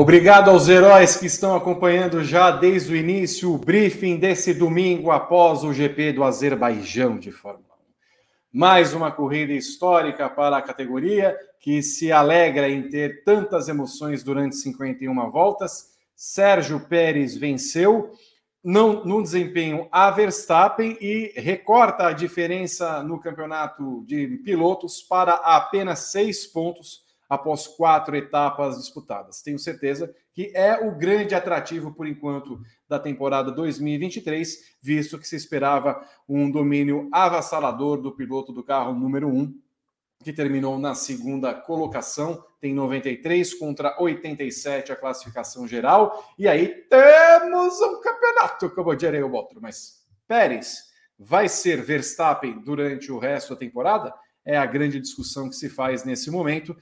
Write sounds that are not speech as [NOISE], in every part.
Obrigado aos heróis que estão acompanhando já desde o início o briefing desse domingo após o GP do Azerbaijão de Fórmula 1. Mais uma corrida histórica para a categoria que se alegra em ter tantas emoções durante 51 voltas. Sérgio Pérez venceu não, no desempenho a Verstappen e recorta a diferença no campeonato de pilotos para apenas seis pontos após quatro etapas disputadas. Tenho certeza que é o grande atrativo, por enquanto, da temporada 2023, visto que se esperava um domínio avassalador do piloto do carro número 1, que terminou na segunda colocação, tem 93 contra 87 a classificação geral, e aí temos um campeonato, como eu diria o outro, mas Pérez vai ser Verstappen durante o resto da temporada? É a grande discussão que se faz nesse momento.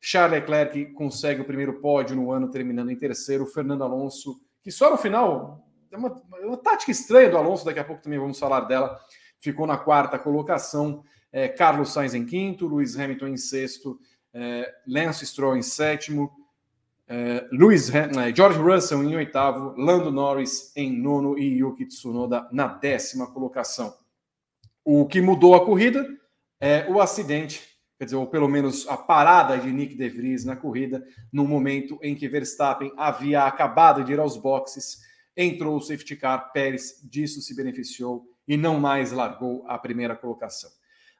Charles Leclerc consegue o primeiro pódio no ano, terminando em terceiro. Fernando Alonso, que só no final, é uma, é uma tática estranha do Alonso, daqui a pouco também vamos falar dela, ficou na quarta colocação. É, Carlos Sainz em quinto, Lewis Hamilton em sexto, é, Lance Stroll em sétimo, é, Lewis, é, George Russell em oitavo, Lando Norris em nono e Yuki Tsunoda na décima colocação. O que mudou a corrida é o acidente quer dizer, ou pelo menos a parada de Nick De Vries na corrida, no momento em que Verstappen havia acabado de ir aos boxes, entrou o safety car, Pérez disso se beneficiou e não mais largou a primeira colocação.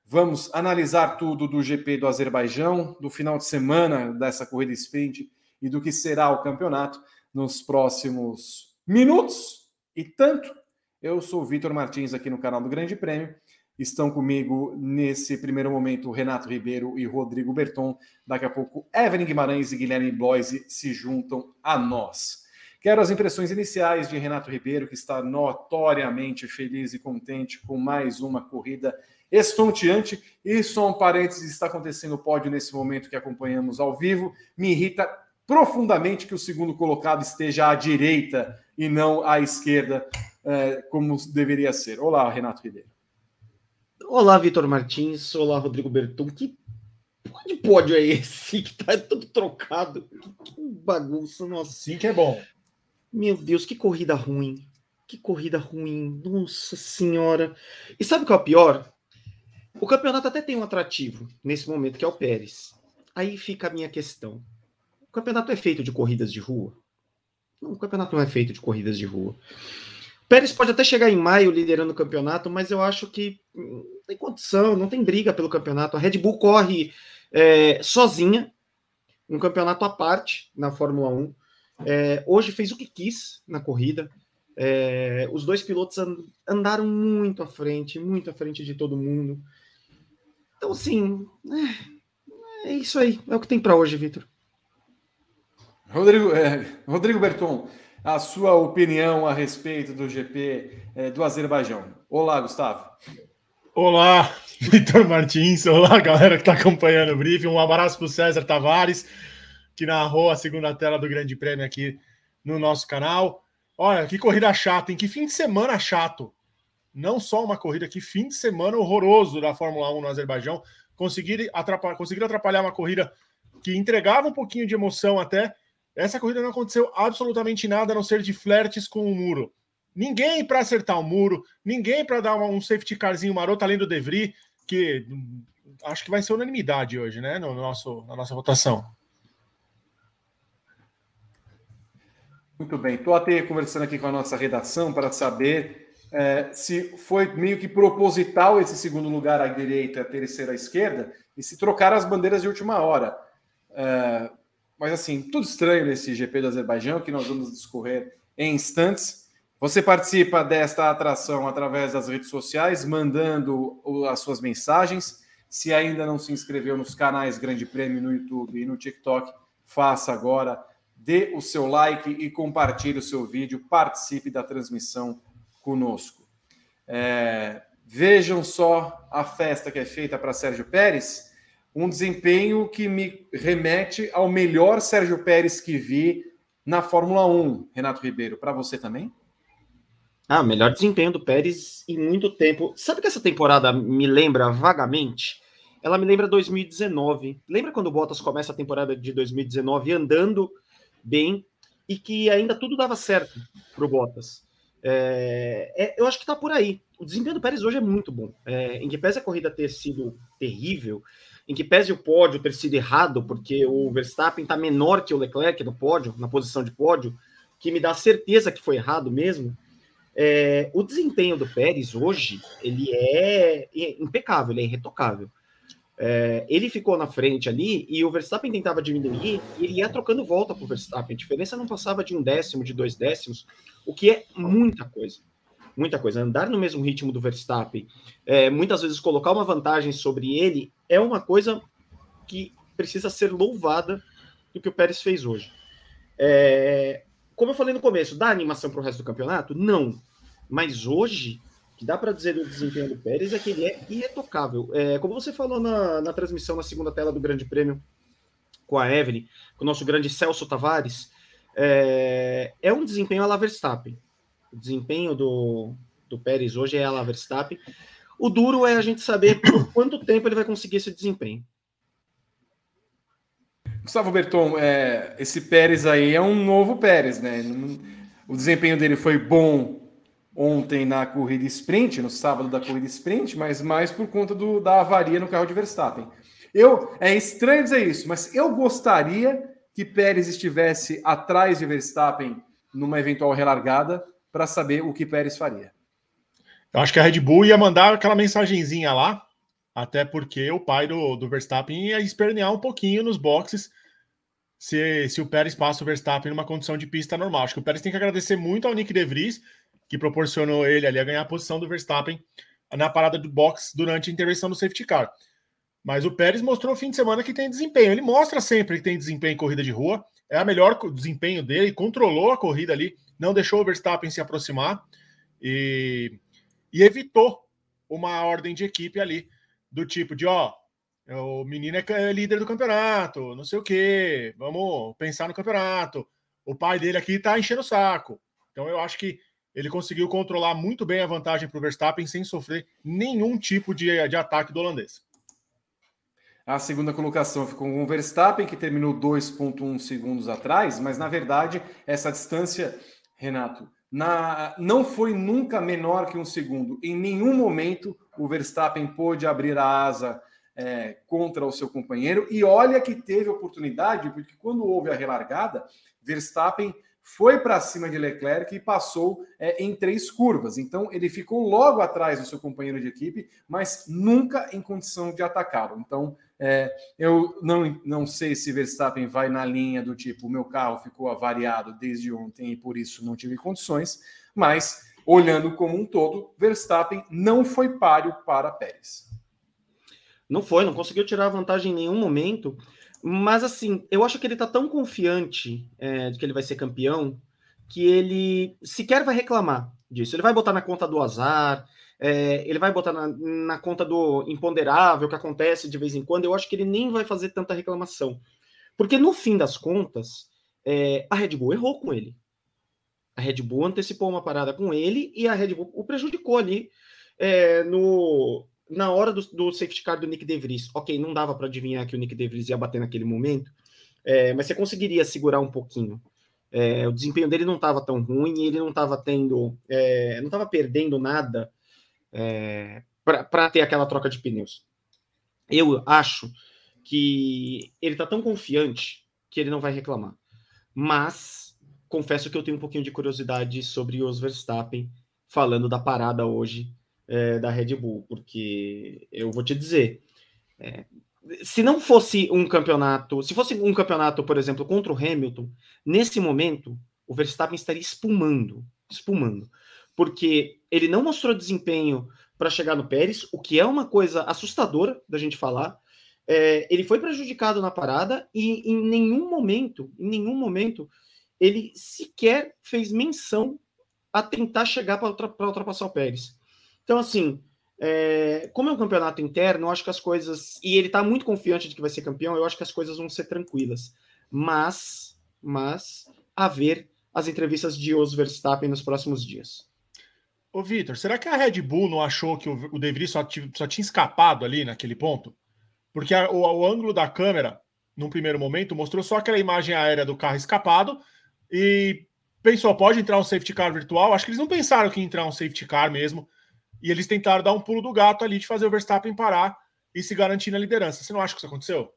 Vamos analisar tudo do GP do Azerbaijão, do final de semana dessa corrida sprint e do que será o campeonato nos próximos minutos. E tanto, eu sou Vitor Martins aqui no canal do Grande Prêmio Estão comigo nesse primeiro momento Renato Ribeiro e Rodrigo Berton. Daqui a pouco, Evelyn Guimarães e Guilherme Bloise se juntam a nós. Quero as impressões iniciais de Renato Ribeiro, que está notoriamente feliz e contente com mais uma corrida estonteante. E só um parênteses: está acontecendo o pódio nesse momento que acompanhamos ao vivo. Me irrita profundamente que o segundo colocado esteja à direita e não à esquerda, eh, como deveria ser. Olá, Renato Ribeiro. Olá, Vitor Martins. Olá, Rodrigo Berton. Que de pódio é esse que tá tudo trocado? Que, que bagunça, nossa. Sim que é bom. Meu Deus, que corrida ruim. Que corrida ruim. Nossa senhora. E sabe o que é o pior? O campeonato até tem um atrativo nesse momento, que é o Pérez. Aí fica a minha questão. O campeonato é feito de corridas de rua? Não, o campeonato não é feito de corridas de rua. Pérez pode até chegar em maio liderando o campeonato, mas eu acho que não tem condição, não tem briga pelo campeonato. A Red Bull corre é, sozinha, um campeonato à parte na Fórmula 1. É, hoje fez o que quis na corrida. É, os dois pilotos andaram muito à frente, muito à frente de todo mundo. Então, assim, é, é isso aí. É o que tem para hoje, Vitor. Rodrigo, é, Rodrigo Berton, a sua opinião a respeito do GP é, do Azerbaijão. Olá, Gustavo. Olá, [LAUGHS] Vitor Martins. Olá, galera que está acompanhando o briefing. Um abraço para o César Tavares, que narrou a segunda tela do Grande Prêmio aqui no nosso canal. Olha, que corrida chata, em que fim de semana chato. Não só uma corrida, que fim de semana horroroso da Fórmula 1 no Azerbaijão. Conseguir atrapalhar, conseguir atrapalhar uma corrida que entregava um pouquinho de emoção até essa corrida não aconteceu absolutamente nada a não ser de flertes com o muro. Ninguém para acertar o muro, ninguém para dar um safety carzinho maroto além do Devry, que hum, acho que vai ser unanimidade hoje, né, no nosso, na nossa votação. Muito bem, estou até conversando aqui com a nossa redação para saber é, se foi meio que proposital esse segundo lugar à direita, terceira à esquerda, e se trocaram as bandeiras de última hora. É, mas assim, tudo estranho nesse GP do Azerbaijão, que nós vamos discorrer em instantes. Você participa desta atração através das redes sociais, mandando as suas mensagens. Se ainda não se inscreveu nos canais Grande Prêmio no YouTube e no TikTok, faça agora. Dê o seu like e compartilhe o seu vídeo. Participe da transmissão conosco. É, vejam só a festa que é feita para Sérgio Pérez um desempenho que me remete ao melhor Sérgio Pérez que vi na Fórmula 1, Renato Ribeiro. Para você também? Ah, melhor desempenho do Pérez em muito tempo. Sabe que essa temporada me lembra vagamente? Ela me lembra 2019. Lembra quando o Bottas começa a temporada de 2019 andando bem e que ainda tudo dava certo para o Bottas. É, é, eu acho que está por aí. O desempenho do Pérez hoje é muito bom. É, em que pese a corrida ter sido terrível, em que pese o pódio ter sido errado, porque o Verstappen está menor que o Leclerc no pódio, na posição de pódio, que me dá certeza que foi errado mesmo. É, o desempenho do Pérez hoje ele é impecável, ele é irretocável. É, ele ficou na frente ali e o Verstappen tentava diminuir e ele ia trocando volta para o Verstappen. A diferença não passava de um décimo, de dois décimos, o que é muita coisa. Muita coisa. Andar no mesmo ritmo do Verstappen, é, muitas vezes colocar uma vantagem sobre ele, é uma coisa que precisa ser louvada do que o Pérez fez hoje. É, como eu falei no começo, dá animação para o resto do campeonato? Não. Mas hoje que dá para dizer do desempenho do Pérez é que ele é irretocável. É, como você falou na, na transmissão na segunda tela do Grande Prêmio com a Evelyn, com o nosso grande Celso Tavares, é, é um desempenho a la Verstappen. O desempenho do, do Pérez hoje é a la Verstappen. O duro é a gente saber por quanto tempo ele vai conseguir esse desempenho. Gustavo Berton, é, esse Pérez aí é um novo Pérez, né? O desempenho dele foi bom ontem na corrida sprint, no sábado da corrida sprint, mas mais por conta do, da avaria no carro de Verstappen. Eu é estranho dizer isso, mas eu gostaria que Pérez estivesse atrás de Verstappen numa eventual relargada para saber o que Pérez faria. Eu acho que a Red Bull ia mandar aquela mensagenzinha lá, até porque o pai do, do Verstappen ia espernear um pouquinho nos boxes se, se o Pérez passa o Verstappen numa condição de pista normal. Acho que o Pérez tem que agradecer muito ao Nick De Vries que proporcionou ele ali a ganhar a posição do Verstappen na parada do box durante a intervenção do safety car. Mas o Pérez mostrou no fim de semana que tem desempenho. Ele mostra sempre que tem desempenho em corrida de rua. É a melhor desempenho dele, controlou a corrida ali, não deixou o Verstappen se aproximar e, e evitou uma ordem de equipe ali do tipo de ó, o menino é líder do campeonato, não sei o que, vamos pensar no campeonato. O pai dele aqui tá enchendo o saco. Então eu acho que ele conseguiu controlar muito bem a vantagem para o Verstappen sem sofrer nenhum tipo de, de ataque do holandês. A segunda colocação ficou com o Verstappen, que terminou 2,1 segundos atrás, mas na verdade essa distância, Renato, na, não foi nunca menor que um segundo. Em nenhum momento o Verstappen pôde abrir a asa é, contra o seu companheiro. E olha que teve oportunidade, porque quando houve a relargada, Verstappen foi para cima de Leclerc e passou é, em três curvas. Então ele ficou logo atrás do seu companheiro de equipe, mas nunca em condição de atacá-lo. Então é, eu não, não sei se Verstappen vai na linha do tipo: o meu carro ficou avariado desde ontem e por isso não tive condições, mas olhando como um todo, Verstappen não foi páreo para Pérez. Não foi, não conseguiu tirar vantagem em nenhum momento. Mas assim, eu acho que ele tá tão confiante é, de que ele vai ser campeão que ele sequer vai reclamar disso. Ele vai botar na conta do azar, é, ele vai botar na, na, conta do imponderável que acontece de vez em quando. Eu acho que ele nem vai fazer tanta reclamação. Porque no fim das contas, é, a Red Bull errou com ele. A Red Bull antecipou uma parada com ele e a Red Bull o prejudicou ali é, no, na hora do, do safety car do Nick DeVries, ok, não dava para adivinhar que o Nick DeVries ia bater naquele momento, é, mas você conseguiria segurar um pouquinho. É, o desempenho dele não estava tão ruim, ele não estava tendo, é, não estava perdendo nada é, para ter aquela troca de pneus. Eu acho que ele está tão confiante que ele não vai reclamar. Mas confesso que eu tenho um pouquinho de curiosidade sobre os Verstappen falando da parada hoje é, da Red Bull, porque eu vou te dizer, é, se não fosse um campeonato, se fosse um campeonato, por exemplo, contra o Hamilton, nesse momento o Verstappen estaria espumando, espumando, porque ele não mostrou desempenho para chegar no Pérez, o que é uma coisa assustadora da gente falar. É, ele foi prejudicado na parada e em nenhum momento, em nenhum momento, ele sequer fez menção a tentar chegar para ultrapassar o Pérez. Então, assim, é, como é um campeonato interno, eu acho que as coisas. E ele está muito confiante de que vai ser campeão, eu acho que as coisas vão ser tranquilas. Mas, mas, a ver as entrevistas de Os Verstappen nos próximos dias. Ô, Vitor, será que a Red Bull não achou que o, De Vries só, só tinha escapado ali naquele ponto? Porque a, o, o, ângulo da câmera num primeiro momento, mostrou só aquela imagem aérea do carro escapado e pensou, pode entrar um safety car virtual. Acho que eles não pensaram que ia entrar um safety car mesmo. E eles tentaram dar um pulo do gato ali de fazer o Verstappen parar e se garantir na liderança. Você não acha que isso aconteceu?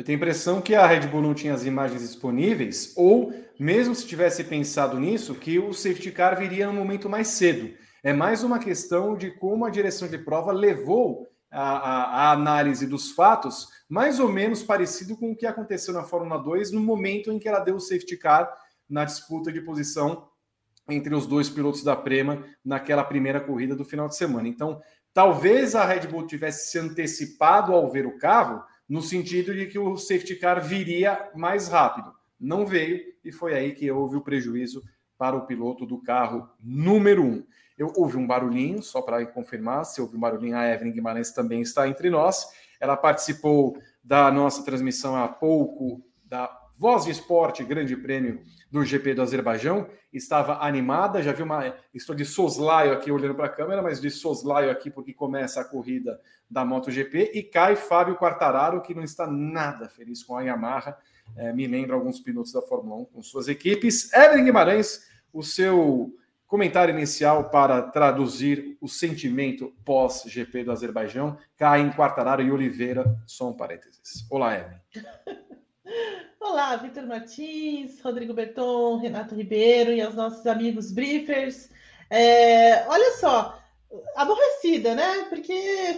Eu tenho a impressão que a Red Bull não tinha as imagens disponíveis, ou mesmo se tivesse pensado nisso, que o safety car viria no momento mais cedo. É mais uma questão de como a direção de prova levou a, a, a, análise dos fatos, mais ou menos parecido com o que aconteceu na Fórmula 2 no momento em que ela deu o safety car na disputa de posição entre os dois pilotos da Prema naquela primeira corrida do final de semana. Então, talvez a Red Bull tivesse se antecipado ao ver o carro, no sentido de que o safety car viria mais rápido. Não veio e foi aí que houve o prejuízo para o piloto do carro número um. Eu ouvi um barulhinho, só para confirmar, se houve um barulhinho, a Evelyn Guimarães também está entre nós. Ela participou da nossa transmissão há pouco, da Voz de Esporte, Grande Prêmio do GP do Azerbaijão, estava animada, já vi uma. Estou de soslaio aqui olhando para a câmera, mas de soslaio aqui porque começa a corrida da MotoGP e cai Fábio Quartararo, que não está nada feliz com a Yamaha. É, me lembra alguns pilotos da Fórmula 1 com suas equipes. Evelyn Guimarães, o seu comentário inicial para traduzir o sentimento pós-GP do Azerbaijão. Caim, Quartararo e Oliveira, só um parênteses. Olá, Evelyn. [LAUGHS] Olá, Vitor Martins, Rodrigo Berton, Renato Ribeiro e aos nossos amigos briefers. É, olha só, aborrecida, né? Porque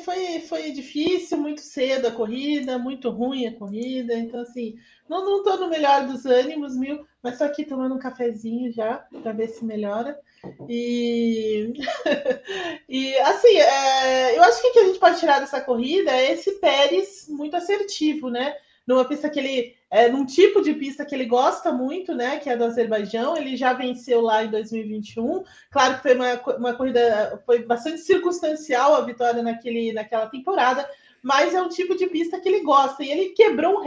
foi, foi difícil, muito cedo a corrida, muito ruim a corrida. Então, assim, não estou no melhor dos ânimos, mil, mas estou aqui tomando um cafezinho já para ver se melhora. E, [LAUGHS] e assim, é, eu acho que o que a gente pode tirar dessa corrida é esse Pérez muito assertivo, né? numa pista que ele. É, num tipo de pista que ele gosta muito, né? Que é do Azerbaijão. Ele já venceu lá em 2021. Claro que foi uma, uma corrida, foi bastante circunstancial a vitória naquele, naquela temporada, mas é um tipo de pista que ele gosta. E ele quebrou,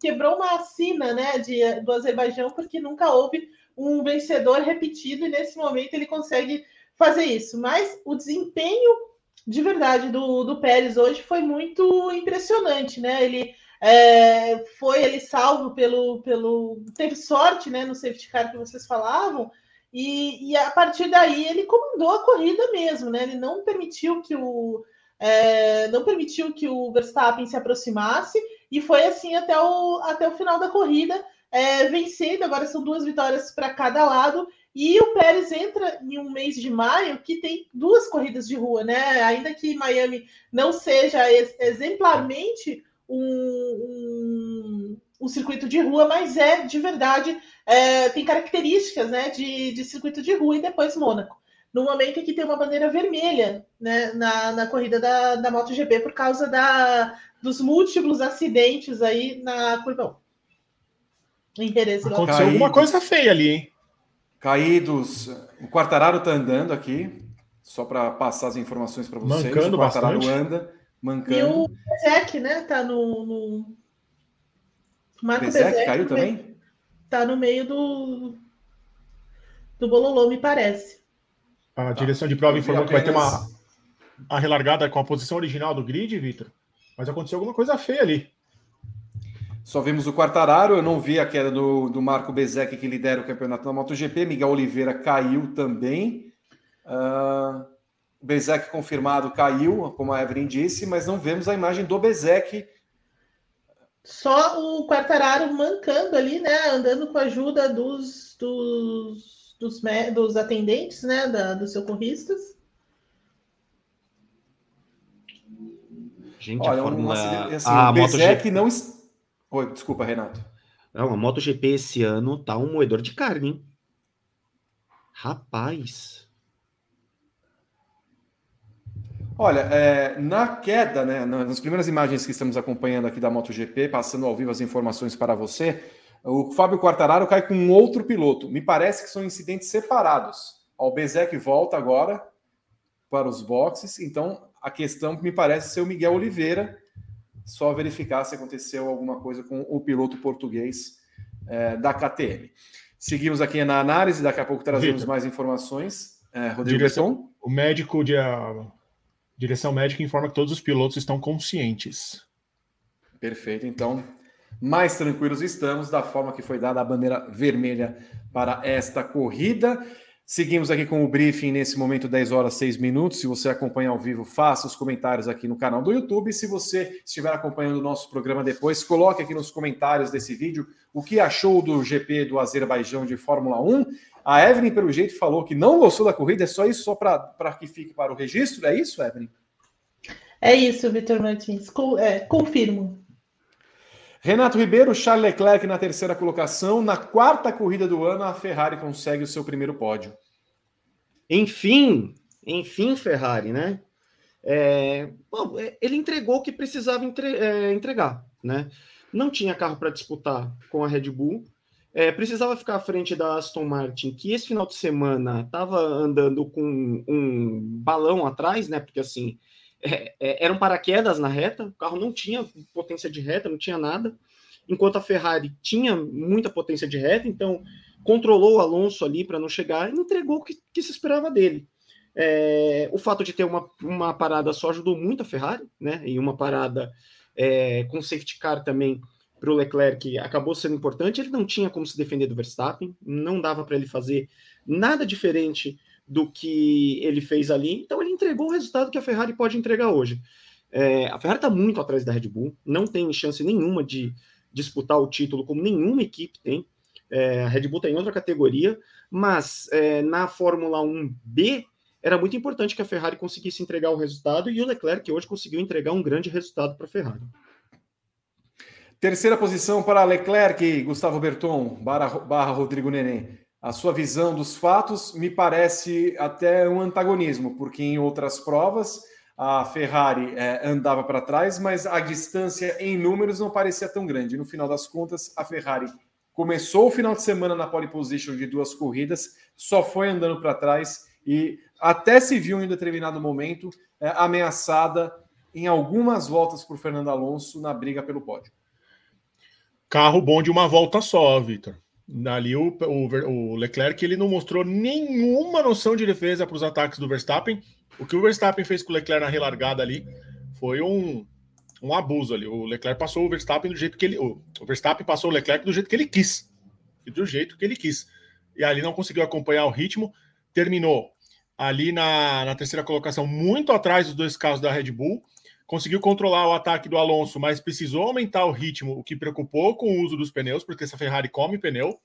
quebrou uma sina né, de, do Azerbaijão, porque nunca houve um vencedor repetido, e nesse momento ele consegue fazer isso. Mas o desempenho de verdade do, do Pérez hoje foi muito impressionante, né? Ele é, foi ele salvo pelo, pelo. Teve sorte né, no safety car que vocês falavam, e, e a partir daí ele comandou a corrida mesmo, né? Ele não permitiu que o. É, não permitiu que o Verstappen se aproximasse e foi assim até o, até o final da corrida, é, vencendo. Agora são duas vitórias para cada lado. E o Pérez entra em um mês de maio que tem duas corridas de rua, né? Ainda que Miami não seja exemplarmente um, um, um, circuito de rua, mas é de verdade, é, tem características né, de, de circuito de rua e depois Mônaco. No momento em que tem uma bandeira vermelha né, na, na corrida da, da MotoGP por causa da, dos múltiplos acidentes aí na curva 1. Em Jerez, Aconteceu Caídos. alguma coisa feia ali, hein? Caídos. O Quartararo está andando aqui, só para passar as informações para vocês. Mancando o Quartararo bastante. anda mancando. E o Bezek, né? Tá no. no... Marco Bezek, Bezek caiu também? Tá no meio do. Do Bololô, me parece. A tá. direção de prova informou apenas... que vai ter uma a relargada com a posição original do grid, Vitor. Mas aconteceu alguma coisa feia ali. Só vimos o Quartararo, eu não vi a queda do, do Marco Bezek que lidera o campeonato da MotoGP. Miguel Oliveira caiu também. Uh, Bezek confirmado caiu, como a Evelyn disse, mas não vemos a imagem do Bezek. Só o Quartararo mancando ali, né? Andando com a ajuda dos, dos, dos, dos atendentes, né? Da, dos socorristas. Gente, Olha, a Fórmula... Assim, a o Bezek não... Oi, desculpa, Renato. Não, a MotoGP esse ano tá um moedor de carne, hein? Rapaz... Olha, é, na queda, né, nas primeiras imagens que estamos acompanhando aqui da MotoGP, passando ao vivo as informações para você, o Fábio Quartararo cai com um outro piloto. Me parece que são incidentes separados. O Bezek volta agora para os boxes, então a questão me parece ser o Miguel Oliveira, só verificar se aconteceu alguma coisa com o piloto português é, da KTM. Seguimos aqui na análise, daqui a pouco trazemos mais informações. É, Rodrigo Direção, O médico de Direção médica informa que todos os pilotos estão conscientes. Perfeito. Então, mais tranquilos estamos da forma que foi dada a bandeira vermelha para esta corrida. Seguimos aqui com o briefing nesse momento, 10 horas 6 minutos. Se você acompanha ao vivo, faça os comentários aqui no canal do YouTube. Se você estiver acompanhando o nosso programa depois, coloque aqui nos comentários desse vídeo o que achou do GP do Azerbaijão de Fórmula 1. A Evelyn, pelo jeito, falou que não gostou da corrida, é só isso, só para que fique para o registro. É isso, Evelyn? É isso, Vitor Martins. É, confirmo. Renato Ribeiro, Charles Leclerc na terceira colocação. Na quarta corrida do ano, a Ferrari consegue o seu primeiro pódio. Enfim, enfim, Ferrari, né? É, bom, é, ele entregou o que precisava entre, é, entregar, né? Não tinha carro para disputar com a Red Bull, é, precisava ficar à frente da Aston Martin, que esse final de semana estava andando com um balão atrás, né? Porque assim, é, é, era um paraquedas na reta, o carro não tinha potência de reta, não tinha nada, enquanto a Ferrari tinha muita potência de reta, então controlou o Alonso ali para não chegar e entregou o que, que se esperava dele. É, o fato de ter uma, uma parada só ajudou muito a Ferrari, né? E uma parada é, com safety car também para o Leclerc acabou sendo importante. Ele não tinha como se defender do Verstappen, não dava para ele fazer nada diferente do que ele fez ali. Então ele entregou o resultado que a Ferrari pode entregar hoje. É, a Ferrari está muito atrás da Red Bull, não tem chance nenhuma de disputar o título, como nenhuma equipe tem. É, a Red Bull tem tá outra categoria, mas é, na Fórmula 1B era muito importante que a Ferrari conseguisse entregar o resultado e o Leclerc hoje conseguiu entregar um grande resultado para a Ferrari. Terceira posição para Leclerc, Gustavo Berton, barra, barra Rodrigo Neném a sua visão dos fatos me parece até um antagonismo, porque em outras provas a Ferrari é, andava para trás, mas a distância em números não parecia tão grande. No final das contas, a Ferrari começou o final de semana na pole position de duas corridas, só foi andando para trás e até se viu em determinado momento é, ameaçada em algumas voltas por Fernando Alonso na briga pelo pódio. Carro bom de uma volta só, Vitor. Ali o, o, o, Leclerc ele não mostrou nenhuma noção de defesa para os ataques do Verstappen. O que o Verstappen fez com o Leclerc na relargada ali foi um, um abuso ali. O Leclerc passou o Verstappen do jeito que ele. O, Verstappen passou o Leclerc do jeito que ele quis. Do jeito que ele quis. E ali não conseguiu acompanhar o ritmo. Terminou ali na, na terceira colocação, muito atrás dos dois carros da Red Bull. Conseguiu controlar o ataque do Alonso, mas precisou aumentar o ritmo, o que preocupou com o uso dos pneus, porque essa Ferrari come pneu.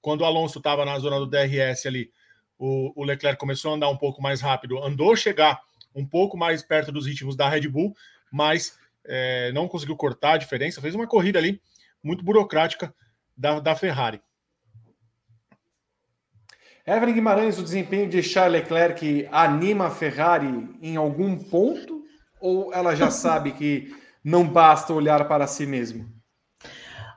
Quando o Alonso estava na zona do DRS ali, o, o, Leclerc começou a andar um pouco mais rápido, andou chegar um pouco mais perto dos ritmos da Red Bull, mas é, não conseguiu cortar a diferença. Fez uma corrida ali muito burocrática da, da Ferrari. Evelyn Guimarães, o desempenho de Charles Leclerc anima a Ferrari em algum ponto? Ou ela já sabe que não basta olhar para si mesmo?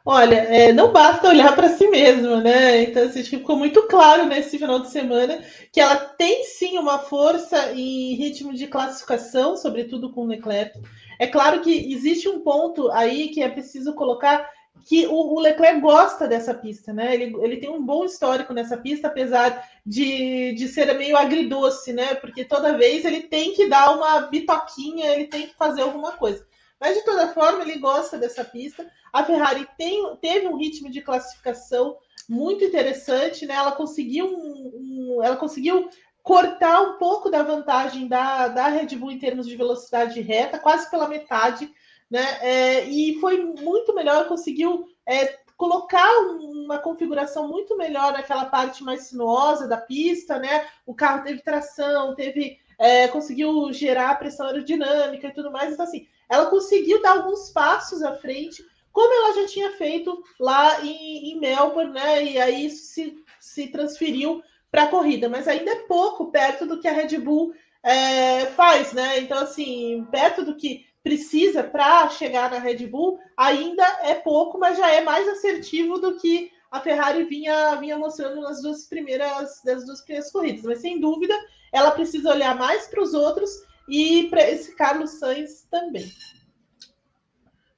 Olha, é, não basta olhar para si mesmo, né? Então, assim, ficou muito claro nesse final de semana que ela tem sim uma força em ritmo de classificação, sobretudo com o Leclerc. É claro que existe um ponto aí que é preciso colocar que o, o, Leclerc gosta dessa pista, né? Ele, ele tem um bom histórico nessa pista, apesar de, de ser meio agridoce, né? Porque toda vez ele tem que dar uma bitoquinha, ele tem que fazer alguma coisa. Mas de toda forma, ele gosta dessa pista. A Ferrari tem, teve um ritmo de classificação muito interessante, né? Ela conseguiu um, um, ela conseguiu cortar um pouco da vantagem da, da Red Bull em termos de velocidade reta, quase pela metade né? É, e foi muito melhor, conseguiu é, colocar uma configuração muito melhor naquela parte mais sinuosa da pista, né? O carro teve tração, teve é, conseguiu gerar pressão aerodinâmica e tudo mais. Então, assim, ela conseguiu dar alguns passos à frente, como ela já tinha feito lá em, em Melbourne, né? E aí isso se, se transferiu para a corrida, mas ainda é pouco perto do que a Red Bull é, faz, né? Então, assim, perto do que precisa para chegar na Red Bull ainda é pouco, mas já é mais assertivo do que a Ferrari vinha, vinha mostrando nas duas primeiras das duas primeiras corridas. Mas sem dúvida, ela precisa olhar mais para os outros e para esse Carlos Sainz também.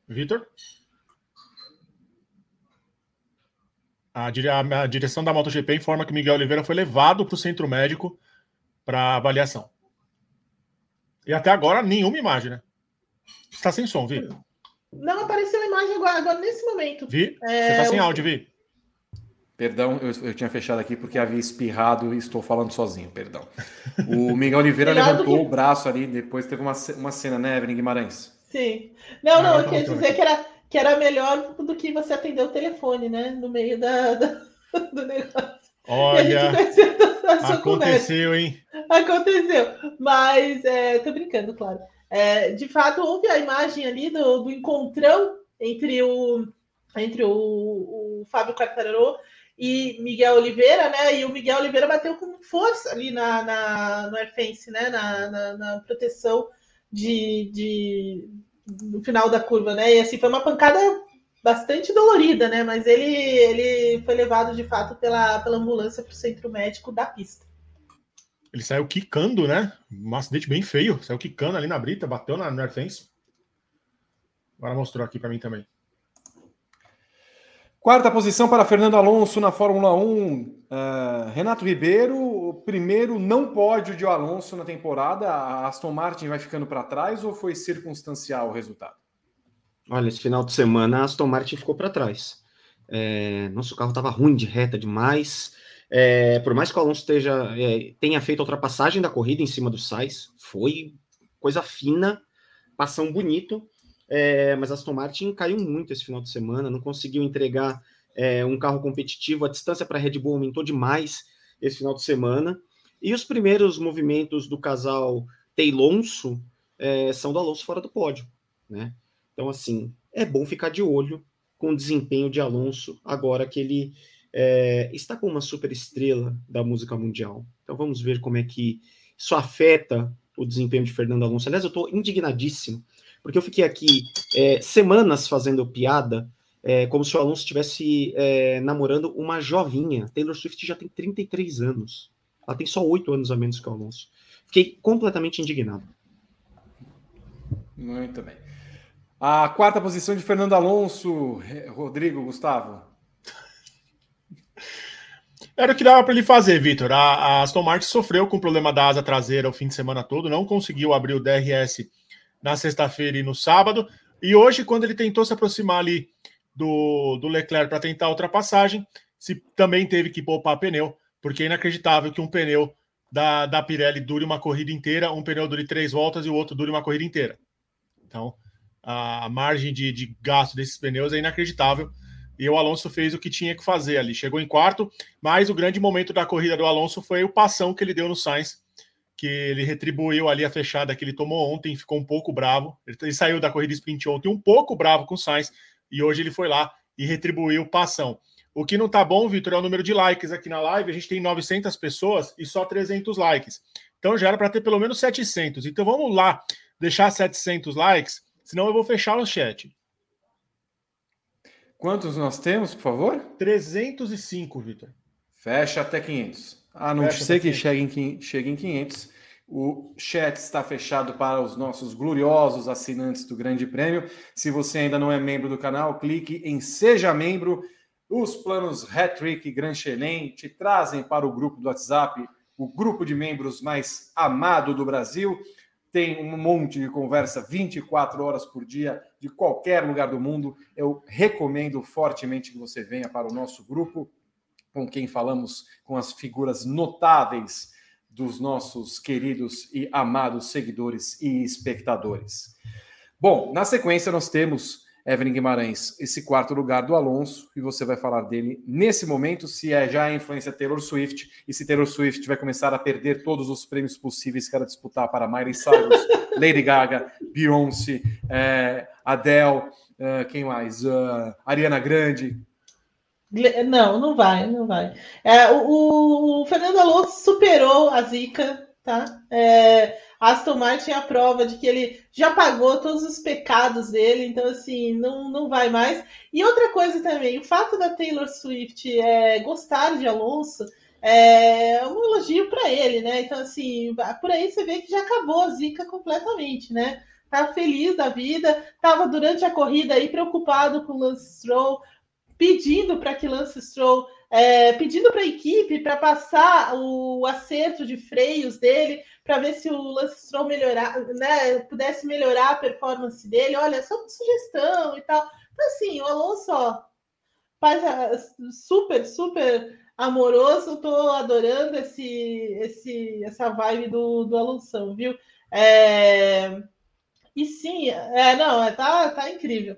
Vitor? A, a, direção da MotoGP informa que Miguel Oliveira foi levado para o centro médico para avaliação. E até agora, nenhuma imagem, né? Está sem som, Vitor. Não apareceu a imagem agora, agora nesse momento. Vi? É, Você tá sem áudio, Vi. Perdão, eu, eu, tinha fechado aqui porque havia espirrado e estou falando sozinho, perdão. O Miguel Oliveira levantou que... o braço ali, depois teve uma, uma cena, né, Evelyn Guimarães? Sim. Não, não, ah, eu queria dizer que era, que era melhor do que você atender o telefone, né, no meio da, da do negócio. Olha, aconteceu, conversa. hein? Aconteceu, mas é, tô brincando, claro. É, de fato, houve a imagem ali do, do encontrão entre o entre o, o Fábio Quartararo e Miguel Oliveira, né? E o Miguel Oliveira bateu com força ali na, na no airfence, né? Na, na, na proteção de, de, no final da curva, né? E assim foi uma pancada bastante dolorida, né? Mas ele, ele foi levado de fato pela, pela ambulância para o centro médico da pista. Ele saiu quicando, né? Um acidente bem feio. Saiu quicando ali na brita, bateu na, no airfence. Agora mostrou aqui para mim também. Quarta posição para Fernando Alonso na Fórmula 1. Uh, é, Renato Ribeiro, o primeiro não pódio de Alonso na temporada. A Aston Martin vai ficando para trás ou foi circunstancial o resultado? Olha, esse final de semana a Aston Martin ficou para trás. É, nosso carro estava ruim de reta demais. É, por mais que o Alonso esteja, é, tenha feito a ultrapassagem da corrida em cima do Sainz, foi coisa fina, passão bonito. É, mas Aston Martin caiu muito esse final de semana, não conseguiu entregar é, um carro competitivo. A distância para a Red Bull aumentou demais esse final de semana. E os primeiros movimentos do casal Teilonso é, são do Alonso fora do pódio. Né? Então, assim, é bom ficar de olho com o desempenho de Alonso agora que ele é, está com uma super estrela da música mundial. Então, vamos ver como é que isso afeta o desempenho de Fernando Alonso. Aliás, eu estou indignadíssimo porque eu fiquei aqui é, semanas fazendo piada, é, como se o Alonso estivesse é, namorando uma jovinha. Taylor Swift já tem 33 anos. Ela tem só 8 anos a menos que o Alonso. Fiquei completamente indignado. Muito bem. A quarta posição de Fernando Alonso, Rodrigo, Gustavo. Era o que dava para ele fazer, Vitor. A, a Aston Martin sofreu com o problema da asa traseira o fim de semana todo, não conseguiu abrir o DRS na sexta-feira e no sábado. E hoje, quando ele tentou se aproximar ali do, do Leclerc para tentar a ultrapassagem, se também teve que poupar pneu, porque é inacreditável que um pneu da, da Pirelli dure uma corrida inteira, um pneu dure três voltas e o outro dure uma corrida inteira. Então, a margem de, de gasto desses pneus é inacreditável. E o Alonso fez o que tinha que fazer ali. Chegou em quarto, mas o grande momento da corrida do Alonso foi o passão que ele deu no Sainz, que ele retribuiu ali a fechada que ele tomou ontem, ficou um pouco bravo. Ele, saiu da corrida sprint ontem um pouco bravo com o Sainz e hoje ele foi lá e retribuiu passão. O que não tá bom, Vitor, é o número de likes aqui na live. A gente tem 900 pessoas e só 300 likes. Então já era para ter pelo menos 700. Então vamos lá deixar 700 likes, senão eu vou fechar o chat. Quantos nós temos, por favor? 305, Vitor. Fecha até 500. A não ser que chegue em, chegue em 500. O chat está fechado para os nossos gloriosos assinantes do Grande Prêmio. Se você ainda não é membro do canal, clique em Seja Membro. Os planos Hattrick e Grand Chelem te trazem para o grupo do WhatsApp, o grupo de membros mais amado do Brasil. Tem um monte de conversa 24 horas por dia, de qualquer lugar do mundo. Eu recomendo fortemente que você venha para o nosso grupo com quem falamos com as figuras notáveis dos nossos queridos e amados seguidores e espectadores. Bom, na sequência nós temos Evelyn Guimarães, esse quarto lugar do Alonso, e você vai falar dele nesse momento, se é já a influência Taylor Swift, e se Taylor Swift vai começar a perder todos os prêmios possíveis que ela disputar para Miley Cyrus, [LAUGHS] Lady Gaga, Beyoncé, é, Adele, é, quem mais? Uh, Ariana Grande, não, não vai, não vai. É, o, o, Fernando Alonso superou a Zica, tá? É, Aston Martin é a prova de que ele já pagou todos os pecados dele, então assim, não, não vai mais. E outra coisa também, o fato da Taylor Swift é, gostar de Alonso é um elogio para ele, né? Então, assim, por aí você vê que já acabou a zica completamente, né? Tá feliz da vida, tava durante a corrida aí preocupado com o Lance Stroll, pedindo para que Lance Stroll é, pedindo para a equipe para passar o acerto de freios dele, para ver se o Lance Stroll melhorar, né, pudesse melhorar a performance dele. Olha, só uma sugestão e tal. Então, assim, o Alonso ó, faz super, super amoroso. Estou adorando esse, esse, essa vibe do, do Alonso, viu? É... E sim, é, não, é, tá, tá incrível.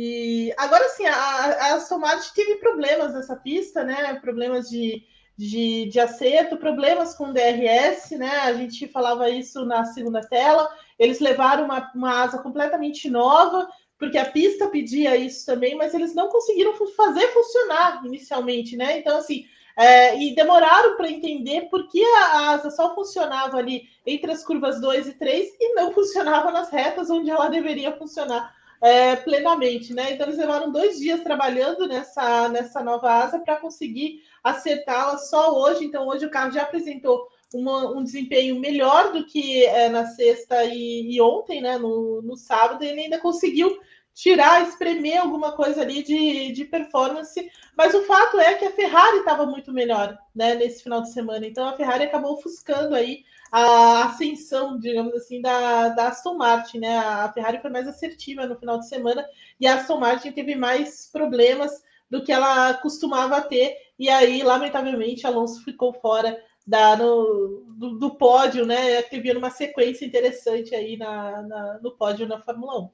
E agora sim, a, a Martin teve problemas nessa pista, né? Problemas de, de, de acerto, problemas com DRS, né? A gente falava isso na segunda tela. Eles levaram uma, uma asa completamente nova, porque a pista pedia isso também, mas eles não conseguiram fazer funcionar inicialmente, né? Então, assim, é, e demoraram para entender por que a asa só funcionava ali entre as curvas 2 e 3 e não [LAUGHS] funcionava nas retas onde ela deveria funcionar é, plenamente, né? Então eles levaram dois dias trabalhando nessa, nessa nova asa para conseguir acertá-la só hoje. Então hoje o carro já apresentou uma, um desempenho melhor do que é, na sexta e, e, ontem, né? No, no sábado, ele ainda conseguiu tirar, espremer alguma coisa ali de, de performance. Mas o fato é que a Ferrari estava muito melhor, né? Nesse final de semana. Então a Ferrari acabou ofuscando aí a ascensão, digamos assim, da, da Aston Martin, né? A Ferrari foi mais assertiva no final de semana e a Aston Martin teve mais problemas do que ela costumava ter, e aí, lamentavelmente, Alonso ficou fora da, no, do, do, pódio, né? Teve uma sequência interessante aí na, na, no pódio na Fórmula 1.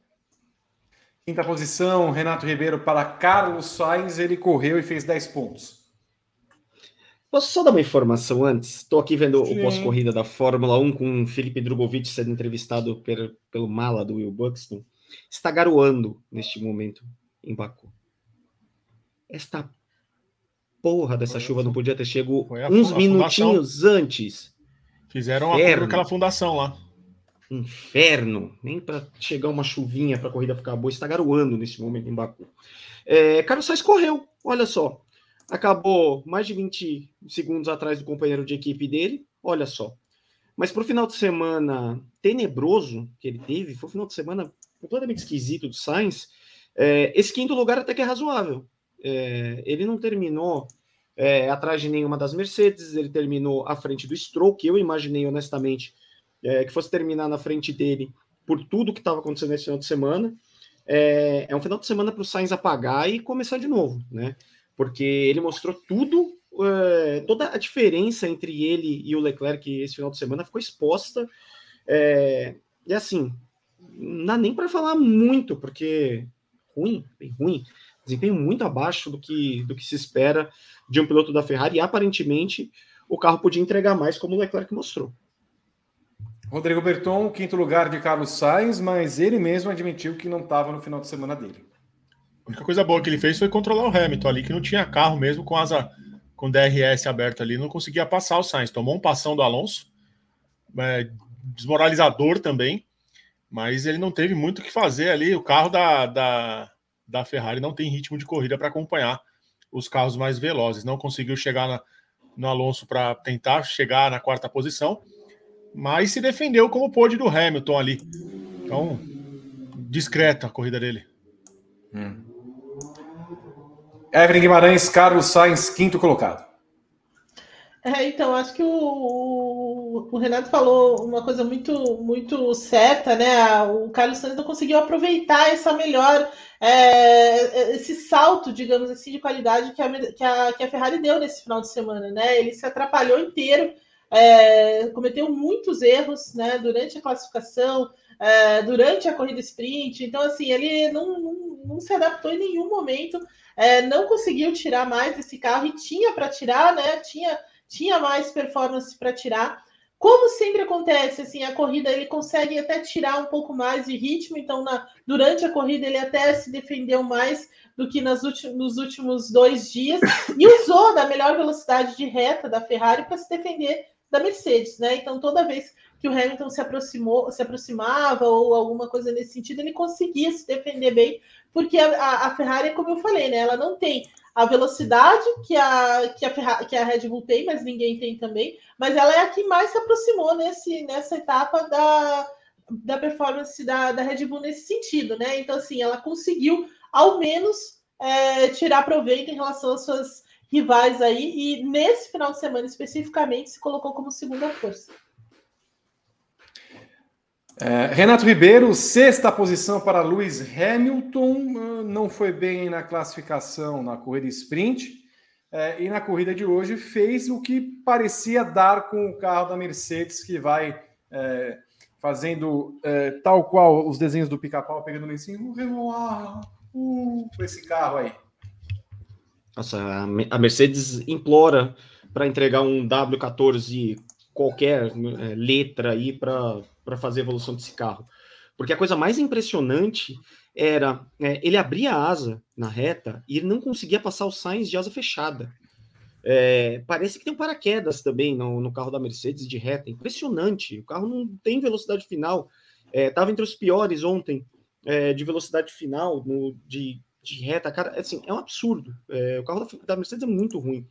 Quinta posição, Renato Ribeiro para Carlos Sainz, ele correu e fez 10 pontos. Posso só dar uma informação antes? Estou aqui vendo Sim. o pós-corrida da Fórmula 1 com Felipe Drogovic sendo entrevistado per, pelo mala do Will Buxton. Está garoando neste momento em Baku. Esta porra dessa chuva não podia ter chegado uns minutinhos fundação. antes. Fizeram Inferno. aquela fundação lá. Inferno. Nem para chegar uma chuvinha para a corrida ficar boa. Está garoando neste momento em Baku. É, Carlos Sainz correu, olha só acabou mais de 20 segundos atrás do companheiro de equipe dele, olha só. Mas para o final de semana tenebroso que ele teve, foi um final de semana completamente esquisito do Sainz, é, esse quinto lugar até que é razoável. É, ele não terminou é, atrás de nenhuma das Mercedes, ele terminou à frente do Stroll, que eu imaginei honestamente é, que fosse terminar na frente dele por tudo que estava acontecendo nesse final de semana. É, é um final de semana para o Sainz apagar e começar de novo, né? Porque ele mostrou tudo, é, toda a diferença entre ele e o Leclerc esse final de semana ficou exposta. É, e assim, não dá nem para falar muito, porque ruim, bem ruim, desempenho muito abaixo do que, do que se espera de um piloto da Ferrari, e aparentemente o carro podia entregar mais, como o Leclerc mostrou. Rodrigo Berton, quinto lugar de Carlos Sainz, mas ele mesmo admitiu que não estava no final de semana dele. A única coisa boa que ele fez foi controlar o Hamilton ali, que não tinha carro mesmo com asa com DRS aberto ali, não conseguia passar o Sainz. Tomou um passão do Alonso, é, desmoralizador também, mas ele não teve muito o que fazer ali. O carro da, da, da Ferrari não tem ritmo de corrida para acompanhar os carros mais velozes. Não conseguiu chegar na, no Alonso para tentar chegar na quarta posição, mas se defendeu como pôde do Hamilton ali. Então, discreta a corrida dele. Hum. Evelyn Guimarães, Carlos Sainz, quinto colocado. É, então, acho que o, o, Renato falou uma coisa muito, muito certa, né? O Carlos Sainz não conseguiu aproveitar essa melhor, é, esse salto, digamos assim, de qualidade que a, que, a, que a Ferrari deu nesse final de semana, né? Ele se atrapalhou inteiro, é, cometeu muitos erros, né? Durante a classificação, é, durante a corrida sprint. Então, assim, ele não, não, não se adaptou em nenhum momento é, não conseguiu tirar mais esse carro e tinha para tirar, né? Tinha, tinha mais performance para tirar. Como sempre acontece, assim, a corrida ele consegue até tirar um pouco mais de ritmo, então na, durante a corrida ele até se defendeu mais do que nas nos últimos dois dias e usou da melhor velocidade de reta da Ferrari para se defender da Mercedes, né? Então toda vez que o Hamilton se aproximou, se aproximava ou alguma coisa nesse sentido, ele conseguia se defender bem, porque a, a Ferrari, como eu falei, né, ela não tem a velocidade que a, que, a Ferrari, que a Red Bull tem, mas ninguém tem também, mas ela é a que mais se aproximou nesse, nessa etapa da, da performance da, da Red Bull nesse sentido, né? Então, assim, ela conseguiu, ao menos, é, tirar proveito em relação às suas rivais aí, e nesse final de semana especificamente se colocou como segunda força. É, Renato Ribeiro, sexta posição para Lewis Hamilton, ah, não foi bem na classificação na corrida sprint. É, e na corrida de hoje fez o que parecia dar com o carro da Mercedes, que vai é, fazendo é, tal qual os desenhos do pica-pau pegando lá em cima, Renoir, uh, esse carro aí. Nossa, a Mercedes implora para entregar um W14 qualquer é, letra aí para fazer a evolução desse carro. Porque a coisa mais impressionante era é, ele abria a asa na reta e ele não conseguia passar os Sainz de asa fechada. É, parece que tem um paraquedas também no, no, carro da Mercedes de reta. Impressionante. O carro não tem velocidade final. Estava é, entre os piores ontem é, de velocidade final no, de, de reta. Cara, assim, é um absurdo. É, o carro da, da, Mercedes é muito ruim.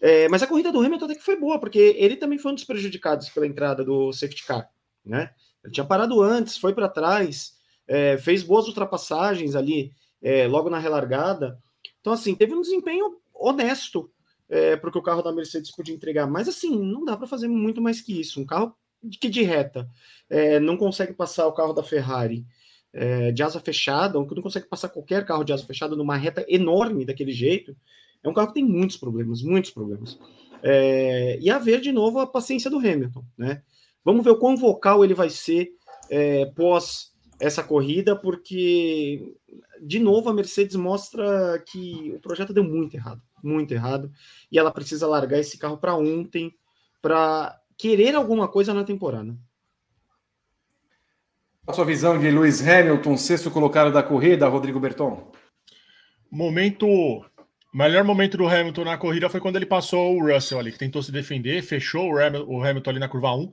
É, mas a corrida do Hamilton até que foi boa, porque ele também foi um dos prejudicados pela entrada do safety car. Né? Ele tinha parado antes, foi para trás é, fez boas ultrapassagens ali é, logo na relargada. Então, assim, teve um desempenho honesto é, para o que o carro da Mercedes podia entregar. Mas, assim, não dá para fazer muito mais que isso. Um carro que de reta é, não consegue passar o carro da Ferrari é, de asa fechada, ou que não consegue passar qualquer carro de asa fechada numa reta enorme daquele jeito. É um carro que tem muitos problemas, muitos problemas. É, e a ver de novo a paciência do Hamilton, né? Vamos ver o quão vocal ele vai ser é, pós essa corrida, porque, de novo, a Mercedes mostra que o projeto deu muito errado, muito errado, e ela precisa largar esse carro para ontem, para querer alguma coisa na temporada. A sua visão de Lewis Hamilton, sexto colocado da corrida, Rodrigo Berton? Momento. O melhor momento do Hamilton na corrida foi quando ele passou o Russell ali, que tentou se defender, fechou o Hamilton ali na curva 1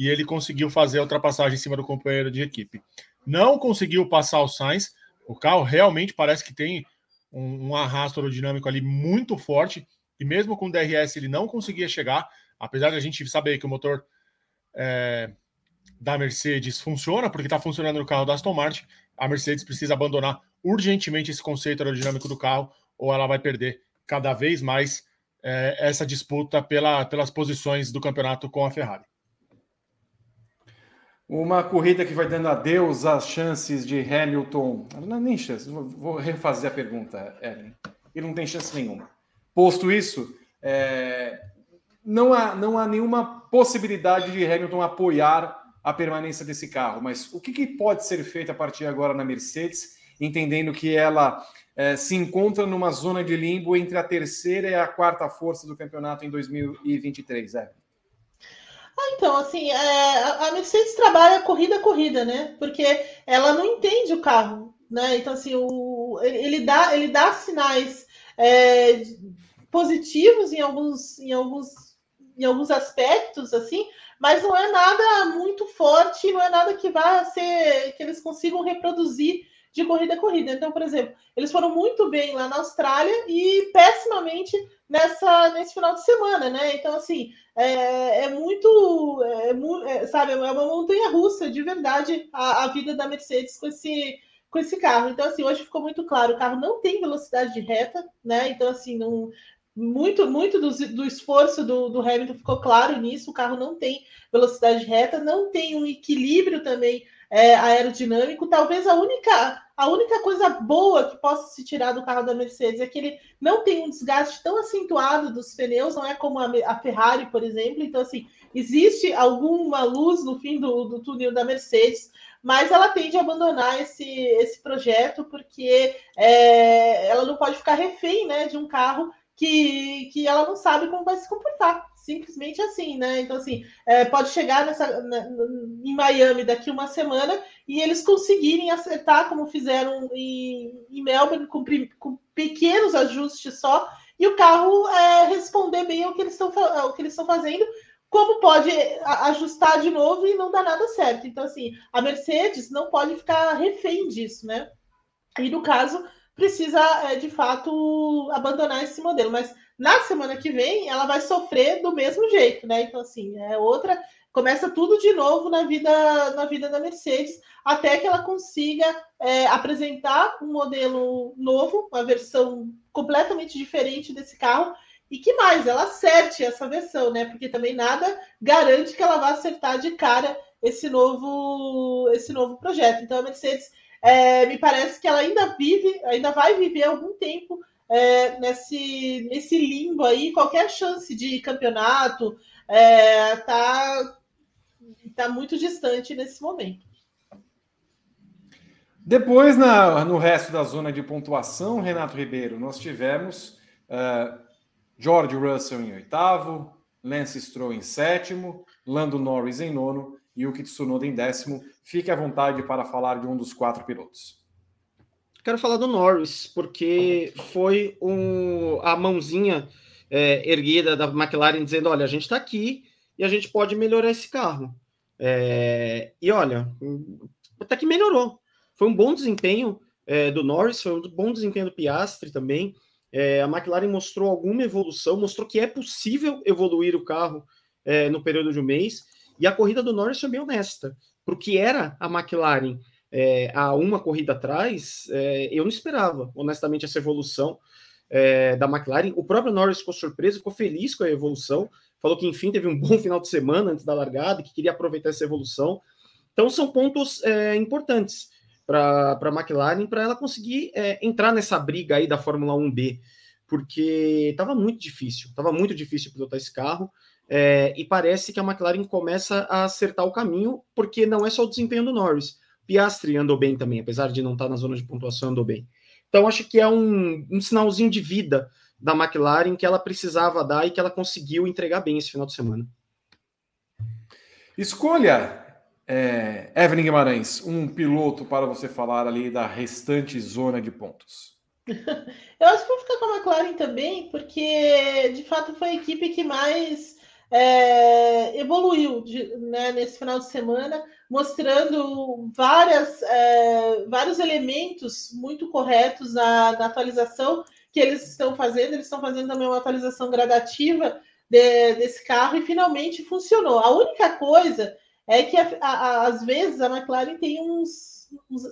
e ele conseguiu fazer a ultrapassagem em cima do companheiro de equipe não conseguiu passar o Sainz. O carro realmente parece que tem um, um arrasto aerodinâmico ali muito forte, e mesmo com o DRS ele não conseguia chegar, apesar de a gente saber que o motor é, da Mercedes funciona, porque está funcionando no carro da Aston Martin, a Mercedes precisa abandonar urgentemente esse conceito aerodinâmico do carro, ou ela vai perder cada vez mais é, essa disputa pela, pelas posições do campeonato com a Ferrari. Uma corrida que vai dando adeus às chances de Hamilton. Não nem chance, vou refazer a pergunta, Ellen. Ele não tem chance nenhuma. Posto isso, é... não, há, não há nenhuma possibilidade de Hamilton apoiar a permanência desse carro. Mas o que, que pode ser feito a partir de agora na Mercedes, entendendo que ela é, se encontra numa zona de limbo entre a terceira e a quarta força do campeonato em 2023, Ellen? Ah, então, assim, é, a Mercedes trabalha corrida a corrida, né? Porque ela não entende o carro, né? Então, assim, o, ele, dá, ele dá sinais é, positivos em alguns, em, alguns, em alguns aspectos, assim, mas não é nada muito forte, não é nada que vá ser que eles consigam reproduzir de corrida a corrida. Então, por exemplo, eles foram muito bem lá na Austrália e pessimamente nessa nesse final de semana, né? Então, assim, é, é muito, é, é, sabe, é uma montanha russa de verdade a, a, vida da Mercedes com esse, com esse carro. Então, assim, hoje ficou muito claro, o carro não tem velocidade de reta, né? Então, assim, não, muito, muito do, do esforço do, do, Hamilton ficou claro nisso. O carro não tem velocidade reta, não tem um equilíbrio também é, aerodinâmico. Talvez a única, a única coisa boa que possa se tirar do carro da Mercedes é que ele não tem um desgaste tão acentuado dos pneus, não é como a, a Ferrari, por exemplo. Então, assim, existe alguma luz no fim do, do túnel da Mercedes, mas ela tende a abandonar esse, esse projeto porque é, ela não pode ficar refém né, de um carro que, que ela não sabe como vai se comportar. Simplesmente assim, né? Então, assim, é, pode chegar nessa, na, em Miami daqui uma semana e eles conseguirem acertar, como fizeram em, em Melbourne, com, com, pequenos ajustes só, e o carro é, responder bem ao que eles estão ao que eles estão fazendo, como pode ajustar de novo e não dar nada certo. Então, assim, a Mercedes não pode ficar refém disso, né? E no caso, precisa, é, de fato, abandonar esse modelo. Mas na semana que vem, ela vai sofrer do mesmo jeito, né? Então, assim, é outra. Começa tudo de novo na vida, na vida da Mercedes, até que ela consiga é, apresentar um modelo novo, uma versão completamente diferente desse carro, e que mais ela acerte essa versão, né? Porque também nada garante que ela vá acertar de cara esse novo esse novo projeto. Então a Mercedes é, me parece que ela ainda vive, ainda vai viver algum tempo é, nesse, nesse limbo aí, qualquer chance de campeonato é, tá, tá muito distante nesse momento. Depois, na, no resto da zona de pontuação, Renato Ribeiro, nós tivemos uh, George Russell em oitavo, Lance Stroll em sétimo, Lando Norris em nono Yuki Tsunoda em décimo. Fique à vontade para falar de um dos quatro pilotos. Quero falar do Norris, porque foi um, a mãozinha é, erguida da McLaren dizendo: olha, a gente está aqui e a gente pode melhorar esse carro. É, e olha, até que melhorou. Foi um bom desempenho é, do Norris, foi um bom desempenho do Piastri também. É, a McLaren mostrou alguma evolução, mostrou que é possível evoluir o carro é, no período de um mês. E a corrida do Norris foi bem honesta. Para o que era a McLaren é, há uma corrida atrás, é, eu não esperava, honestamente, essa evolução é, da McLaren. O próprio Norris ficou surpreso, ficou feliz com a evolução, falou que, enfim, teve um bom [LAUGHS] final de semana antes da largada, que queria aproveitar essa evolução. Então, são pontos é, importantes para a McLaren, para ela conseguir é, entrar nessa briga aí da Fórmula 1B, porque estava muito difícil, estava muito difícil pilotar esse carro. É, e parece que a McLaren começa a acertar o caminho, porque não é só o desempenho do Norris. Piastri andou bem também, apesar de não estar na zona de pontuação, andou bem. Então, acho que é um, um sinalzinho de vida da McLaren que ela precisava dar e que ela conseguiu entregar bem esse final de semana. Escolha, é, Evelyn Guimarães, um piloto para você falar ali da restante zona de pontos. [LAUGHS] Eu acho que vou ficar com a McLaren também, porque de fato foi a equipe que mais é, evoluiu de, né, nesse final de semana, mostrando várias, é, vários elementos muito corretos na, na, atualização que eles estão fazendo. Eles estão fazendo também uma atualização gradativa de, desse carro e finalmente funcionou. A única coisa é que a, a, às vezes a McLaren tem uns,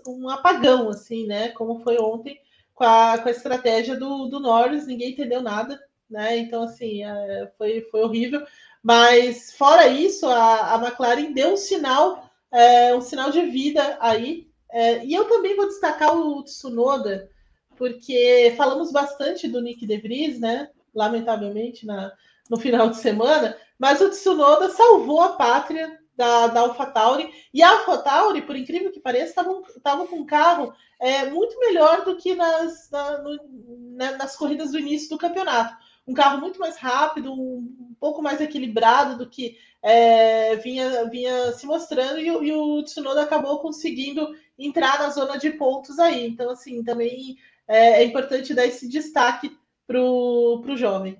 um apagão, assim, né? Como foi ontem com a, com a estratégia do, do Norris, ninguém entendeu nada. Né? Então, assim, é, foi, foi horrível. Mas fora isso, a, a McLaren deu um sinal, é, um sinal de vida aí. É, e eu também vou destacar o Tsunoda, porque falamos bastante do Nick De Vries, né? Lamentavelmente, na, no final de semana, mas o Tsunoda salvou a pátria da, da AlphaTauri. E a AlphaTauri, por incrível que pareça, estava com um carro é, muito melhor do que nas, na, no, né, nas corridas do início do campeonato um carro muito mais rápido, um, pouco mais equilibrado do que é, vinha, vinha se mostrando, e, e, o Tsunoda acabou conseguindo entrar na zona de pontos aí. Então, assim, também é, é importante dar esse destaque para o jovem.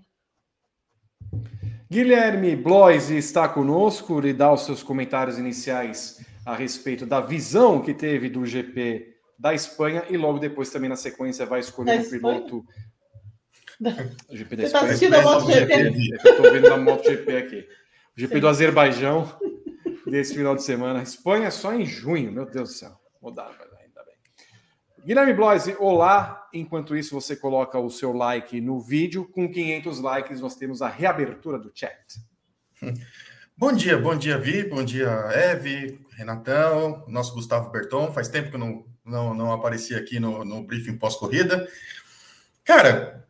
Guilherme Blois está conosco e dá os seus comentários iniciais a respeito da visão que teve do GP da Espanha e logo depois também na sequência vai escolher o piloto o GP da Você está assistindo a MotoGP? Estou vendo a MotoGP aqui. O GP Sim. do Azerbaijão desse final de semana. Espanha só em junho, meu Deus do céu. Mudaram, ainda bem. Guilherme Bloise, olá. Enquanto isso, você coloca o seu like no vídeo. Com 500 likes, nós temos a reabertura do chat. Bom dia, bom dia, Vi, bom dia, Eve, Renatão, nosso Gustavo Berton. Faz tempo que eu não, não, não apareci aqui no, no briefing pós-corrida. Cara,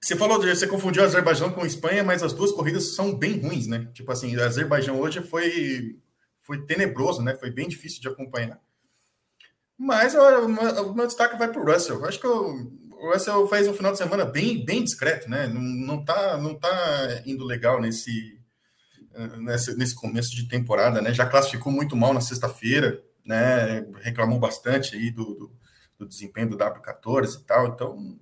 você falou, você confundiu Azerbaijão com Espanha, mas as duas corridas são bem ruins, né? Tipo assim, o Azerbaijão hoje foi, foi tenebroso, né? Foi bem difícil de acompanhar. Mas o meu destaque vai para o Russell. Acho que o, o Russell fez um final de semana bem, bem discreto, né? Não, não, tá, não tá indo legal nesse, nesse, nesse começo de temporada, né? Já classificou muito mal na sexta-feira, né? Reclamou bastante aí do, do, do desempenho do W14 e tal. Então,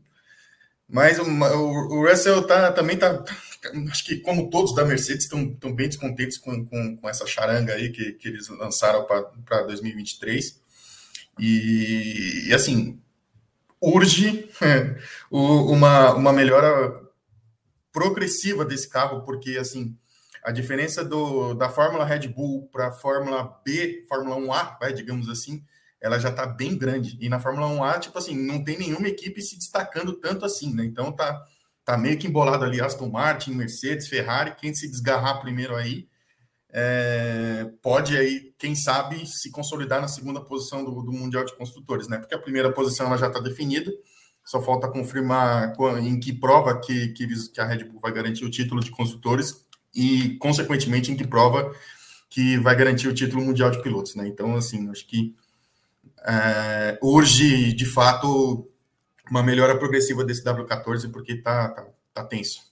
mas o, o, Russell tá, também tá, acho que como todos da Mercedes estão bem descontentes com, com, com, essa charanga aí que, que eles lançaram para 2023. E, e, assim, urge [LAUGHS] uma, uma melhora progressiva desse carro, porque assim, a diferença do, da Fórmula Red Bull para a Fórmula B, Fórmula 1A, vai, digamos assim, ela já está bem grande. E na Fórmula 1A, tipo assim, não tem nenhuma equipe se destacando tanto assim, né? Então tá, tá meio que embolado ali Aston Martin, Mercedes, Ferrari, quem se desgarrar primeiro aí é, pode aí, quem sabe, se consolidar na segunda posição do, do Mundial de Construtores, né? Porque a primeira posição ela já está definida, só falta confirmar em que prova que, que, a Red Bull vai garantir o título de construtores e, consequentemente, em que prova que vai garantir o título mundial de pilotos, né? Então, assim, acho que é, urge, de fato, uma melhora progressiva desse W14, porque tá, tá, tá tenso.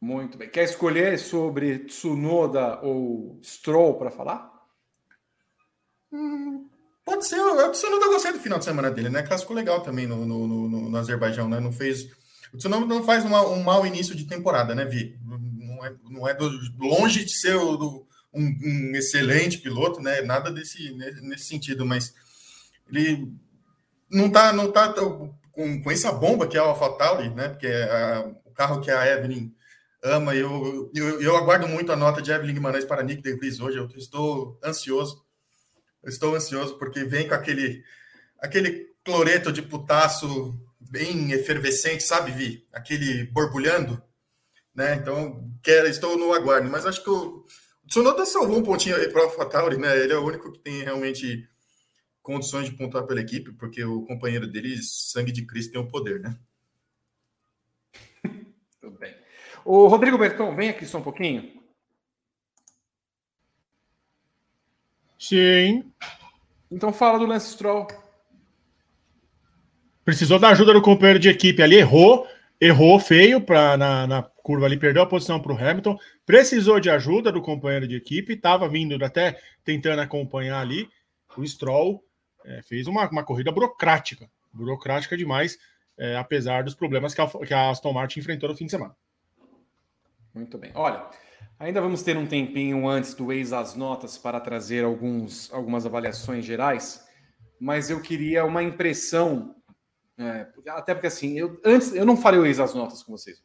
Muito bem. Quer escolher sobre Tsunoda ou Stroll para falar? Hum, pode ser. O Tsunoda gostei do final de semana dele, né? Clássico legal também no, no, no, no Azerbaijão, né? Não fez. O Tsunoda não faz uma, um mau início de temporada, né, Vi? Não é, não é do, longe de ser o, do, um, um, excelente piloto, né? Nada desse nesse sentido, mas ele não tá, não tá com, com essa bomba que é o AlphaTauri, né? Porque é a, o carro que a Evelyn ama. Eu, eu, eu aguardo muito a nota de Evelyn Guimarães para Nick De Vries hoje. Eu estou ansioso. Eu estou ansioso porque vem com aquele, aquele cloreto de putaço bem efervescente, sabe, Vi? Aquele borbulhando. Né? Então, quero, estou no aguardo. Mas acho que o Tsunoda salvou um pontinho aí para o AlphaTauri, né? Ele é o único que tem realmente condições de pontuar pela equipe, porque o companheiro dele, sangue de Cristo, tem o poder, né? [LAUGHS] Tudo bem. O Rodrigo Berton, vem aqui só um pouquinho. Sim. Então fala do Lance Stroll. Precisou da ajuda do companheiro de equipe ali, errou, errou feio pra, na, na curva ali, perdeu a posição para o Hamilton. Precisou de ajuda do companheiro de equipe, estava vindo até tentando acompanhar ali. O Stroll é, fez uma, uma corrida burocrática, burocrática demais, é, apesar dos problemas que a, que a Aston Martin enfrentou no fim de semana. Muito bem. Olha, ainda vamos ter um tempinho antes do ex as notas para trazer alguns, algumas avaliações gerais, mas eu queria uma impressão, é, até porque assim, eu antes eu não farei o ex as notas com vocês.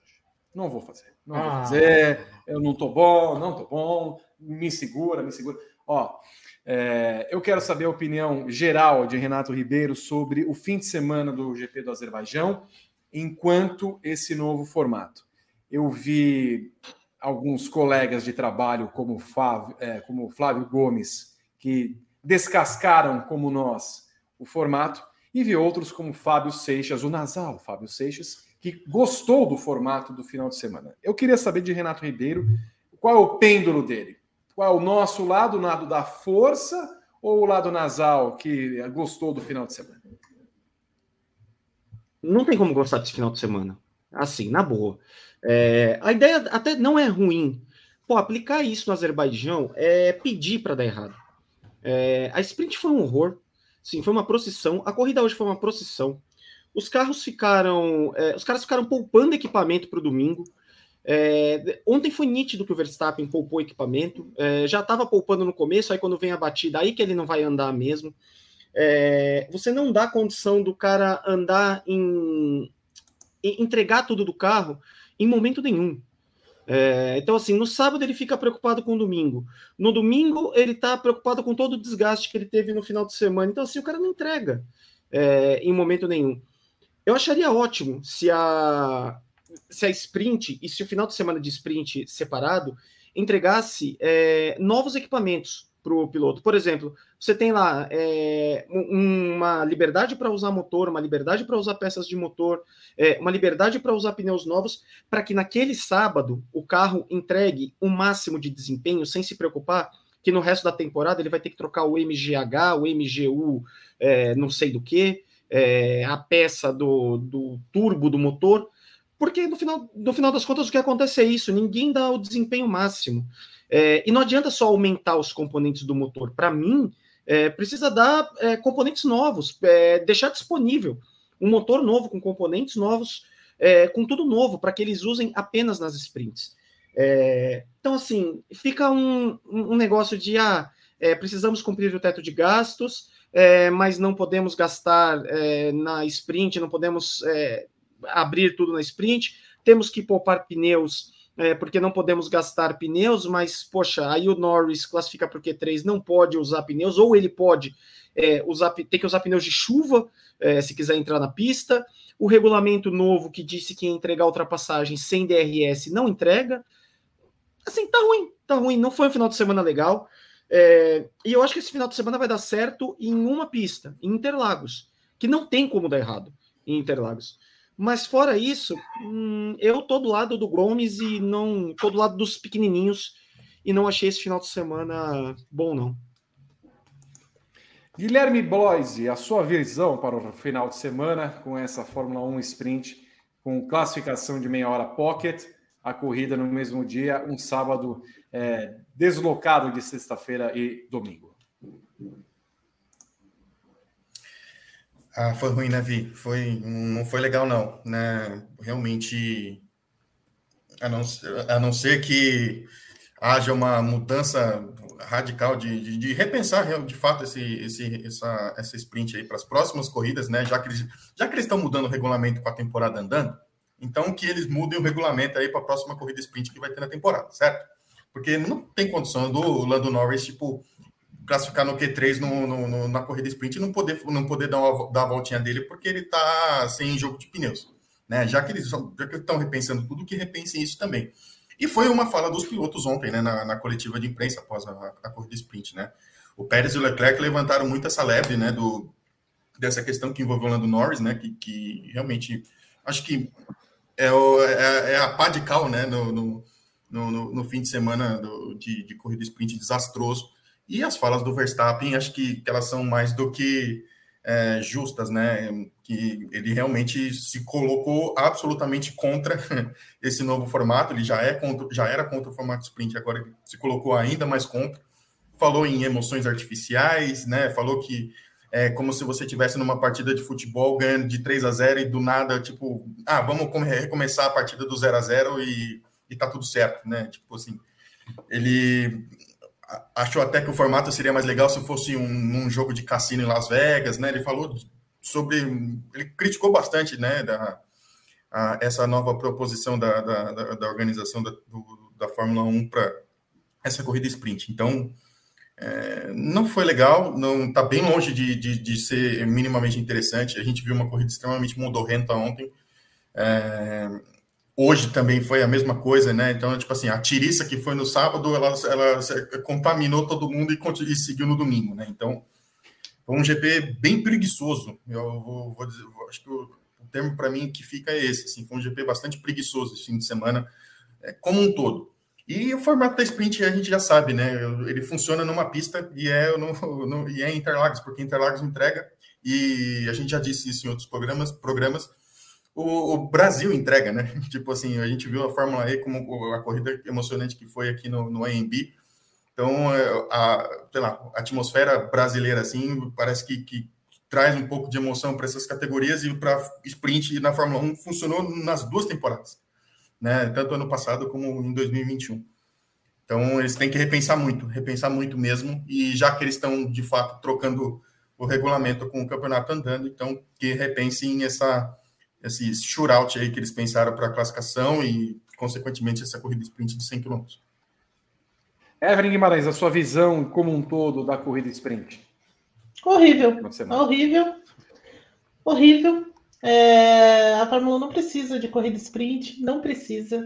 Não vou fazer. Não ah. vou fazer. Eu não tô bom, não tô bom. Me segura, me segura. Ó, é, eu quero saber a opinião geral de Renato Ribeiro sobre o fim de semana do GP do Azerbaijão, enquanto esse novo formato eu vi alguns colegas de trabalho, como Flávio, é, como Flávio Gomes, que descascaram, como nós, o formato, e vi outros, como Fábio Seixas, o Nasal Fábio Seixas, que gostou do formato do final de semana. Eu queria saber de Renato Ribeiro qual é o pêndulo dele. Qual é o nosso lado, o lado da força ou o lado nasal que gostou do final de semana? Não tem como gostar desse final de semana. Assim, na boa. É, a ideia até não é ruim. Pô, aplicar isso no Azerbaijão é pedir para dar errado. É, a sprint foi um horror. Sim, foi uma procissão. A corrida hoje foi uma procissão. Os carros ficaram. É, os caras ficaram poupando equipamento para o domingo. É, ontem foi nítido que o Verstappen poupou equipamento. É, já estava poupando no começo, aí quando vem a batida, aí que ele não vai andar mesmo. É, você não dá condição do cara andar em, em entregar tudo do carro em momento nenhum. É, então, assim, no sábado ele fica preocupado com o domingo. No domingo ele está preocupado com todo o desgaste que ele teve no final de semana. Então, assim, o cara não entrega é, em momento nenhum. Eu acharia ótimo se a, se a sprint e se o final de semana de sprint separado entregasse é, novos equipamentos para o piloto. Por exemplo, você tem lá é, uma liberdade para usar motor, uma liberdade para usar peças de motor, é, uma liberdade para usar pneus novos, para que naquele sábado o carro entregue o máximo de desempenho sem se preocupar que no resto da temporada ele vai ter que trocar o MGH, o MGU, é, não sei do que, é, a peça do, do turbo do motor, porque no final, no final das contas o que acontece é isso, ninguém dá o desempenho máximo. É, e não adianta só aumentar os componentes do motor. Para mim, é, precisa dar é, componentes novos, é, deixar disponível um motor novo com componentes novos, é, com tudo novo, para que eles usem apenas nas sprints. É, então, assim, fica um, um negócio de ah, precisamos cumprir o teto de gastos, mas não podemos gastar na sprint, não podemos abrir tudo na sprint, temos que poupar pneus é, porque não podemos gastar pneus, mas, poxa, aí o Norris classifica para o Q3, não pode usar pneus, ou ele pode é, usar, ter que usar pneus de chuva é, se quiser entrar na pista. O regulamento novo que disse que ia entregar ultrapassagem sem DRS não entrega. Assim, tá ruim, tá ruim. Não foi um final de semana legal. É, e eu acho que esse final de semana vai dar certo em uma pista, em Interlagos, que não tem como dar errado em Interlagos. Mas fora isso, hum, eu tô do lado do Gomes e não tô do lado dos pequenininhos e não achei esse final de semana bom não. Guilherme Bloise, a sua visão para o final de semana com essa Fórmula 1 Sprint com classificação de meia hora pocket, a corrida no mesmo dia, um sábado é, deslocado de sexta-feira e domingo. Ah, foi ruim, né, Vi? Foi, não foi legal, não. Né? Realmente, a não, a não ser que haja uma mudança radical de, de, de, repensar de fato esse, esse, essa, essa sprint aí para as próximas corridas, né? Já que, eles, já que eles estão mudando o regulamento com a temporada andando, então que eles mudem o regulamento aí para a próxima corrida sprint que vai ter na temporada, certo? Porque não tem condição do Lando Norris, tipo, classificar no Q3 no, no, no, na corrida sprint e não poder, não poder dar, uma, dar a voltinha dele porque ele está sem jogo de pneus. Né? Já que eles estão repensando tudo, que repensem isso também. E foi uma fala dos pilotos ontem, né, na, na coletiva de imprensa após a, a, corrida sprint, né? O Pérez e o Leclerc levantaram muito essa lebre, né, do, dessa questão que envolveu o Lando Norris, né, que, que realmente acho que é, o, é, é a pá de cal, né, no, no, no, no fim de semana do, de, de corrida sprint desastroso e as falas do Verstappen, acho que, que elas são mais do que é, justas, né? Que ele realmente se colocou absolutamente contra [LAUGHS] esse novo formato. Ele já, é contra, já era contra o formato sprint, agora ele se colocou ainda mais contra. Falou em emoções artificiais, né? Falou que é como se você tivesse numa partida de futebol ganhando de 3 a 0 e do nada, tipo, ah, vamos recomeçar a partida do 0 a 0 e, e tá tudo certo, né? Tipo assim, ele achou até que o formato seria mais legal se fosse um, um, jogo de cassino em Las Vegas, né? Ele falou sobre, ele criticou bastante, né, da, a, essa nova proposição da, da, da organização da, do, da Fórmula 1 para essa corrida sprint. Então, é, não foi legal, não está bem longe de, de, de, ser minimamente interessante. A gente viu uma corrida extremamente modorrenta ontem. É, Hoje também foi a mesma coisa, né? Então, tipo assim, a tiriça que foi no sábado, ela, ela contaminou todo mundo e, e seguiu no domingo, né? Então, foi um GP bem preguiçoso. Eu vou, vou dizer, acho que o, o termo para mim que fica é esse, assim, foi um GP bastante preguiçoso esse fim de semana, é, como um todo. E o formato da sprint a gente já sabe, né? Ele funciona numa pista e é, no, no, e é Interlagos, porque Interlagos entrega, e a gente já disse isso em outros programas, programas o, o, Brasil entrega, né? [LAUGHS] Tipo assim, a gente viu a Fórmula E como a corrida emocionante que foi aqui no, no AMB. Então, é, a, sei lá, a atmosfera brasileira, assim, parece que, que traz um pouco de emoção para essas categorias e para sprint na Fórmula 1 funcionou nas duas temporadas, né? Tanto ano passado como em 2021. Então, eles têm que repensar muito, repensar muito mesmo. E já que eles estão, de fato, trocando o regulamento com o campeonato andando, então que repensem essa esse shootout aí que eles pensaram para a classificação e, consequentemente, essa corrida sprint de 100 km. Evelyn Guimarães, a sua visão como um todo da corrida sprint? Horrível. Horrível. Horrível. É, a Fórmula 1 não precisa de corrida sprint, não precisa.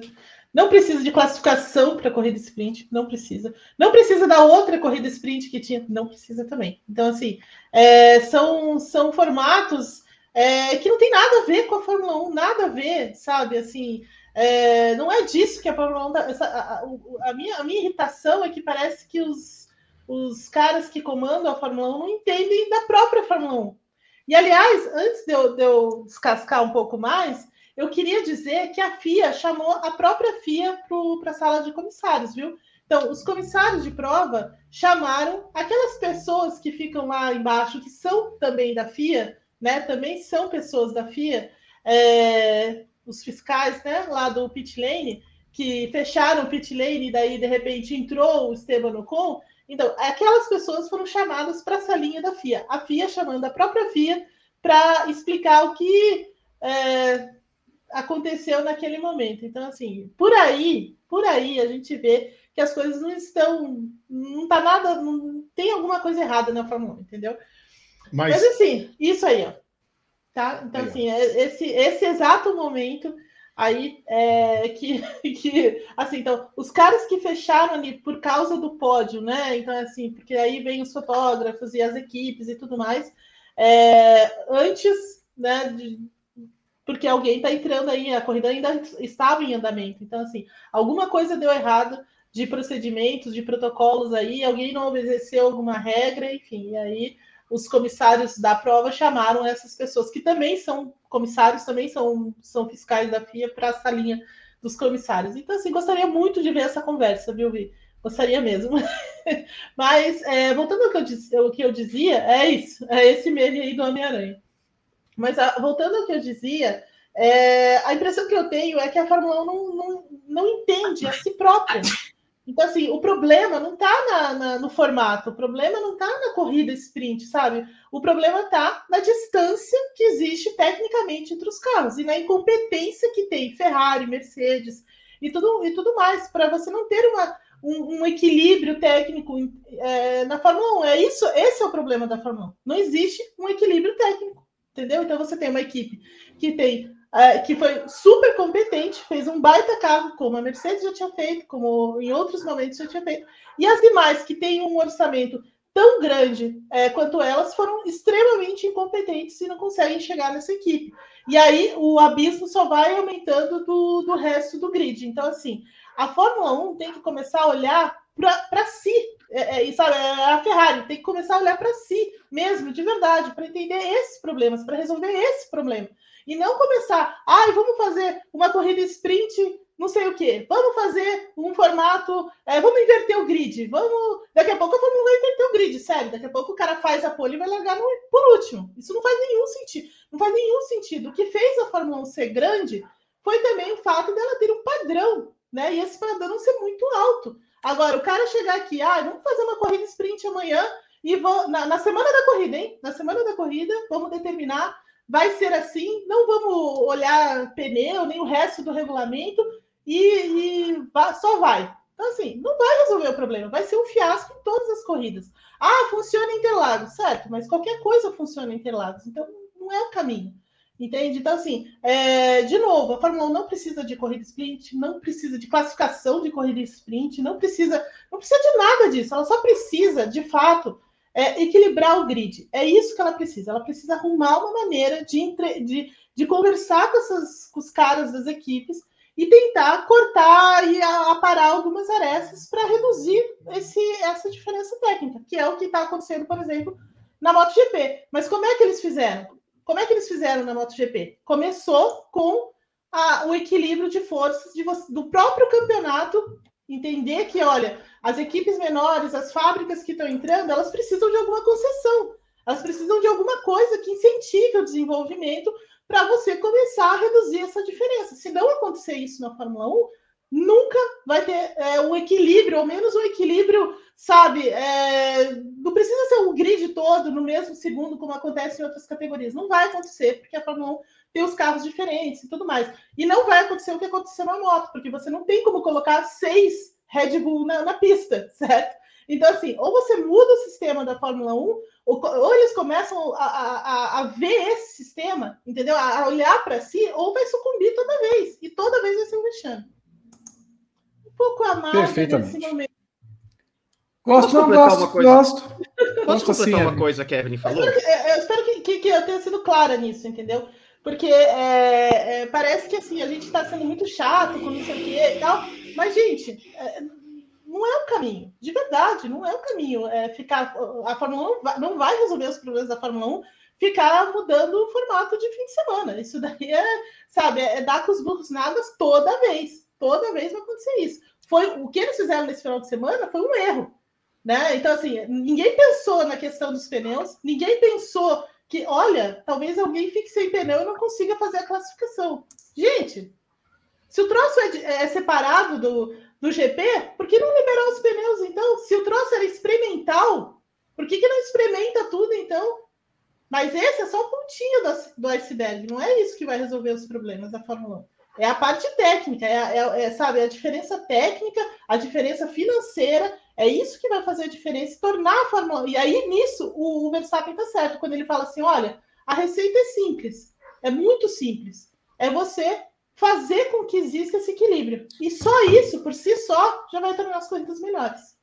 Não precisa de classificação para corrida sprint, não precisa. Não precisa da outra corrida sprint que tinha, não precisa também. Então, assim, é, são, são formatos é, que não tem nada a ver com a Fórmula 1, nada a ver, sabe? Assim, é, não é disso que a Fórmula 1. Tá, essa, a, a, minha, a minha irritação é que parece que os, os caras que comandam a Fórmula 1 não entendem da própria Fórmula 1. E, aliás, antes de eu, de eu descascar um pouco mais, eu queria dizer que a FIA chamou a própria FIA para a sala de comissários, viu? Então, os comissários de prova chamaram aquelas pessoas que ficam lá embaixo, que são também da FIA, né, também são pessoas da FIA, é, os fiscais né, lá do pit lane, que fecharam o pit lane e daí, de repente, entrou o Esteban Ocon. Então, aquelas pessoas foram chamadas para essa linha da FIA. A FIA chamando a própria FIA para explicar o que é, aconteceu naquele momento. Então, assim, por aí, por aí a gente vê que as coisas não estão, não tá nada, não tem alguma coisa errada na Fórmula 1, entendeu? Mas, Mas assim, isso aí, ó. Tá? Então, aí, assim, é esse, esse exato momento aí é, que, [LAUGHS] que assim, então, os caras que fecharam ali por causa do pódio, né? Então, assim, porque aí vem os fotógrafos e as equipes e tudo mais. É, antes, né, de, porque alguém está entrando aí, a corrida ainda estava em andamento. Então, assim, alguma coisa deu errado de procedimentos, de protocolos aí, alguém não obedeceu alguma regra, enfim, e aí os comissários da prova chamaram essas pessoas que também são comissários, também são, são fiscais da FIA para essa linha dos comissários. Então, assim, gostaria muito de ver essa conversa, viu, Vi? Gostaria mesmo. [LAUGHS] Mas, é, voltando ao que, eu ao que eu dizia, é isso, é esse meme aí do Homem-Aranha. Mas, a, voltando ao que eu dizia, é, a impressão que eu tenho é que a Fórmula 1 não, não, não entende a si própria. Então, assim, o problema não está no formato, o problema não está na corrida sprint, sabe? O problema está na distância que existe tecnicamente entre os carros e na incompetência que tem Ferrari, Mercedes e tudo, e tudo mais, para você não ter uma, um, um equilíbrio técnico é, na Fórmula 1. É isso, esse é o problema da Fórmula 1. Não existe um equilíbrio técnico, entendeu? Então você tem uma equipe que tem é, que foi super competente, fez um baita carro, como a Mercedes já tinha feito, como em outros momentos já tinha feito, e as demais que têm um orçamento tão grande é, quanto elas foram extremamente incompetentes e não conseguem chegar nessa equipe. E aí o abismo só vai aumentando do, do resto do grid. Então, assim, a Fórmula 1 tem que começar a olhar para si. É, é, sabe, é a Ferrari tem que começar a olhar para si mesmo, de verdade, para entender esses problemas, para resolver esse problema. E não começar, ai, ah, vamos fazer uma corrida sprint, não sei o quê. Vamos fazer um formato, é, vamos inverter o grid. Vamos, daqui a pouco vou inverter o grid, sério. Daqui a pouco o cara faz a pole e vai largar no, por último. Isso não faz nenhum sentido. Não faz nenhum sentido. O que fez a Fórmula 1 ser grande foi também o fato dela ter um padrão, né? E esse padrão ser muito alto. Agora, o cara chegar aqui, ah, vamos fazer uma corrida sprint amanhã e vou, na, na semana da corrida, hein? Na semana da corrida, vamos determinar vai ser assim, não vamos olhar pneu, nem o resto do regulamento, e, e só vai. Então, assim, não vai resolver o problema, vai ser um fiasco em todas as corridas. Ah, funciona Interlagos, certo, mas qualquer coisa funciona Interlagos, então não é o caminho. Entende? Então, assim, é, de novo, a Fórmula 1 não precisa de corrida sprint, não precisa de classificação de corrida sprint, não precisa, não precisa de nada disso. Ela só precisa, de fato, é, equilibrar o grid. É isso que ela precisa. Ela precisa arrumar uma maneira de, entre, de, de conversar com, essas, com os caras das equipes e tentar cortar e aparar algumas arestas para reduzir esse, essa diferença técnica, que é o que está acontecendo, por exemplo, na MotoGP. Mas como é que eles fizeram? Como é que eles fizeram na MotoGP? Começou com a, o equilíbrio de forças de, do próprio campeonato entender que, olha, as equipes menores, as fábricas que estão entrando, elas precisam de alguma concessão, elas precisam de alguma coisa que incentive o desenvolvimento para você começar a reduzir essa diferença. Se não acontecer isso na Fórmula 1, nunca vai ter é, um equilíbrio, ao menos um equilíbrio, sabe? É, não precisa ser um grid todo no mesmo segundo, como acontece em outras categorias. Não vai acontecer, porque a Fórmula 1 tem os carros diferentes e tudo mais. E não vai acontecer o que aconteceu na moto, porque você não tem como colocar seis Red Bull na, na pista, [LAUGHS] certo? Então, assim, ou você muda o sistema da Fórmula 1, ou, ou eles começam a, a, a, ver esse sistema, entendeu? A, olhar para si, ou vai sucumbir toda vez. E toda vez vai ser um vexame. Um pouco amado nesse momento. Gosto, não, gosto, uma coisa? gosto. Posso gosto completar assim, uma coisa que a Evelyn falou? Eu espero, que, eu espero que, que, que, eu tenha sido clara nisso, entendeu? Porque é, é, parece que assim, a gente está sendo muito chato com isso aqui e tal, mas, gente, é, não é o caminho, de verdade, não é o caminho. É ficar, a Fórmula 1 não vai, não vai resolver os problemas da Fórmula 1 ficar mudando o formato de fim de semana. Isso daí é, sabe, é dar com os burros nadas toda vez. Toda vez vai acontecer isso. Foi o que eles fizeram nesse final de semana foi um erro. Né? Então, assim, ninguém pensou na questão dos pneus, ninguém pensou que, olha, talvez alguém fique sem pneu e não consiga fazer a classificação. Gente, se o troço é, é separado do, do GP, por que não liberar os pneus, então? Se o troço era experimental, por que, que não experimenta tudo, então? Mas esse é só o pontinho do, do iceberg, não é isso que vai resolver os problemas da Fórmula 1. É a parte técnica, é, é, é, sabe, a diferença técnica, a diferença financeira, é isso que vai fazer a diferença e tornar a Fórmula 1. E aí, nisso, o, o Verstappen está certo, quando ele fala assim: olha, a receita é simples, é muito simples. É você fazer com que exista esse equilíbrio. E só isso, por si só, já vai tornar as corridas melhores.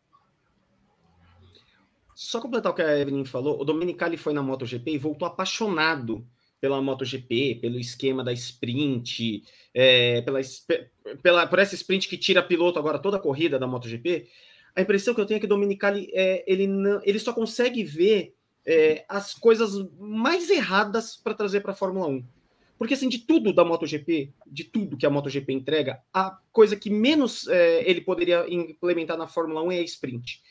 Só completar o que a Evelyn falou, o Domenicali foi na MotoGP e voltou apaixonado pela MotoGP, pelo esquema da sprint, é, pela, pela, por essa sprint que tira piloto agora toda a corrida da MotoGP, a impressão que eu tenho é que Dominicali é, ele, não, ele só consegue ver é, as coisas mais erradas para trazer para a Fórmula 1. Porque assim, de tudo da MotoGP, de tudo que a MotoGP entrega, a coisa que menos é, ele poderia implementar na Fórmula 1 é a sprint.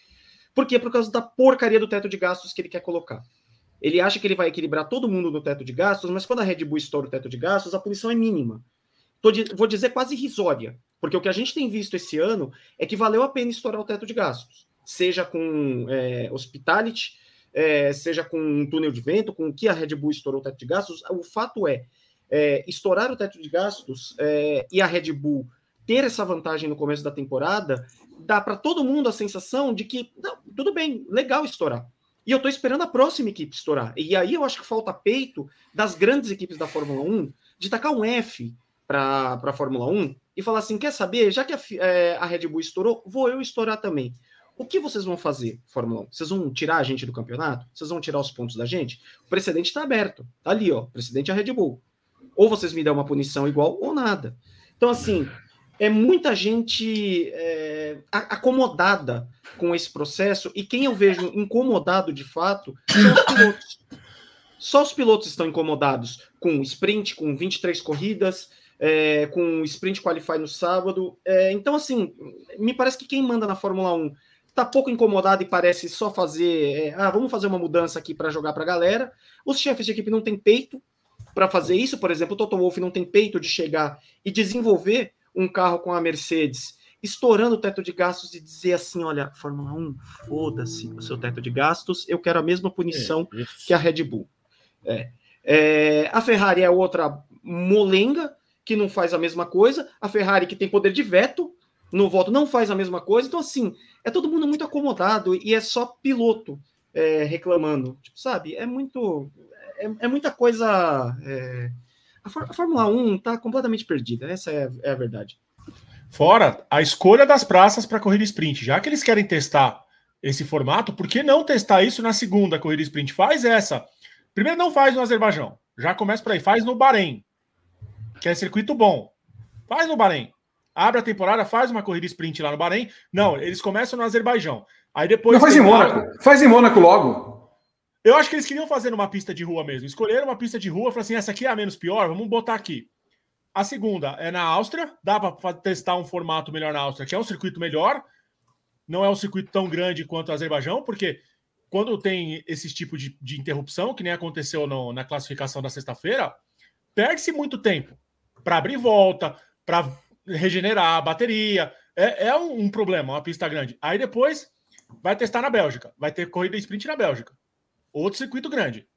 Por quê? Por causa da porcaria do teto de gastos que ele quer colocar. Ele acha que ele vai equilibrar todo mundo no teto de gastos, mas quando a Red Bull estoura o teto de gastos, a punição é mínima. Vou dizer quase irrisória, porque o que a gente tem visto esse ano é que valeu a pena estourar o teto de gastos, seja com é, hospitality, é, seja com um túnel de vento, com o que a Red Bull estourou o teto de gastos. O fato é, é estourar o teto de gastos é, e a Red Bull ter essa vantagem no começo da temporada, dá para todo mundo a sensação de que, não, tudo bem, legal estourar. E eu estou esperando a próxima equipe estourar. E aí eu acho que falta peito das grandes equipes da Fórmula 1 de tacar um F para a Fórmula 1 e falar assim: quer saber? Já que a, é, a, Red Bull estourou, vou eu estourar também. O que vocês vão fazer, Fórmula 1? Vocês vão tirar a gente do campeonato? Vocês vão tirar os pontos da gente? O precedente está aberto. Tá ali, ó. Precedente é a Red Bull. Ou vocês me dão uma punição igual ou nada. Então, assim, é muita gente é, acomodada com esse processo, e quem eu vejo incomodado de fato são os pilotos. Só os pilotos estão incomodados com sprint, com 23 corridas, é, com sprint qualify no sábado. É, então, assim, me parece que quem manda na Fórmula 1 está pouco incomodado e parece só fazer. É, ah, vamos fazer uma mudança aqui para jogar para a galera. Os chefes de equipe não têm peito para fazer isso. Por exemplo, o Toto Wolff não tem peito de chegar e desenvolver um carro com a Mercedes estourando o teto de gastos e dizer assim: olha, Fórmula 1, foda-se o seu teto de gastos, eu quero a mesma punição é, que a Red Bull. É. É, a Ferrari é outra molenga que não faz a mesma coisa, a Ferrari que tem poder de veto no voto não faz a mesma coisa, então assim, é todo mundo muito acomodado e é só piloto é, reclamando, tipo, sabe? É muito. É, é muita coisa. É, a, Fórmula 1 está completamente perdida, essa é, é a verdade. Fora a escolha das praças para corrida sprint. Já que eles querem testar esse formato, por que não testar isso na segunda corrida sprint? Faz essa. Primeiro, não faz no Azerbaijão. Já começa por aí. Faz no Bahrein, que é circuito bom. Faz no Bahrein. Abre a temporada, faz uma corrida sprint lá no Bahrein. Não, eles começam no Azerbaijão. Aí depois. Não faz em Mônaco. Faz em Mônaco logo. Eu acho que eles queriam fazer numa pista de rua mesmo. Escolheram uma pista de rua, falaram assim: essa aqui é a menos pior, vamos botar aqui. A segunda é na Áustria, dá para testar um formato melhor na Áustria, que é um circuito melhor, não é um circuito tão grande quanto o Azerbaijão, porque quando tem esse tipo de, de interrupção, que nem aconteceu no, na classificação da sexta-feira, perde-se muito tempo para abrir volta, para regenerar a bateria. É, é um, um, problema, uma pista grande. Aí depois vai testar na Bélgica, vai ter corrida sprint na Bélgica, outro circuito grande.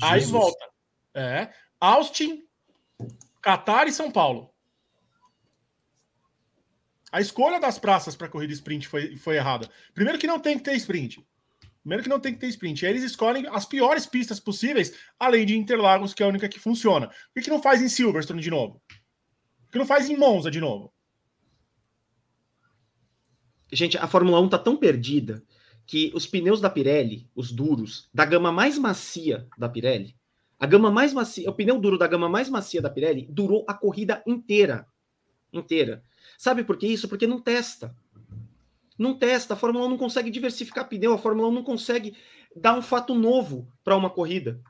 Jesus. Aí volta. É. Austin, Catar e São Paulo. A escolha das praças para corrida sprint foi, foi errada. Primeiro que não tem que ter sprint. Primeiro que não tem que ter sprint. Aí eles escolhem as piores pistas possíveis, além de Interlagos, que é a única que funciona. Por que, que não faz em Silverstone de novo? Por que não faz em Monza de novo? Gente, a Fórmula 1 tá tão perdida que os pneus da Pirelli, os duros, da gama mais macia da Pirelli, a gama mais macia, o pneu duro da gama mais macia da Pirelli durou a corrida inteira. Inteira. Sabe por que isso? Porque não testa. Não testa. A Fórmula 1 não consegue diversificar pneu, a Fórmula 1 não consegue dar um fato novo para uma corrida.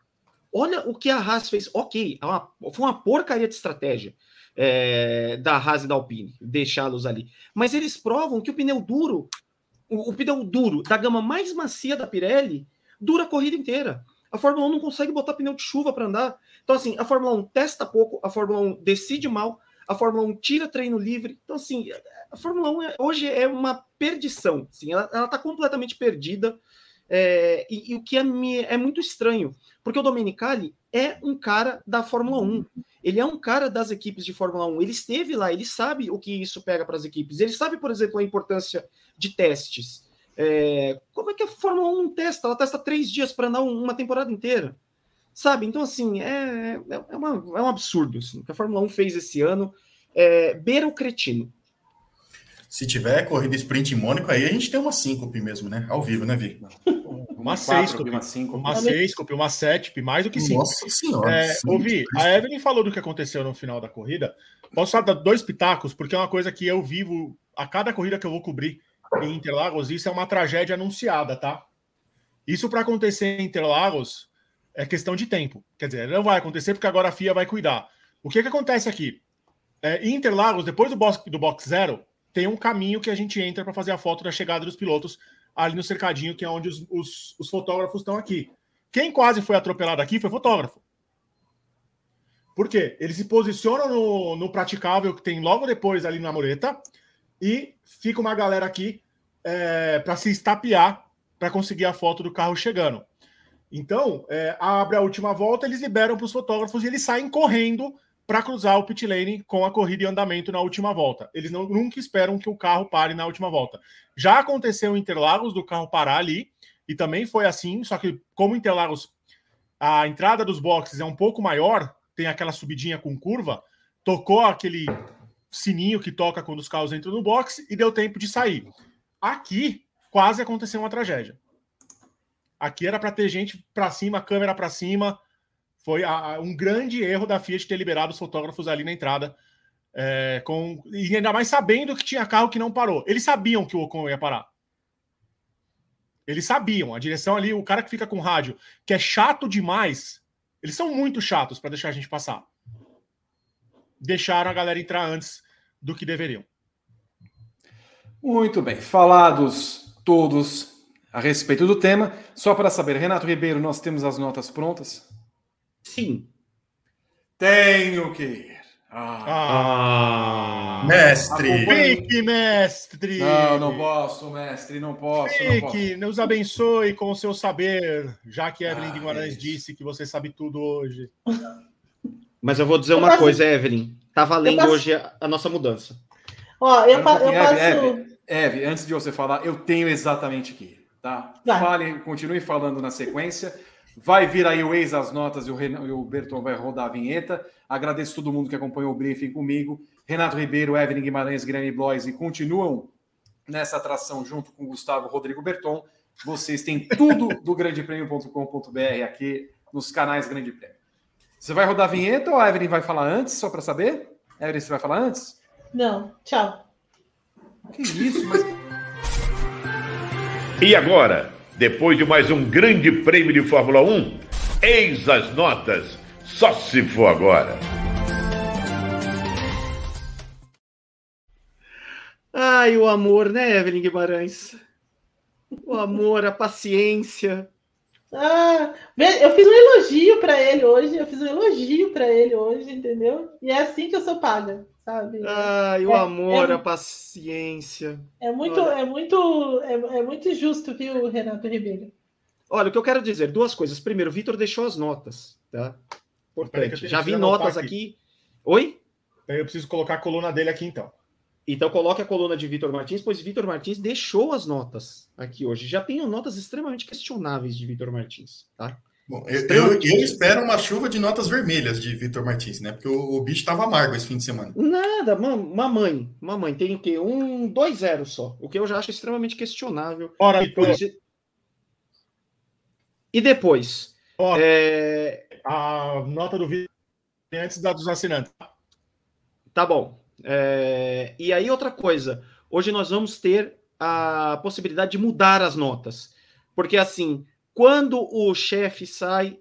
Olha o que a Haas fez. Ok, é foi uma porcaria de estratégia é, da Haas e da Alpine, deixá-los ali. Mas eles provam que o pneu duro, o, o pneu duro da gama mais macia da Pirelli, dura a corrida inteira. A Fórmula 1 não consegue botar pneu de chuva para andar. Então, assim, a Fórmula 1 testa pouco, a Fórmula 1 decide mal, a Fórmula 1 tira treino livre. Então, assim, a Fórmula 1 é, hoje é uma perdição. Assim, ela está completamente perdida. É, e, e, o que é, é, muito estranho, porque o Domenicali é um cara da Fórmula 1. Ele é um cara das equipes de Fórmula 1. Ele esteve lá, ele sabe o que isso pega para as equipes. Ele sabe, por exemplo, a importância de testes. É, como é que a Fórmula 1 testa? Ela testa três dias para andar uma temporada inteira. Sabe? Então, assim, é, é, é, uma, é um absurdo assim, o que a Fórmula 1 fez esse ano. É, beira o cretino. Se tiver corrida sprint em Mônaco, aí a gente tem uma síncope mesmo, né? Ao vivo, né, Vi? Uma seis, uma cinco, uma seis, uma sete, mais do que cinco. Nossa senhora. É, ouvi, a Evelyn falou do que aconteceu no final da corrida. Posso dar dois pitacos, porque é uma coisa que eu vivo a cada corrida que eu vou cobrir em Interlagos, isso é uma tragédia anunciada, tá? Isso para acontecer em Interlagos é questão de tempo. Quer dizer, não vai acontecer porque agora a FIA vai cuidar. O que, que acontece aqui? É, Interlagos, depois do box, do box zero, tem um caminho que a gente entra para fazer a foto da chegada dos pilotos ali no cercadinho, que é onde os, os, os fotógrafos estão aqui. Quem quase foi atropelado aqui foi fotógrafo. Por quê? Eles se posicionam no, no praticável que tem logo depois ali na mureta e fica uma galera aqui é, para se estapear para conseguir a foto do carro chegando. Então, é, abre a última volta, eles liberam para os fotógrafos e eles saem correndo para cruzar o pit lane com a corrida em andamento na última volta. Eles não, nunca esperam que o carro pare na última volta. Já aconteceu em Interlagos do carro parar ali, e também foi assim, só que como Interlagos a entrada dos boxes é um pouco maior, tem aquela subidinha com curva, tocou aquele sininho que toca quando os carros entram no box e deu tempo de sair. Aqui quase aconteceu uma tragédia. Aqui era para ter gente para cima, câmera para cima, foi a, a, um grande erro da Fiat ter liberado os fotógrafos ali na entrada. É, com, e ainda mais sabendo que tinha carro que não parou. Eles sabiam que o Ocon ia parar. Eles sabiam. A direção ali, o cara que fica com rádio, que é chato demais, eles são muito chatos para deixar a gente passar. Deixaram a galera entrar antes do que deveriam. Muito bem. Falados todos a respeito do tema, só para saber, Renato Ribeiro, nós temos as notas prontas? Sim. Tenho que ir. Ah. ah. Mestre! Fique, mestre! Não, não posso, mestre, não posso. Fique, nos abençoe com o seu saber, já que Evelyn ah, Guimarães é disse que você sabe tudo hoje. Mas eu vou dizer uma coisa, Evelyn. Tá valendo passo... hoje a, a, nossa mudança. Ó, eu, pa eu passo. Eve, Eve, antes de você falar, eu tenho exatamente que ir, tá? Fale, continue falando na sequência. Vai vir aí o ex as notas e o, Renan, e o Berton vai rodar a vinheta. Agradeço todo mundo que acompanhou o briefing comigo. Renato Ribeiro, Evelyn Guimarães, Guilherme Blois e continuam nessa atração junto com Gustavo Rodrigo Berton. Vocês têm tudo do grandepremio.com.br aqui nos canais Grande Prêmio. Você vai rodar a vinheta ou a Evelyn vai falar antes, só para saber? Evelyn, você vai falar antes? Não, tchau. Que isso, mas... E agora? Depois de mais um grande prêmio de Fórmula 1, eis as notas. Só se for agora. Ai, o amor, né, Evelyn Guimarães? O amor, a paciência. Ah, eu fiz um elogio para ele hoje, eu fiz um elogio para ele hoje, entendeu? E é assim que eu sou paga sabe? Ai, o é, amor, é, a paciência. É muito, é muito, é, é, muito justo, viu, Renato Ribeiro? Olha, o que eu quero dizer, duas coisas. Primeiro, o Vitor deixou as notas, tá? Importante. Já vi notas aqui. aqui. Oi? Eu preciso colocar a coluna dele aqui, então. Então coloque a coluna de Vitor Martins, pois Vitor Martins deixou as notas aqui hoje. Já tenho notas extremamente questionáveis de Vitor Martins, tá? Bom, eu, eu, eu, espero uma chuva de notas vermelhas de Vitor Martins, né? Porque o, o bicho estava amargo esse fim de semana. Nada, mamãe. Mamãe, tem o quê? Um, dois zero só. O que eu já acho extremamente questionável. Ora, Vitor. E depois? Ora, é... A nota do Vitor antes da dos assinantes. Tá bom. É... E aí, outra coisa. Hoje nós vamos ter a possibilidade de mudar as notas. Porque assim quando o chefe sai,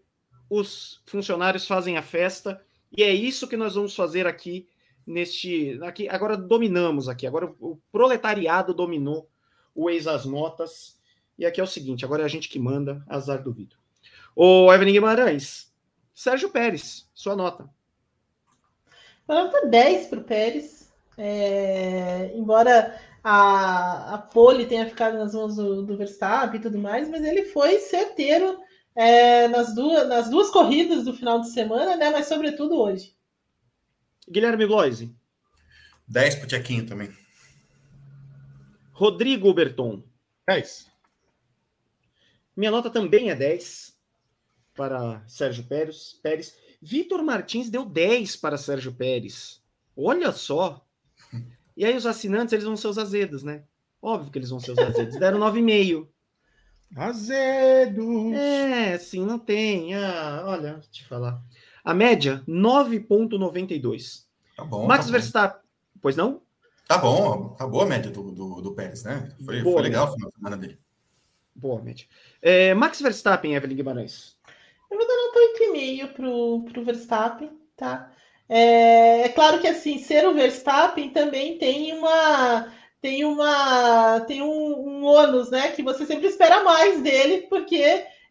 os funcionários fazem a festa, e é isso que nós vamos fazer aqui neste. Aqui, agora dominamos aqui, agora o proletariado dominou o ex as notas. E aqui é o seguinte: agora é a gente que manda, azar do Vitor. Ô, Evelyn Guimarães, Sérgio Pérez, sua nota. Nota 10 para o Pérez. É, embora a, a pole tenha ficado nas mãos do, do Verstappen e tudo mais, mas ele foi certeiro é, nas, duas, nas duas corridas do final de semana, né? Mas sobretudo hoje. Guilherme Bloise. 10 pro Tchequinho também. Rodrigo Berton. 10. Minha nota também é 10 para Sérgio Pérez. Pérez. Vitor Martins deu 10 para Sérgio Pérez. Olha só. E aí os assinantes, eles vão ser os azedos, né? Óbvio que eles vão ser os azedos. Deram [LAUGHS] 9,5. Azedos. É, sim, não tem. Ah, olha, deixa eu te falar. A média, 9,92. Tá bom. Max tá Verstappen. Pois não? Bom. Tá bom, tá boa a média do, do, do Pérez, né? Foi, Boa foi legal o final de semana dele. Boa média. É, Max Verstappen, Evelyn Guimarães. Eu vou dar nota 8,5 pro, pro Verstappen, tá? É, é claro que assim, ser o Verstappen também tem uma tem uma tem um, um ônus, né? Que você sempre espera mais dele, porque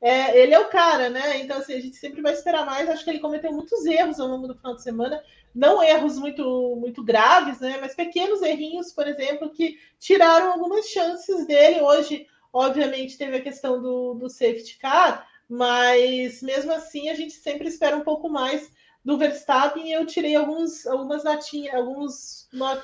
é, ele é o cara, né? Então assim, a gente sempre vai esperar mais. Acho que ele cometeu muitos erros ao longo do final de semana, não erros muito muito graves, né? Mas pequenos errinhos, por exemplo, que tiraram algumas chances dele. Hoje, obviamente, teve a questão do, do safety car, mas mesmo assim a gente sempre espera um pouco mais do Verstappen. Eu tirei alguns, algumas notinhas, alguns not,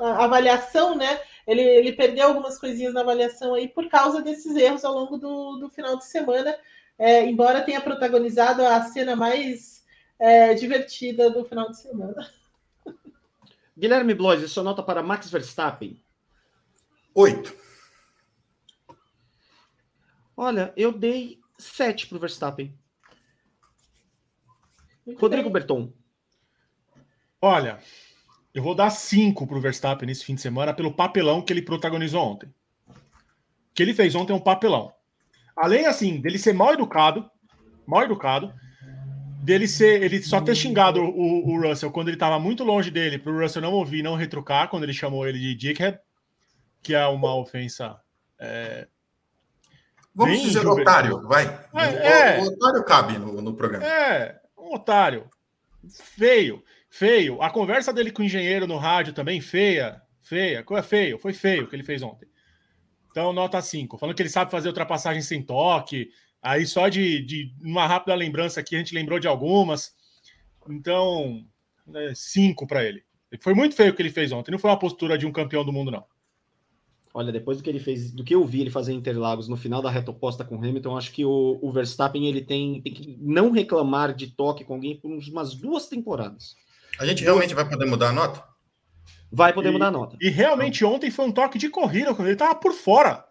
avaliação, né? Ele, ele perdeu algumas coisinhas na avaliação aí por causa desses erros ao longo do, do final de semana, é, embora tenha protagonizado a cena mais é, divertida do final de semana. [LAUGHS] Guilherme Bloise, sua nota para Max Verstappen. Oito. Olha, eu dei 7 para o Verstappen. Muito Rodrigo bem. Berton. Olha, eu vou dar 5 pro Verstappen nesse fim de semana pelo papelão que ele protagonizou ontem. O que ele fez ontem é um papelão. Além, assim, dele ser mal educado, mal educado, dele ser, ele só ter xingado o, o Russell quando ele estava muito longe dele, pro Russell não ouvir, não retrucar, quando ele chamou ele de dickhead, que é uma ofensa é, Vamos Bem dizer otário, vai. É, é. O, o otário cabe no, no programa. É, um otário. Feio, feio. A conversa dele com o engenheiro no rádio também, feia, feia. Coisa feio, foi feio o que ele fez ontem. Então, nota 5. Falando que ele sabe fazer ultrapassagem sem toque. Aí, só de, de uma rápida lembrança aqui, a gente lembrou de algumas. Então, 5 para ele. Foi muito feio o que ele fez ontem. Não foi uma postura de um campeão do mundo, não. Olha, depois do que ele fez, do que eu vi ele fazer em Interlagos no final da reta oposta com o Hamilton, acho que o, o Verstappen ele tem, tem que não reclamar de toque com alguém por umas duas temporadas. A gente realmente vai poder mudar a nota? Vai poder E- mudar a nota. E realmente ontem foi um toque de corrida, quando ele tava por fora.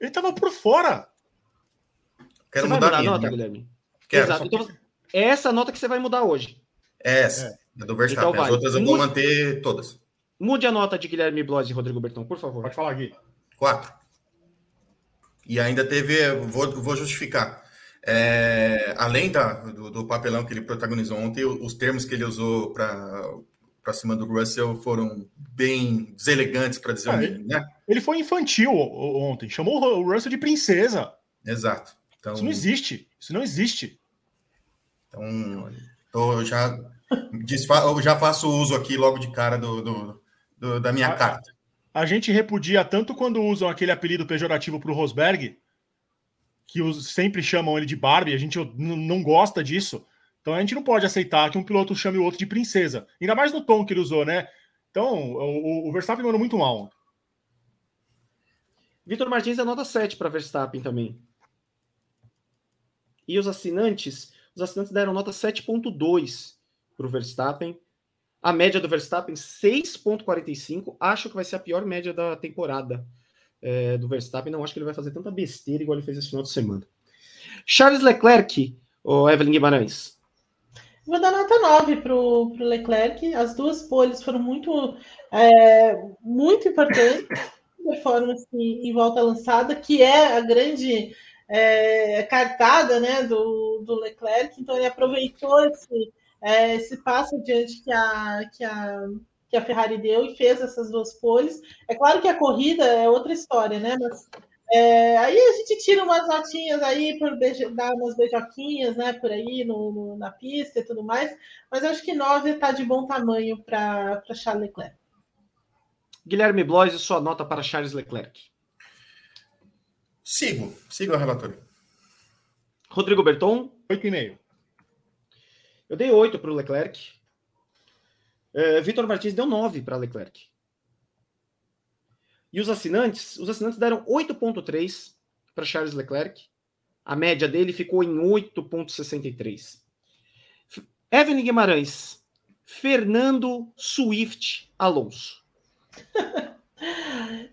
Ele tava por fora. Quero você vai mudar, mudar a a minha. nota, né? Guilherme? Quero. Exato. Então, é essa nota que você vai mudar hoje. É essa, é do Verstappen. Então vai. As outras eu vou manter todas. Mude a nota de Guilherme Blois e Rodrigo Berton, por favor. Pode falar, Gui. Quatro. E ainda teve, vou, vou justificar. É, além da, do, do papelão que ele protagonizou ontem, os termos que ele usou para cima do Russell foram bem deselegantes, para dizer o Ah, mínimo, né? Ele foi infantil ontem. Chamou o Russell de princesa. Exato. Então, Isso não existe. Isso não existe. então tô já, desfa- eu já faço uso aqui logo de cara do, do- do- da minha Ah, carta. A gente repudia tanto quando usam aquele apelido pejorativo para o Rosberg, que os, sempre chamam ele de Barbie, a gente não gosta disso. Então a gente não pode aceitar que um piloto chame o outro de princesa. Ainda mais no tom que ele usou, né? Então, o, o Verstappen mandou muito mal. Vitor Martins é nota 7 para Verstappen também. E os assinantes, os assinantes deram nota 7.2 para o Verstappen. A média do Verstappen 6.45. Acho que vai ser a pior média da temporada é, do Verstappen. Não acho que ele vai fazer tanta besteira igual ele fez esse final de semana. Charles Leclerc, o Evelyn Guimarães. Vou dar nota 9 para o Leclerc. As duas poles foram muito, é, muito importantes. [LAUGHS] Performance em volta lançada, que é a grande é, cartada né, do, do Leclerc. Então, ele aproveitou esse, é, esse passo adiante que a, que, a, que a Ferrari deu e fez essas duas poles. É claro que a corrida é outra história, né? Mas é, aí a gente tira umas notinhas aí por beija, dar umas beijoquinhas, né, por aí no, no, na pista e tudo mais, mas acho que 9 está de bom tamanho para Charles Leclerc. Guilherme Blois, sua nota para Charles Leclerc. Sigo, sigo a relatora. Rodrigo Berton. 8,5. Eu dei 8 para o Leclerc. Uh, Vitor Martins deu 9 para Leclerc. E os assinantes, os assinantes deram 8.3 para Charles Leclerc. A média dele ficou em 8.63. Evelyn Guimarães, Fernando Swift Alonso. [LAUGHS]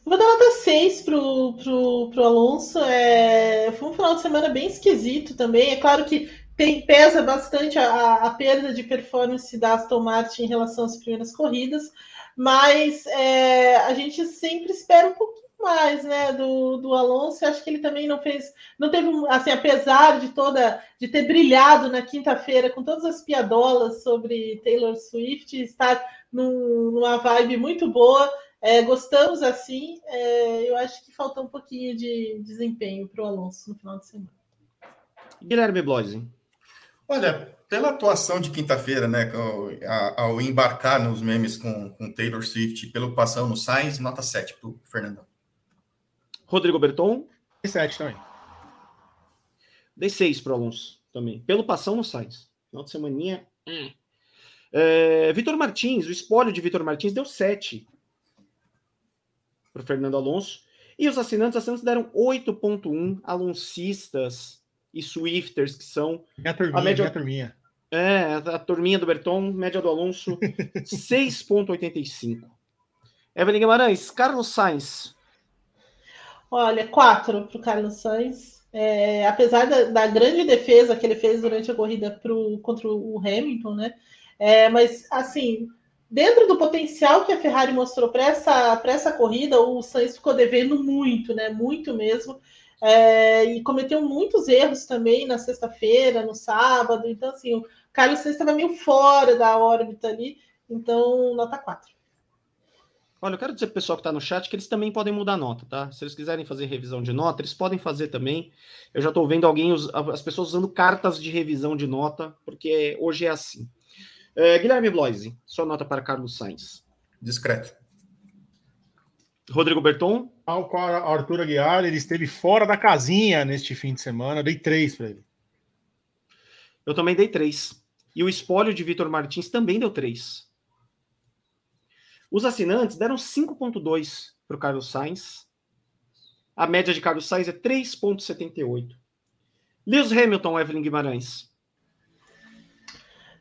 Vou dar nota 6 pro, pro, pro Alonso. É, foi um final de semana bem esquisito também. É claro que tem, pesa bastante a, a perda de performance da Aston Martin em relação às primeiras corridas, mas é, a gente sempre espera um pouquinho mais, né, do, do Alonso. Eu acho que ele também não fez, não teve, assim, apesar de toda, de ter brilhado na quinta-feira com todas as piadolas sobre Taylor Swift, estar num, numa vibe muito boa. É, gostamos assim. É, eu acho que faltou um pouquinho de desempenho para o Alonso no final de semana. Guilherme Bloise. Olha, pela atuação de quinta-feira, né, ao, ao, embarcar nos memes com, com Taylor Swift, pelo passão no Sainz, nota 7 para o Fernandão. Rodrigo Berton. 7 também. Dei 6 para o Alonso também. Pelo passão no Sainz. Final de semaninha. Hum. É, Vitor Martins, o espólio de Vitor Martins deu 7 para o Fernando Alonso. E os assinantes, assinantes deram 8.1 aloncistas e Swifters, que são. Minha turminha, a média... minha turminha. É, a turminha do Berton, média do Alonso, [LAUGHS] 6,85. Evelyn Guimarães, Carlos Sainz. Olha, 4 para o Carlos Sainz. É, apesar da, da, grande defesa que ele fez durante a corrida pro, contra o Hamilton, né? É, mas, assim, dentro do potencial que a Ferrari mostrou para essa, essa corrida, o Sainz ficou devendo muito, né? Muito mesmo é, e cometeu muitos erros também na sexta-feira, no sábado. Então, assim, o Carlos Sainz estava meio fora da órbita ali, então, nota 4. Olha, eu quero dizer para o pessoal que está no chat que eles também podem mudar a nota, tá? Se eles quiserem fazer revisão de nota, eles podem fazer também. Eu já estou vendo alguém, as pessoas usando cartas de revisão de nota, porque hoje é assim. É, Guilherme Bloise, sua nota para Carlos Sainz. Discreto. Rodrigo Berton. Ao qual Arthur Aguiar, ele esteve fora da casinha neste fim de semana. Eu dei três para ele. Eu também dei três. E o espólio de Vitor Martins também deu três. Os assinantes deram 5,2 para o Carlos Sainz. A média de Carlos Sainz é 3,78. Lewis Hamilton, Evelyn Guimarães.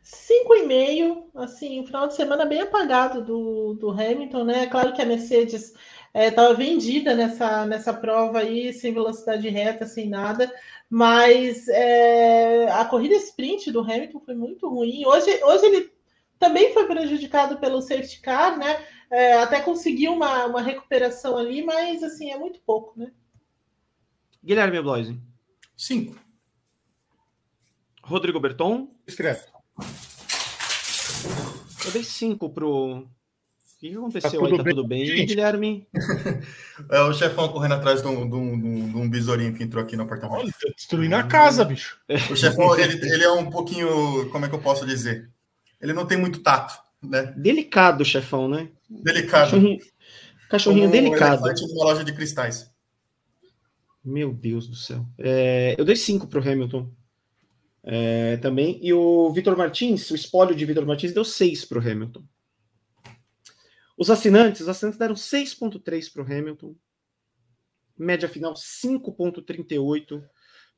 5,5, assim, um final de semana bem apagado do, do Hamilton, né? Claro que a Mercedes estava é, vendida nessa, nessa prova aí, sem velocidade reta, sem nada, mas é, a corrida sprint do Hamilton foi muito ruim. Hoje, hoje ele também foi prejudicado pelo safety car, né? É, até conseguiu uma, uma recuperação ali, mas assim, é muito pouco, né? Guilherme Bloise. Cinco. Rodrigo Berton. Escreve. Eu dei cinco pro, que, que aconteceu tá aí? Tá bem, tudo bem, gente? Guilherme? [LAUGHS] É o chefão correndo atrás de um, de, um, de um, besourinho que entrou aqui no apartamento. Olha, tá destruindo a casa, bicho. O chefão, ele, ele é um pouquinho, como é que eu posso dizer? Ele não tem muito tato, né? Delicado, chefão, né? Delicado. Cachorrinho, cachorrinho delicado. Um numa loja de cristais. Meu Deus do céu. É, eu dei cinco pro Hamilton. É, também. E o Vitor Martins, o espólio de Vitor Martins, deu seis pro Hamilton. Os assinantes, os assinantes deram 6,3 para o Hamilton. Média final 5,38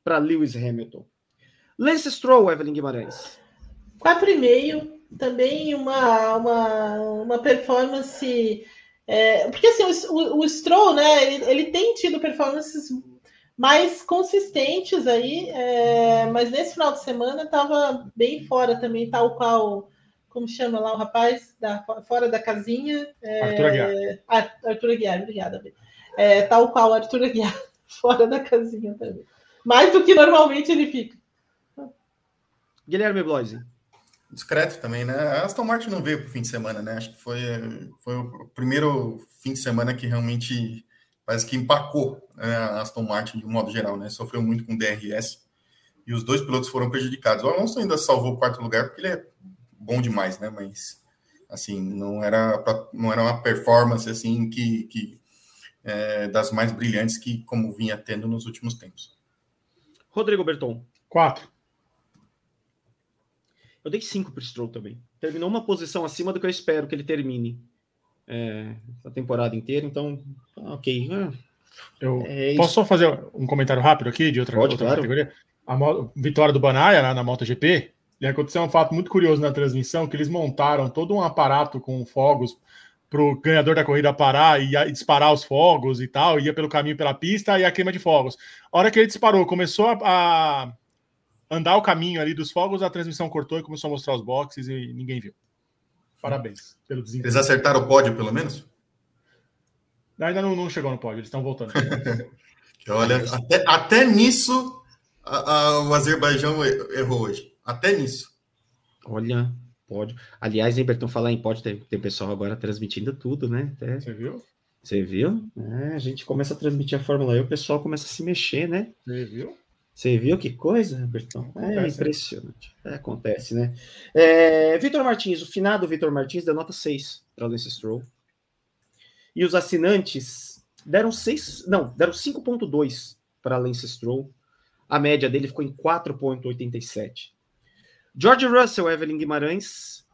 para Lewis Hamilton. Lance Stroll, Evelyn Guimarães. 4,5. Também uma, uma, uma performance. É, porque assim, o, o, Stroll, né, ele, ele, tem tido performances mais consistentes aí, é, mas nesse final de semana estava bem fora também, tal qual como chama lá o rapaz, da, fora da casinha. É, Arthur Aguiar. Arthur Aguiar, obrigada. É, tal qual Arthur Aguiar, [LAUGHS] fora da casinha também. Mais do que normalmente ele fica. Guilherme Bloise. Discreto também, né? A Aston Martin não veio para o fim de semana, né? Acho que foi, foi o primeiro fim de semana que realmente parece que empacou né, a Aston Martin de um modo geral, né? Sofreu muito com DRS e os dois pilotos foram prejudicados. O Alonso ainda salvou o quarto lugar porque ele é bom demais, né? Mas Assim, não era, pra, não era uma performance assim que, que é, das mais brilhantes que como vinha tendo nos últimos tempos. Rodrigo Berton. Quatro. Eu dei cinco para o Stroll também. Terminou uma posição acima do que eu espero que ele termine é, a temporada inteira, então, ok. Eu é posso só fazer um comentário rápido aqui de outra, Pode, outra claro. categoria? A vitória do Banaya na, na MotoGP, e aconteceu um fato muito curioso na transmissão, que eles montaram todo um aparato com fogos para o ganhador da corrida parar e, disparar os fogos e tal, ia pelo caminho pela pista e a queima de fogos. A hora que ele disparou, começou a, a andar o caminho ali dos fogos, a transmissão cortou e começou a mostrar os boxes e ninguém viu. Parabéns pelo desempenho. Eles acertaram o pódio, pelo menos? Ainda não, não chegou no pódio, eles estão voltando. [LAUGHS] Olha, até, até nisso a, a, o Azerbaijão errou hoje. Até nisso. Olha, pode. Aliás, Emberton, falar em pode, tem, tem pessoal agora transmitindo tudo, né? Até... Você viu? Você viu? É, a gente começa a transmitir a Fórmula E, o pessoal começa a se mexer, né? Você viu? Você viu que coisa, Bertão? É acontece, impressionante. É, acontece, né? É, Vitor Martins, o finado Vitor Martins deu nota 6 para o Lance Stroll. E os assinantes deram 6, não, deram 5.2 para Lance Stroll. A média dele ficou em 4.87. George Russell, Evelyn Guimarães.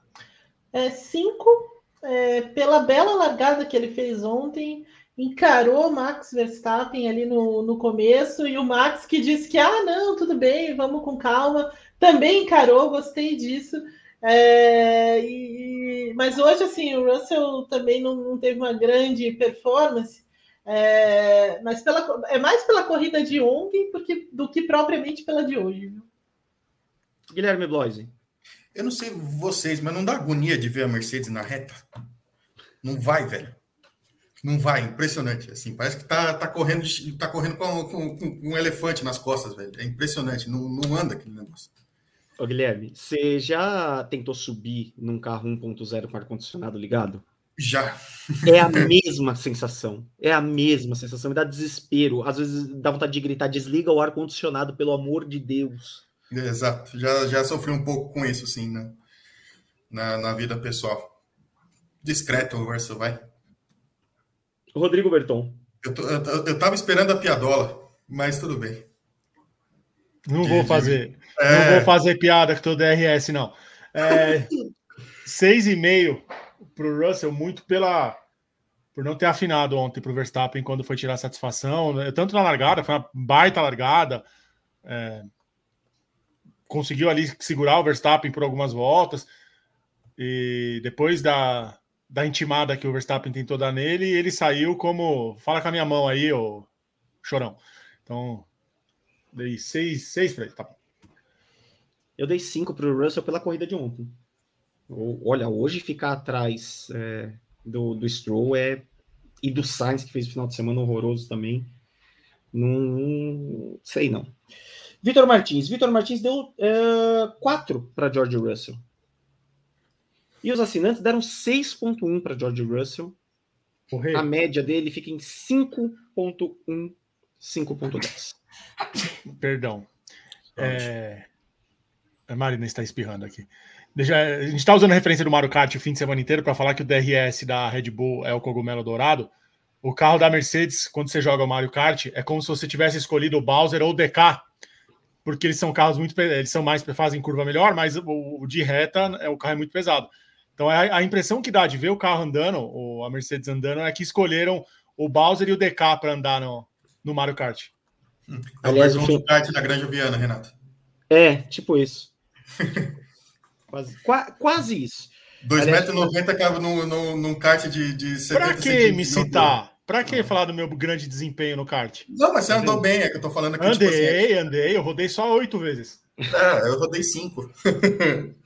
É 5 é, pela bela largada que ele fez ontem encarou Max Verstappen ali no, no começo, e o Max que disse que, ah, não, tudo bem, vamos com calma, também encarou, gostei disso. É, e, mas hoje, assim, o Russell também não, não teve uma grande performance, é, mas pela, é mais pela corrida de ontem porque, do que propriamente pela de hoje. Viu? Guilherme Bloise. Eu não sei vocês, mas não dá agonia de ver a Mercedes na reta? Não vai, velho. Não vai, impressionante. Assim, parece que tá, tá correndo, tá correndo com, com, com um elefante nas costas, velho. É impressionante, não, não anda aquele negócio. Ô, Guilherme, você já tentou subir num carro 1.0 com ar-condicionado ligado? Já. É a [LAUGHS] mesma sensação. É a mesma sensação. Me dá desespero. Às vezes dá vontade de gritar: desliga o ar-condicionado, pelo amor de Deus. Exato. Já, já sofri um pouco com isso, sim, né? na, na vida pessoal. Discreto o verso, vai. Rodrigo Berton. Eu, tô, eu, eu tava esperando a piadola, mas tudo bem. Não vou fazer. É... Não vou fazer piada com o DRS, não. É, [LAUGHS] seis e meio para o Russell, muito pela por não ter afinado ontem para o Verstappen quando foi tirar a satisfação, né? tanto na largada, foi uma baita largada, é, conseguiu ali segurar o Verstappen por algumas voltas, e depois da, da intimada que o Verstappen tentou dar nele, ele saiu como fala com a minha mão aí, ô chorão. Então, dei seis, seis para ele, tá bom. Eu dei cinco para o Russell pela corrida de ontem. Olha, hoje ficar atrás é, do, do Stroll é, e do Sainz, que fez o final de semana horroroso também. Não, não sei não. Vitor Martins. Vitor Martins deu é, quatro para George Russell. E os assinantes deram 6.1 para George Russell. A média dele fica em 5.1, 5.10. [LAUGHS] Perdão. É... A Marina está espirrando aqui. Deixa... A gente está usando a referência do Mario Kart o fim de semana inteiro para falar que o DRS da Red Bull é o cogumelo dourado. O carro da Mercedes, quando você joga o Mario Kart, é como se você tivesse escolhido o Bowser ou o DK, porque eles são carros muito eles são mais fazem curva melhor, mas o, o de reta é o carro é muito pesado. Então a, a, impressão que dá de ver o carro andando, ou a Mercedes andando, é que escolheram o Bowser e o DK para andar no, no Mario Kart. Hum. É Aliás, o fim... kart na Grande Viana, Renato. É, tipo isso. [LAUGHS] quase, qua, quase isso. 2,90m cabe num, num, num kart de, de 70 Pra que me citar? Pra que falar do meu grande desempenho no kart? Não, mas você andou bem, é que eu tô falando aqui. Andei, tipo assim, andei, eu rodei só oito vezes. É, eu rodei cinco. [LAUGHS]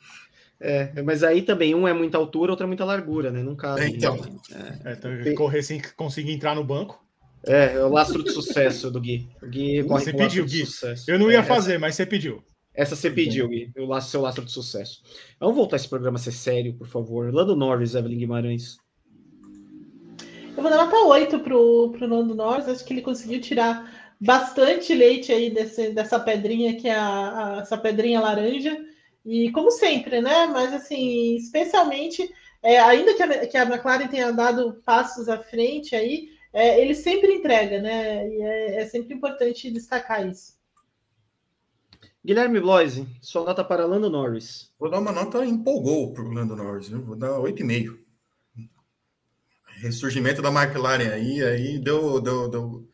É, mas aí também um é muita altura, outro é muita largura, né? Não cabe. É, então. Né? É, então correr sem conseguir entrar no banco. É, é o lastro de sucesso do Gui. O Gui corre você pediu, Gui. Eu não ia é, fazer, essa... mas você pediu. Essa você pediu, Gui. O laço, seu lastro de sucesso. Vamos voltar esse programa a ser sério, por favor. Lando Norris, Evelyn Guimarães. Eu vou dar nota 8 pro, pro Lando Norris. Acho que ele conseguiu tirar bastante leite aí desse, dessa pedrinha que é a, a, essa pedrinha laranja. E como sempre, né? Mas assim, especialmente é, ainda que a, que a McLaren tenha dado passos à frente aí, é, ele sempre entrega, né? E é, é sempre importante destacar isso. Guilherme Bloise, sua nota para Lando Norris. Vou dar uma nota empolgou para o Lando Norris, viu? vou dar 8,5. Ressurgimento da McLaren aí, aí deu, deu, deu...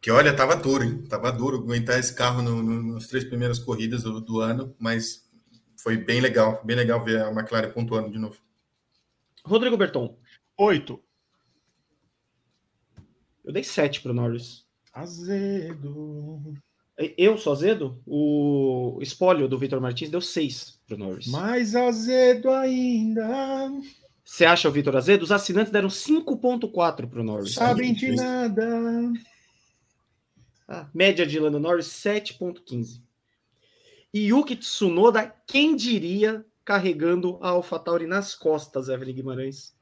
Que olha, tava duro, hein? Tava duro aguentar esse carro no, no, nas três primeiras corridas do, do, ano, mas foi bem legal, bem legal ver a McLaren pontuando de novo. Rodrigo Berton. Oito. Eu dei sete para o Norris. Azedo. Eu sou azedo? O espólio do Vitor Martins deu seis para o Norris. Mais azedo ainda. Você acha o Vitor azedo? Os assinantes deram 5,4 para o Norris. Sabem de nada. A média de Lando Norris, 7,15. E Yuki Tsunoda, quem diria, carregando a AlphaTauri nas costas, Evelyn Guimarães.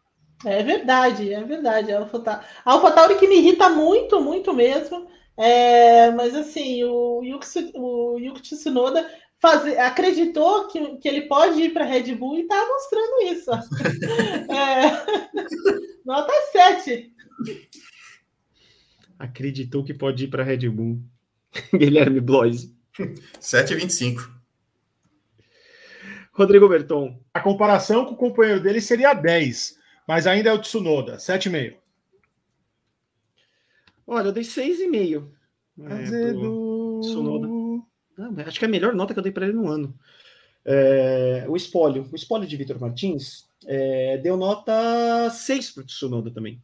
É verdade, é verdade. A AlphaTauri, a AlphaTauri que me irrita muito, muito mesmo. É, mas assim, o Yuki, o Yuki Tsunoda faz, acreditou que, que ele pode ir para a Red Bull e está mostrando isso. [LAUGHS] é, nota 7. Acreditou que pode ir para a Red Bull. [LAUGHS] Guilherme Bloise. 7,25. Rodrigo Berton. A comparação com o companheiro dele seria 10, mas ainda é o Tsunoda, 7,5. Olha, eu dei 6,5. É, pro Tsunoda. Não, acho que é a melhor nota que eu dei para ele no ano. É, o espólio. O espólio de Vitor Martins é, deu nota 6 para o Tsunoda também.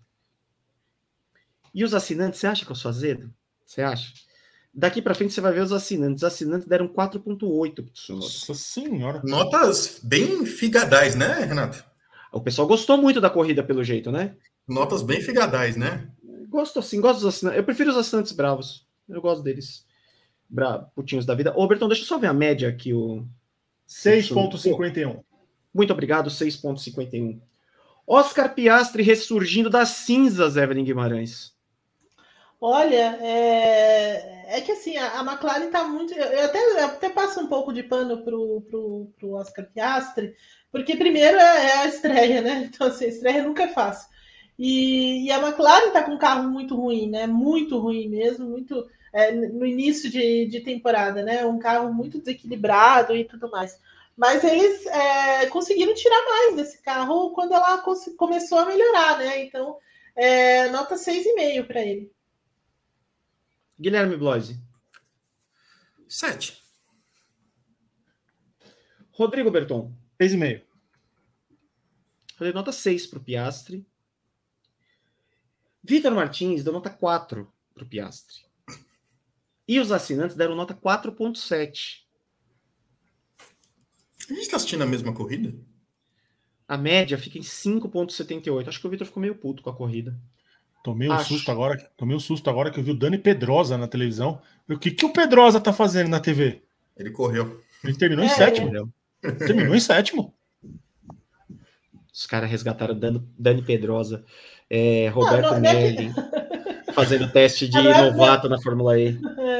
E os assinantes, você acha que eu sou azedo? Você acha? Daqui para frente você vai ver os assinantes. Os assinantes deram 4,8 Nossa senhora. Notas bem figadais, né, Renato? O pessoal gostou muito da corrida, pelo jeito, né? Notas bem figadais, né? Gosto sim, gosto dos assinantes. Eu prefiro os assinantes bravos. Eu gosto deles. Bra... Putinhos da vida. Ô, Bertão, deixa eu só ver a média aqui. O... 6,51. Muito obrigado, 6,51. Oscar Piastri ressurgindo das cinzas, Evelyn Guimarães. Olha, é, é que assim, a, a McLaren está muito. Eu até, eu até passo um pouco de pano pro, pro, pro Oscar Piastri, porque primeiro é, é a estreia, né? [LAUGHS] Então, assim, a estreia nunca é fácil. E, e a McLaren está com um carro muito ruim, né? Muito ruim mesmo, muito é, no início de, de temporada, né? Um carro muito desequilibrado e tudo mais. Mas eles é, conseguiram tirar mais desse carro quando ela começou a melhorar, né? Então, é, nota 6,5 para ele. Guilherme Bloise. Sete. Rodrigo Berton. 6,5. Falei nota 6 para o Piastre. Vitor Martins deu nota 4 para o Piastre. E os assinantes deram nota 4,7. A gente está assistindo a mesma corrida? A média fica em 5,78. Acho que o Vitor ficou meio puto com a corrida. Tomei um Acho. susto agora, tomei um susto agora que eu vi o Dani Pedrosa na televisão. O que, que o Pedrosa tá fazendo na TV? Ele correu. Ele terminou é, em sétimo. É. Terminou em sétimo. Os caras resgataram Dani, Dani Pedrosa, é, Roberto não, não, Melli, é fazendo teste de [LAUGHS] é novato na Fórmula E. É, é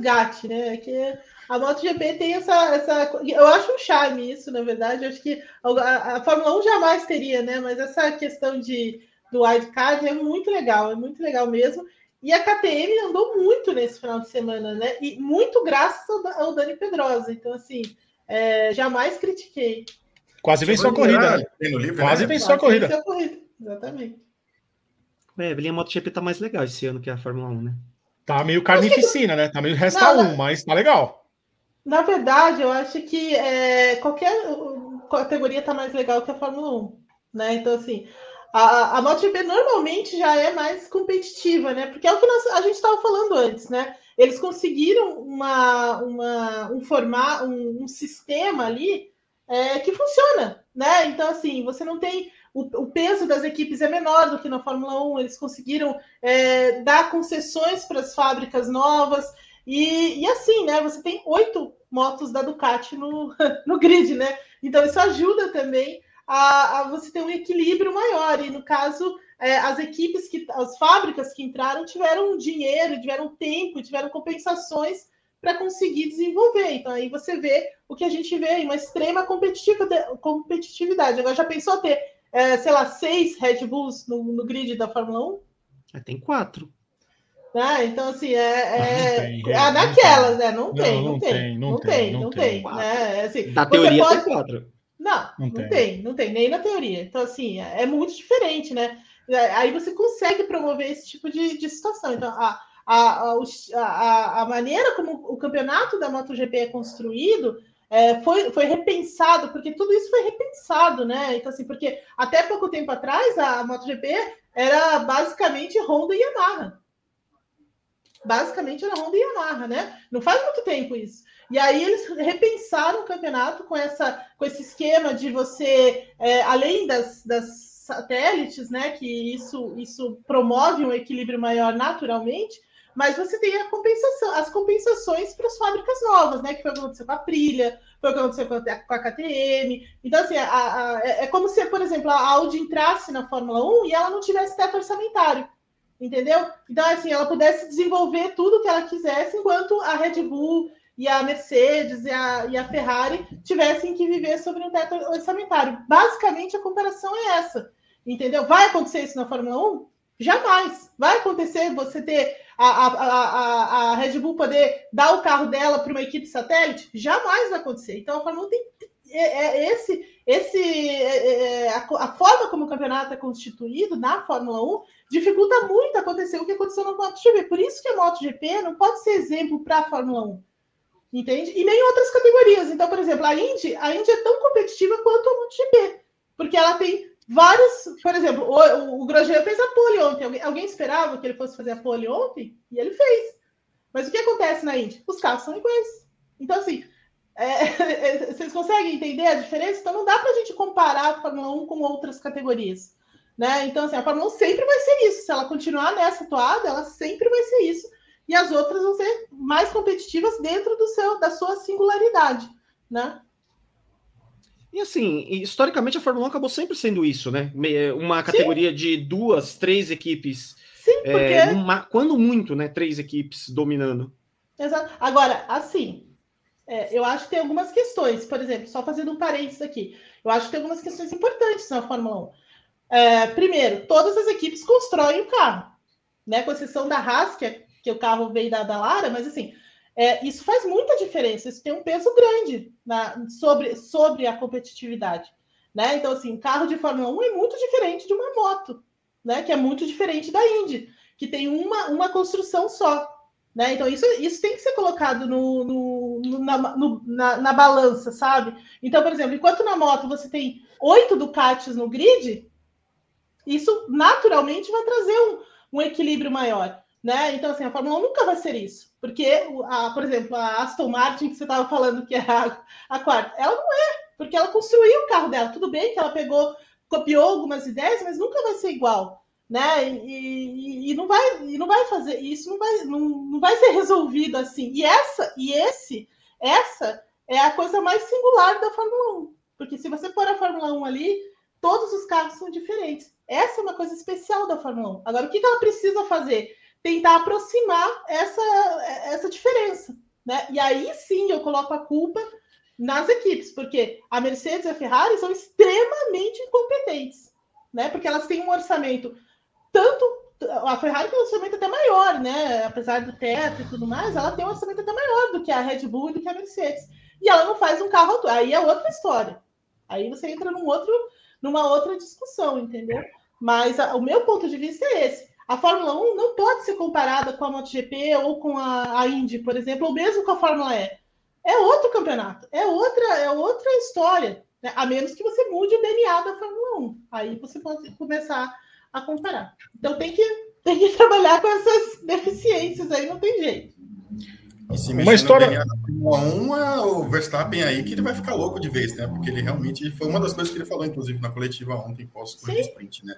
resgate, né? É que a MotoGP tem essa, essa. Eu acho um charme isso, na verdade. Eu acho que a, a Fórmula 1 jamais teria, né? Mas essa questão de do wildcard é muito legal, é muito legal mesmo. E a KTM andou muito nesse final de semana, né? E muito graças ao, ao Dani Pedrosa. Então, assim, é, jamais critiquei. Quase venceu a corrida. Né? Livre, Quase né? venceu a corrida. Venceu a corrida. Exatamente. É, a MotoGP tá mais legal esse ano que a Fórmula 1, né? Tá meio carnificina, né? Tá meio resta não, um, mas tá legal. Na verdade, eu acho que é, qualquer categoria tá mais legal que a Fórmula 1, né? Então, assim, a, a MotoGP normalmente já é mais competitiva, né? Porque é o que nós, a gente estava falando antes, né? Eles conseguiram uma, uma, um formar um, um sistema ali é, que funciona, né? Então, assim, você não tem. O, o, peso das equipes é menor do que na Fórmula 1, eles conseguiram é, dar concessões para as fábricas novas, e, e, assim, né? Você tem oito motos da Ducati no, [LAUGHS] no grid, né? Então, isso ajuda também a, a você ter um equilíbrio maior. E no caso, é, as equipes que, as fábricas que entraram tiveram dinheiro, tiveram tempo, tiveram compensações para conseguir desenvolver. Então aí você vê o que a gente vê uma extrema competitividade. Agora já pensou ter, é, sei lá, seis Red Bulls no, no grid da Fórmula 1? É, tem quatro. Ah, então, assim, é, é, é, é daquelas, né? Não tem, não, tem, não tem, não tem, né? Assim, da teoria pode... tem quatro. Não, não, não tem. não tem, nem na teoria. Então, assim, é, é muito diferente, né? Aí você consegue promover esse tipo de, de situação. Então, a, a, a, a maneira como o campeonato da MotoGP é construído é, foi, foi repensado, porque tudo isso foi repensado, né? Então, assim, porque até pouco tempo atrás a MotoGP era basicamente Honda e Yamaha basicamente era Honda e Yamaha, né? Não faz muito tempo isso. E aí eles repensaram o campeonato com, essa, com esse esquema de você, é, além das, das satélites, né? Que isso, isso promove um equilíbrio maior naturalmente, mas você tem compensação, as compensações para as fábricas novas, né? Que foi o que aconteceu com a Trilha, foi o que aconteceu com a, KTM. Então, assim, a, a, é, é como se, por exemplo, a Audi entrasse na Fórmula 1 e ela não tivesse teto orçamentário entendeu? Então, assim, ela pudesse desenvolver tudo que ela quisesse, enquanto a Red Bull e a Mercedes e a, e a Ferrari tivessem que viver sobre um teto orçamentário. Basicamente, a comparação é essa, entendeu? Vai acontecer isso na Fórmula 1? Jamais. Vai acontecer você ter a, a, a, Red Bull poder dar o carro dela para uma equipe satélite? Jamais vai acontecer. Então, a Fórmula 1 tem é, é esse, esse é, é, a, a, forma como o campeonato é constituído na Fórmula 1 dificulta muito acontecer o que aconteceu na MotoGP. Por isso que a MotoGP não pode ser exemplo para a Fórmula 1. Entende? E nem outras categorias. Então, por exemplo, a Indy, a Indy é tão competitiva quanto a MotoGP, porque ela tem vários. Por exemplo, o, o Grosjean fez a pole ontem. Alguém, alguém esperava que ele fosse fazer a pole ontem? E ele fez. Mas o que acontece na Indy? Os carros são iguais. Então, assim, é, [LAUGHS] é, vocês conseguem entender a diferença? Então não dá para a gente comparar a Fórmula 1 com outras categorias. Né? Então, assim, a Fórmula 1 sempre vai ser isso. Se ela continuar nessa toada, ela sempre vai ser isso. E as outras vão ser mais competitivas dentro do seu, da sua singularidade. Né? E assim, historicamente a Fórmula 1 acabou sempre sendo isso, né? Uma categoria Sim. de duas, três equipes. Sim, porque... É, uma, quando muito, né? Três equipes dominando. Exato. Agora, assim, é, eu acho que tem algumas questões, por exemplo, só fazendo um parênteses aqui, eu acho que tem algumas questões importantes na Fórmula 1. É, primeiro, todas as equipes constroem o carro, né? Com exceção da Haas, que, é, que o carro veio da, da Lara, mas assim, é, isso faz muita diferença, isso tem um peso grande na, sobre, sobre a competitividade. Né? Então, assim, carro de Fórmula 1 é muito diferente de uma moto, né? Que é muito diferente da Indy, que tem uma, uma construção só. Né? Então, isso, isso tem que ser colocado no, no, no, na, no na, na, balança, sabe? Então, por exemplo, enquanto na moto você tem oito Ducatis no grid, isso naturalmente vai trazer um, um equilíbrio maior. Né? Então, assim, a Fórmula 1 nunca vai ser isso. Porque, a, por exemplo, a Aston Martin, que você estava falando que é a, a quarta, ela não é, porque ela construiu o carro dela. Tudo bem que ela pegou, copiou algumas ideias, mas nunca vai ser igual né? E, e, não vai e não vai fazer isso, não vai, não, não vai ser resolvido assim. E essa e esse essa é a coisa mais singular da Fórmula 1, porque se você pôr a Fórmula 1 ali, todos os carros são diferentes. Essa é uma coisa especial da Fórmula 1. Agora, o que ela precisa fazer? Tentar aproximar essa, essa diferença. Né? E aí sim eu coloco a culpa nas equipes, porque a Mercedes e a Ferrari são extremamente incompetentes, né? Porque elas têm um orçamento tanto a Ferrari tem um orçamento até maior, né? Apesar do teto e tudo mais, ela tem um orçamento até maior do que a Red Bull e do que a Mercedes. E ela não faz um carro Aí é outra história. Aí você entra num outro, numa outra discussão, entendeu? Mas a, o meu ponto de vista é esse. A Fórmula 1 não pode ser comparada com a MotoGP ou com a, a Indy, por exemplo, ou mesmo com a Fórmula E. É outro campeonato, é outra, é outra história, né? a menos que você mude o DNA da Fórmula 1. Aí você pode começar a comparar. Então tem que, tem que [LAUGHS] trabalhar com essas deficiências aí, não tem jeito. Uma história. Um é o Verstappen aí que ele vai ficar louco de vez, né? Porque ele realmente foi uma das coisas que ele falou, inclusive, na coletiva ontem, pós-corrida sprint, né?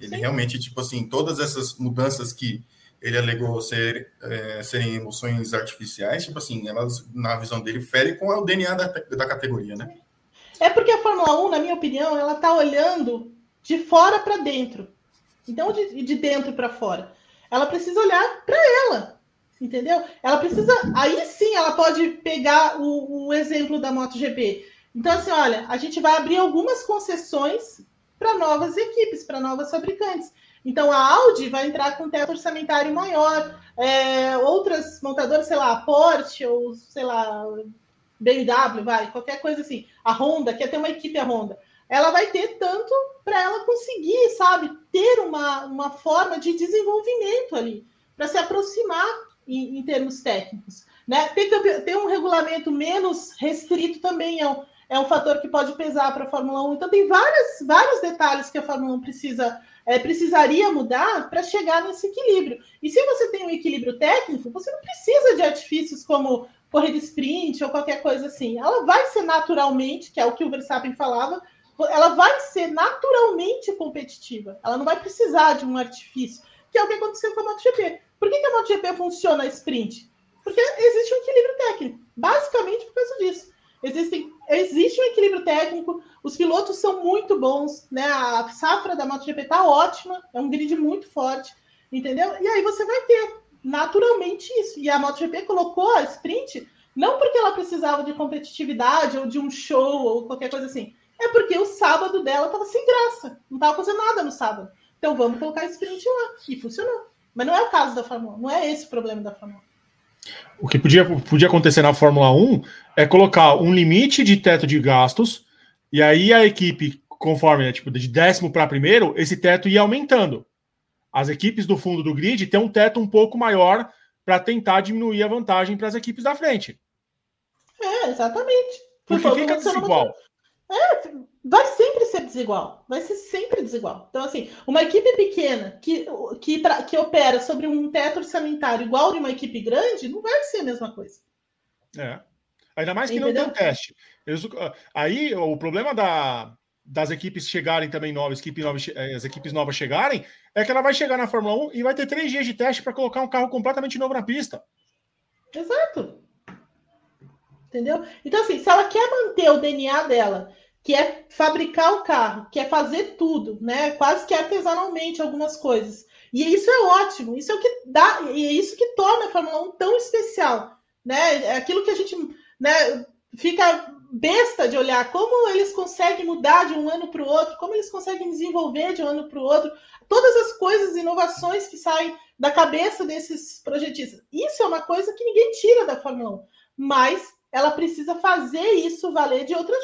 Ele Sim. realmente, tipo assim, todas essas mudanças que ele alegou ser, é, serem emoções artificiais, tipo assim, elas, na visão dele, ferem com o DNA da, da categoria, né? É porque a Fórmula 1, na minha opinião, ela tá olhando de fora para dentro. Então, de, de dentro para fora. Ela precisa olhar para ela. Entendeu? Ela precisa. Aí sim ela pode pegar o, o exemplo da MotoGP. Então, assim, olha, a gente vai abrir algumas concessões para novas equipes, para novas fabricantes. Então, a Audi vai entrar com um teto orçamentário maior, é, outras montadoras, sei lá, Porsche ou, sei lá, BMW, vai, qualquer coisa assim. A Honda, quer ter uma equipe a Honda. Ela vai ter tanto para ela conseguir, sabe, ter uma, uma forma de desenvolvimento ali, para se aproximar em, em, termos técnicos. Né? Ter, ter um regulamento menos restrito também é um, é um fator que pode pesar para a Fórmula 1. Então, tem várias, vários detalhes que a Fórmula 1 precisa, é, precisaria mudar para chegar nesse equilíbrio. E se você tem um equilíbrio técnico, você não precisa de artifícios como corrida sprint ou qualquer coisa assim. Ela vai ser naturalmente, que é o que o Verstappen falava, ela vai ser naturalmente competitiva. Ela não vai precisar de um artifício, que é o que aconteceu com a MotoGP. Por que, que a MotoGP funciona a sprint? Porque existe um equilíbrio técnico, basicamente por causa disso. Existem, existe um equilíbrio técnico, os pilotos são muito bons, né? A safra da MotoGP está ótima, é um grid muito forte, entendeu? E aí você vai ter naturalmente isso. E a MotoGP colocou a sprint não porque ela precisava de competitividade ou de um show ou qualquer coisa assim, é porque o sábado dela estava sem graça, não estava fazendo nada no sábado. Então vamos colocar a sprint lá. E funcionou. Mas não é o caso da Fórmula 1, não é esse o problema da Fórmula 1. O que podia, podia acontecer na Fórmula 1 é colocar um limite de teto de gastos, e aí a equipe, conforme né, tipo, de décimo para primeiro, esse teto ia aumentando. As equipes do fundo do grid têm um teto um pouco maior para tentar diminuir a vantagem para as equipes da frente. É, exatamente. Porque fica desigual. É, vai sempre ser desigual. Vai ser sempre desigual. Então, assim, uma equipe pequena que, que, que opera sobre um teto orçamentário igual de uma equipe grande, não vai ser a mesma coisa. É. Ainda mais que Entendeu? não tem teste. Eles, aí, o problema da, das equipes chegarem também novas, equipe novas, eh, as equipes novas chegarem, é que ela vai chegar na Fórmula 1 e vai ter três dias de teste para colocar um carro completamente novo na pista. Exato. Entendeu? Então, assim, se ela quer manter o DNA dela, que é fabricar o carro, que é fazer tudo, né? Quase que artesanalmente algumas coisas. E isso é ótimo, isso é o que dá, e é isso que torna a Fórmula 1 tão especial, né? É aquilo que a gente, né, fica besta de olhar como eles conseguem mudar de um ano para o outro, como eles conseguem desenvolver de um ano para o outro, todas as coisas, inovações que saem da cabeça desses projetistas. Isso é uma coisa que ninguém tira da Fórmula 1, mas ela precisa fazer isso valer de outra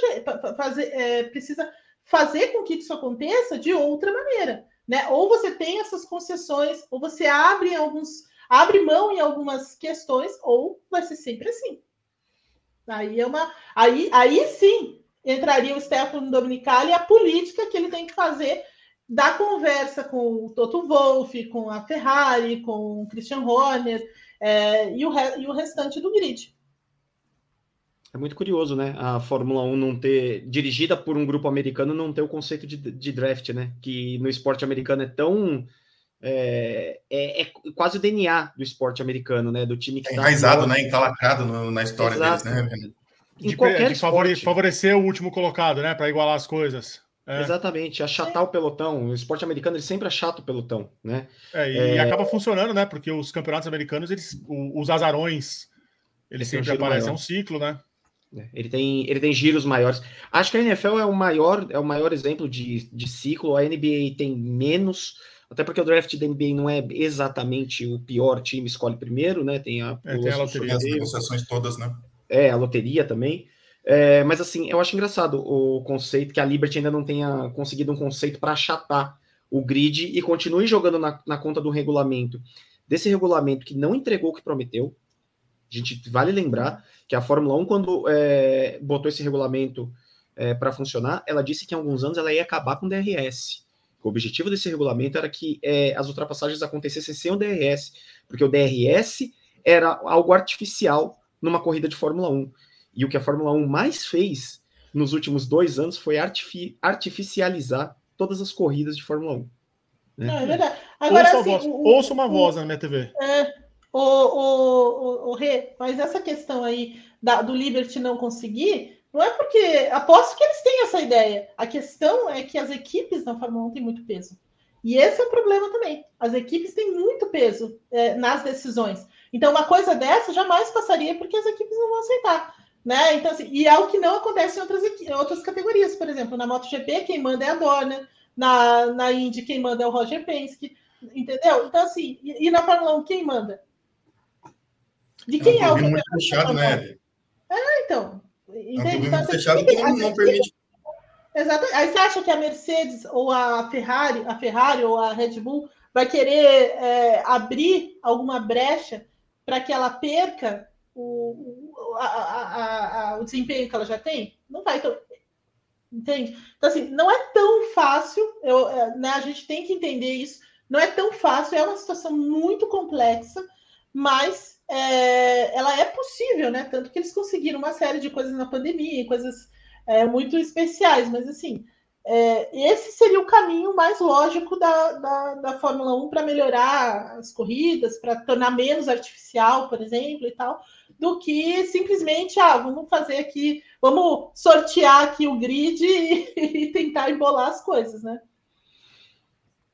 fazer, é, precisa fazer com que isso aconteça de outra maneira, né? Ou você tem essas concessões, ou você abre alguns, abre mão em algumas questões, ou vai ser sempre assim. Aí é uma, aí, aí sim entraria o Stefano Dominicali e a política que ele tem que fazer da conversa com o Toto Wolff, com a Ferrari, com o Christian Horner é, e, o, e o restante do grid. É muito curioso, né? A Fórmula 1 não ter, dirigida por um grupo americano, não ter o conceito de, de draft, né? Que no esporte americano é tão. É, é, é, quase o DNA do esporte americano, né? Do time que é enraizado, né? Encalacrado no, na história Exato. deles, né? Em de, qualquer de esporte. favorecer o último colocado, né? Para igualar as coisas. É. Exatamente, achatar o pelotão. O esporte americano ele sempre achata o pelotão, né? É, e, é... e, acaba funcionando, né? Porque os campeonatos americanos, eles, os azarões, eles sempre aparecem, é um ciclo, né? É, ele tem, ele tem giros maiores. Acho que a NFL é o maior, é o maior exemplo de, de ciclo. A NBA tem menos, até porque o draft da NBA não é exatamente o pior time escolhe primeiro, né? Tem a, é, tem a loteria, as negociações todas, né? É, a loteria também. É, mas assim, eu acho engraçado o conceito que a Liberty ainda não tenha conseguido um conceito para achatar o grid e continue jogando na, na conta do regulamento. Desse regulamento que não entregou o que prometeu, a gente vale lembrar que a Fórmula 1, quando é, botou esse regulamento é, para funcionar, ela disse que em alguns anos ela ia acabar com o DRS. O objetivo desse regulamento era que é, as ultrapassagens acontecessem sem o DRS, porque o DRS era algo artificial numa corrida de Fórmula 1. E o que a Fórmula 1 mais fez nos últimos dois anos foi artifi artificializar todas as corridas de Fórmula 1. Né? Não, é verdade. Agora, ouça, assim, voz, o, ouça uma o, voz na minha TV. É, o, o, Rê, mas essa questão aí da, do Liberty não conseguir, não é porque. Aposto que eles têm essa ideia. A questão é que as equipes na Fórmula 1 têm muito peso. E esse é o problema também. As equipes têm muito peso é, nas decisões. Então, uma coisa dessa jamais passaria porque as equipes não vão aceitar. Né? Então, assim, e é o que não acontece em outras, em outras categorias. Por exemplo, na MotoGP, quem manda é a Dorna, na, na Indy, quem manda é o Roger Penske, entendeu? Então, assim, e, e na Fórmula 1, quem manda? De quem é, é o muito fechado, né? É, então. Entende? É um então, fechado que não, não permite. Exato. Aí você acha que a Mercedes ou a Ferrari, a Ferrari ou a Red Bull vai querer é, abrir alguma brecha para que ela perca o, a, a, a, o desempenho que ela já tem? Não vai. Então, entende? Então, assim, não é tão fácil, eu, é, né, a gente tem que entender isso, não é tão fácil, é uma situação muito complexa, mas é, ela é possível, né? Tanto que eles conseguiram uma série de coisas na pandemia, coisas é, muito especiais, mas assim, é, esse seria o caminho mais lógico da, da, da Fórmula 1 para melhorar as corridas, para tornar menos artificial, por exemplo, e tal, do que simplesmente, ah, vamos fazer aqui, vamos sortear aqui o grid [LAUGHS] e, e tentar embolar as coisas, né?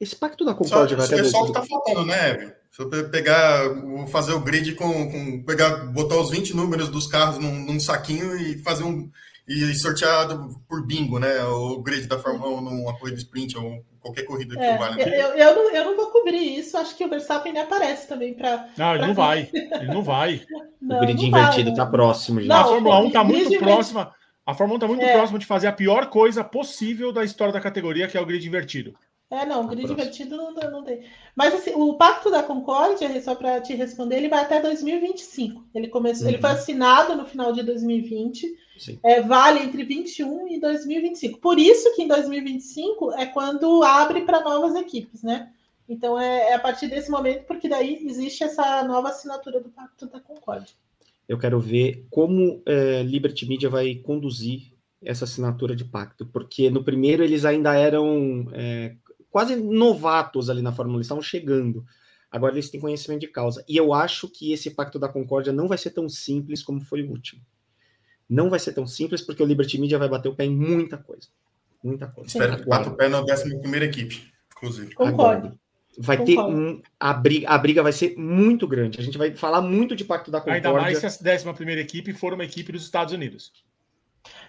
Esse pacto da Concórdia vai até. Só que tá faltando, né, Se eu pegar, fazer o grid com, com, pegar, botar os 20 números dos carros num, num saquinho e fazer um e sorteado por bingo, né? O grid da Fórmula 1 numa corrida sprint ou qualquer corrida que é, valha. Eu, eu, não, eu não vou cobrir isso, acho que o Verstappen nem aparece também para. Não, ele pra... não vai. Ele não vai. [LAUGHS] Não, o grid invertido está próximo já. Não, a Fórmula 1 está muito próxima. A Fórmula 1 está muito é. próxima de fazer a pior coisa possível da história da categoria, que é o grid invertido. É, não, grid invertido não, não tem. Mas assim, o Pacto da Concórdia, só para te responder, ele vai até 2025. Ele começou, uhum. ele foi assinado no final de 2020 é, vale entre 21 e 2025. Por isso que em 2025 é quando abre para novas equipes, né? Então é, é, a partir desse momento, porque daí existe essa nova assinatura do Pacto da Concórdia. Eu quero ver como é, Liberty Media vai conduzir essa assinatura de pacto, porque no primeiro eles ainda eram é, quase novatos ali na Fórmula, eles estavam chegando. Agora eles têm conhecimento de causa. E eu acho que esse pacto da Concórdia não vai ser tão simples como foi o último. Não vai ser tão simples, porque o Liberty Media vai bater o pé em muita coisa. Muita coisa. Espero que bata o pé na 11 primeira equipe, inclusive. Concordo. Vai Concordo. ter um. A briga, a briga vai ser muito grande. A gente vai falar muito de Pacto da Concórdia. Ainda mais se a 11 primeira equipe for uma equipe dos Estados Unidos.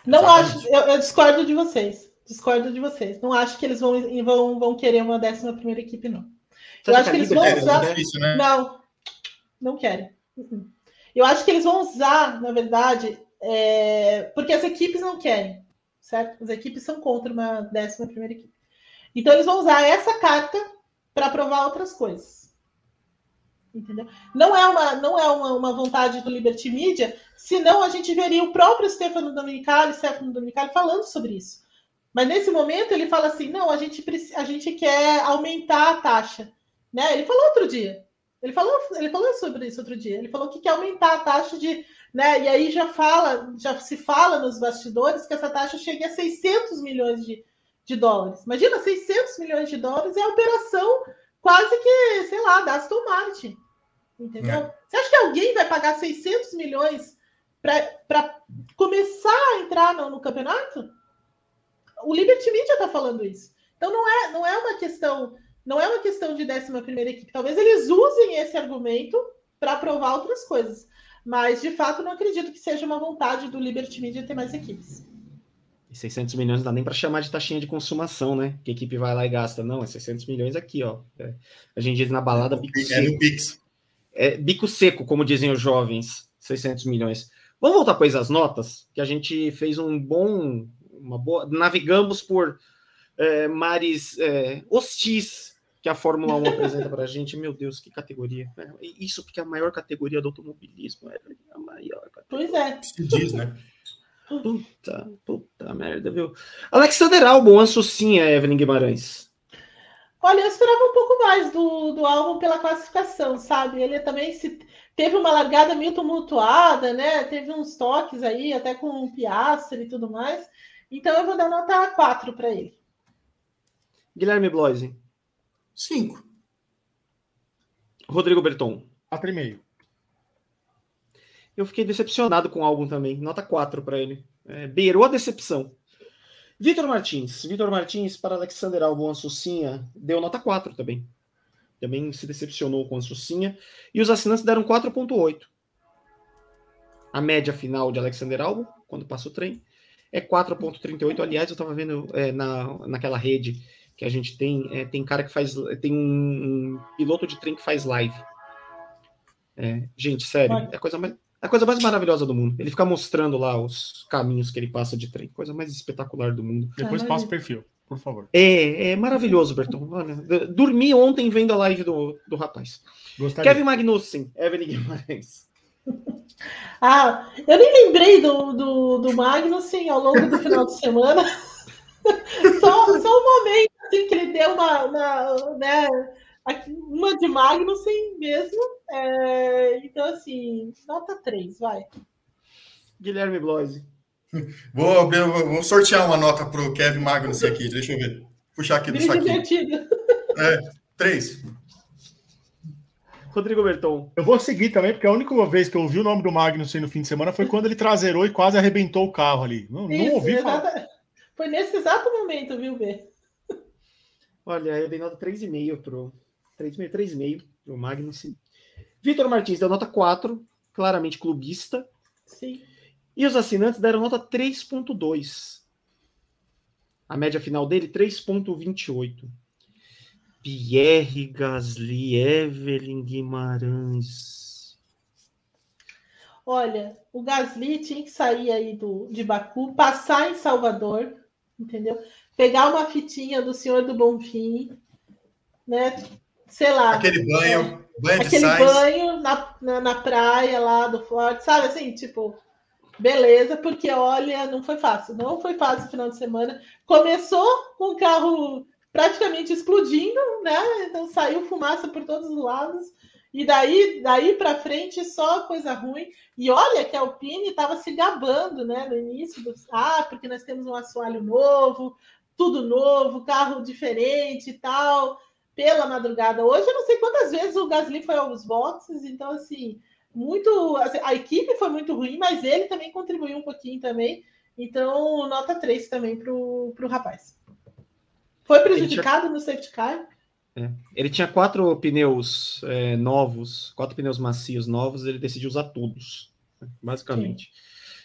Não Exatamente. acho, eu, eu, discordo de vocês. Discordo de vocês. Não acho que eles vão, vão, vão querer uma 11 primeira equipe, não. Você eu acho que, eles vão usar. É difícil, né? Não, não querem. Uh-uh. Eu acho que eles vão usar, na verdade, é, porque as equipes não querem, certo? As equipes são contra uma décima primeira equipe. Então eles vão usar essa carta para provar outras coisas. Entendeu? Não é uma, não é uma, uma vontade do Liberty Media, senão a gente veria o próprio Stefano Domenicali, Stefano Domenicali falando sobre isso. Mas nesse momento ele fala assim: não, a gente, a gente quer aumentar a taxa. Né? Ele falou outro dia. Ele falou, ele falou sobre isso outro dia. Ele falou que quer aumentar a taxa de né? E aí já fala, já se fala nos bastidores que essa taxa chega a 600 milhões de, de dólares. Imagina, 600 milhões de dólares é a operação quase que, sei lá, da Aston Martin. Entendeu? É. Você acha que alguém vai pagar 600 milhões para começar a entrar no, no, campeonato? O Liberty Media está falando isso. Então não é, não é uma questão, não é uma questão de 11 primeira equipe. Talvez eles usem esse argumento para provar outras coisas. Mas, de fato, não acredito que seja uma vontade do Liberty Media ter mais equipes. E 600 milhões não dá nem para chamar de taxinha de consumação, né? Que a equipe vai lá e gasta. Não, é 600 milhões aqui, ó. É, a gente diz na balada bico é seco. Pix. É bico seco, como dizem os jovens. 600 milhões. Vamos voltar para as notas, que a gente fez um bom, uma boa, navegamos por é, mares é, hostis que a Fórmula 1 apresenta para a [LAUGHS] gente. Meu Deus, que categoria. É, isso porque é a maior categoria do automobilismo. É a maior categoria. Pois é. Se diz, né? Puta, puta merda, viu? Alexander Albon, sim, a Evelyn Guimarães. Olha, eu esperava um pouco mais do, do álbum pela classificação, sabe? Ele também se, teve uma largada meio tumultuada, né? Teve uns toques aí, até com o um Piastre e tudo mais. Então eu vou dar nota 4 para ele. Guilherme Bloise. Cinco. Rodrigo Berton. Quatro e meio. Eu fiquei decepcionado com o álbum também. Nota 4 para ele. É, beirou a decepção. Vitor Martins. Vitor Martins para Alexander Albon Assucinha deu nota 4 também. Também se decepcionou com a Assucinha. E os assinantes deram 4.8. A média final de Alexander Albon, quando passa o trem, é 4.38. Aliás, eu estava vendo é, na, naquela rede que a gente tem, é, tem cara que faz, tem um, um, piloto de trem que faz live. É, gente, sério, é a coisa mais, é a coisa mais maravilhosa do mundo. Ele fica mostrando lá os caminhos que ele passa de trem, coisa mais espetacular do mundo. Depois passa o perfil, por favor. É, é maravilhoso, Berton. Olha, dormi ontem vendo a live do, do rapaz. Gostaria. Kevin Magnussen, Evelyn Guimarães. [LAUGHS] Ah, eu nem lembrei do, do, do Magnussen ao longo do final de semana. [LAUGHS] só, só um momento assim, que ele deu uma, uma, né, uma de Magnussen mesmo. É, então, assim, nota 3, vai. Guilherme Bloise. Vou, vou, sortear uma nota para o Kevin Magnussen aqui, deixa eu ver. Puxar aqui do saquinho. É, 3. Rodrigo Berton. Eu vou seguir também, porque a única vez que eu ouvi o nome do Magnussen no fim de semana foi quando ele traseirou e quase arrebentou o carro ali. Não, Isso, não ouvi falar. Foi nesse exato momento, viu, B? Olha, eu dei nota 3,5 pro 3,5, 3,5 pro Magnussen. Vitor Martins deu nota 4, claramente clubista. Sim. E os assinantes deram nota 3,2. A média final dele, 3,28. Pierre Gasly, Evelyn Guimarães. Olha, o Gasly tinha que sair aí do, de Baku, passar em Salvador, entendeu? Pegar uma fitinha do Senhor do Bonfim, né? Sei lá. Aquele banho, banho aquele banho na, na, na, praia lá do Forte, sabe assim, tipo, beleza, porque olha, não foi fácil, não foi fácil o final de semana. Começou com o carro praticamente explodindo, né? Então saiu fumaça por todos os lados. E daí, daí para frente só coisa ruim. E olha que a Alpine estava se gabando, né, no início do ah, porque nós temos um assoalho novo, tudo novo, carro diferente e tal. Pela madrugada hoje, eu não sei quantas vezes o Gasly foi aos boxes, então assim, muito assim, a equipe foi muito ruim, mas ele também contribuiu um pouquinho também. Então, nota 3 também para o rapaz. Foi prejudicado tinha... no safety car? É. Ele tinha quatro pneus é, novos, quatro pneus macios novos, ele decidiu usar todos, basicamente. Sim.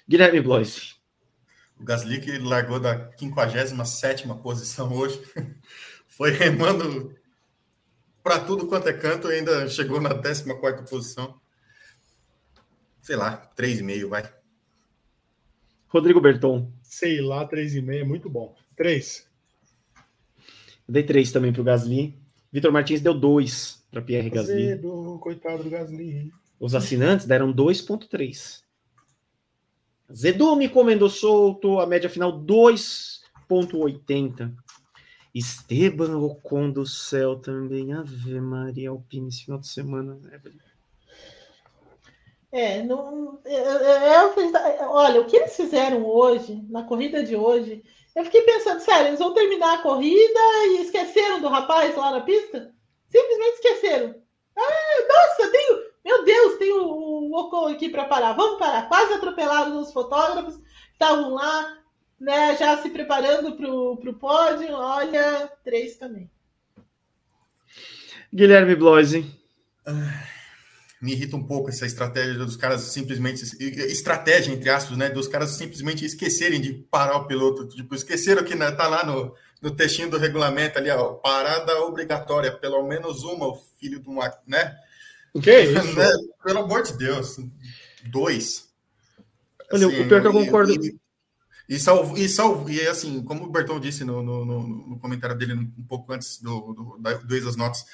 Guilherme Blois. O Gasly que largou da 57 posição hoje, [LAUGHS] foi remando para tudo quanto é canto e ainda chegou na 14 posição. Sei lá, 3,5, vai. Rodrigo Berton. Sei lá, 3,5, muito bom. 3. Eu dei três também para o Gasly. Vitor Martins deu dois para Pierre Gasly. Cedo, coitado do Gasly. Os assinantes deram 2,3. Zedu me comendou solto, a média final 2,80. Esteban Ocon do céu também. Ave Maria Alpine esse final de semana. Né, é, não, é, é, é, olha, o que eles fizeram hoje, na corrida de hoje, eu fiquei pensando, sério, eles vão terminar a corrida e esqueceram do rapaz lá na pista? Simplesmente esqueceram. Ah, nossa, tenho, meu Deus, tem o, o Ocon aqui para parar. Vamos parar. Quase atropelados os fotógrafos estavam lá, né, já se preparando para o pódio. Olha, três também. Guilherme Bloise. Ah me irrita um pouco essa estratégia dos caras simplesmente estratégia entre aspas, né, dos caras simplesmente esquecerem de parar o piloto, tipo, esqueceram que né, tá lá no, no textinho do regulamento ali, ó, parada obrigatória, pelo menos uma, o filho de uma, né? O que é isso? [LAUGHS] Né? Pelo amor de Deus, dois. Olha, assim, o pior que eu concordo. E, e, salvo, e, salvo, e assim, como o Berton disse no, no, no comentário dele um pouco antes do, do, do, do das notas,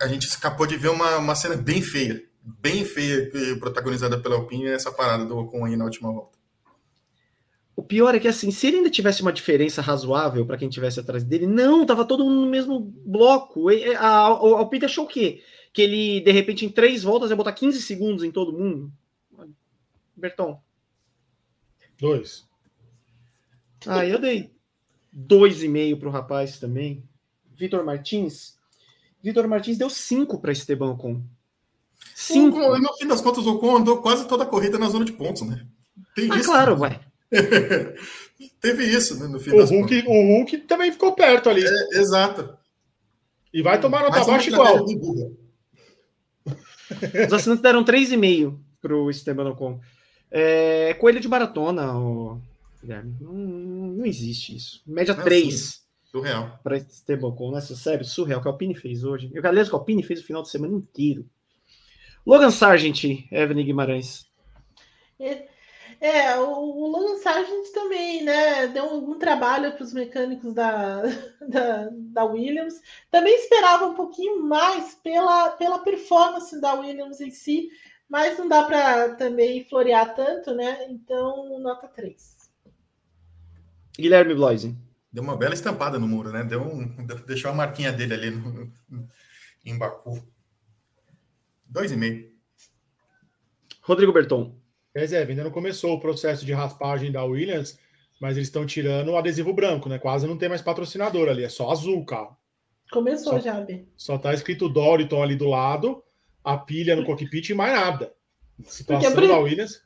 a gente escapou de ver uma, uma cena bem feia, bem feia, protagonizada pela Alpine, essa parada do Ocon aí na última volta. O pior é que, assim, se ele ainda tivesse uma diferença razoável para quem tivesse atrás dele, não, tava todo mundo no mesmo bloco. A, a, a Alpine achou o quê? Que ele, de repente, em três voltas ia botar 15 segundos em todo mundo? Berton. Dois. Ah, eu dei dois e meio para o rapaz também. Vitor Martins, Vitor Martins deu 5 para Esteban Ocon. 5. No fim das contas, o Ocon andou quase toda a corrida na zona de pontos, né? Tem ah, isso. claro, vai. [LAUGHS] Teve isso né, no fim O das Hulk, contas. o Hulk também ficou perto ali. É, exato. E vai tomar nota baixa igual. Os assinantes deram 3,5 pro Esteban Ocon. É, coelho de maratona, o Guilherme. Não, não existe isso. Média Não, 3 Surreal. para Esteban Ocon. Nossa, sério, surreal. O que a Alpine fez hoje. E o aliás, o que a Alpine fez o final de semana inteiro. Logan Sargent, Evelyn Guimarães. É, o, o Logan Sargent também, né? Deu um, trabalho para os mecânicos da, [LAUGHS] da, da, Williams. Também esperava um pouquinho mais pela, pela performance da Williams em si, mas não dá para também florear tanto, né? Então, nota 3. Guilherme Bloise. Deu uma bela estampada no muro, né? Deu um, [LAUGHS] deixou a marquinha dele ali no, em Baku. Dois e meio. Rodrigo Berton. Reserva, ainda não começou o processo de raspagem da Williams, mas eles estão tirando o adesivo branco, né? Quase não tem mais patrocinador ali, é só azul o carro. Começou só, já, B. Só tá escrito Doriton ali do lado, a pilha no cockpit e mais nada. Situação Porque da Williams.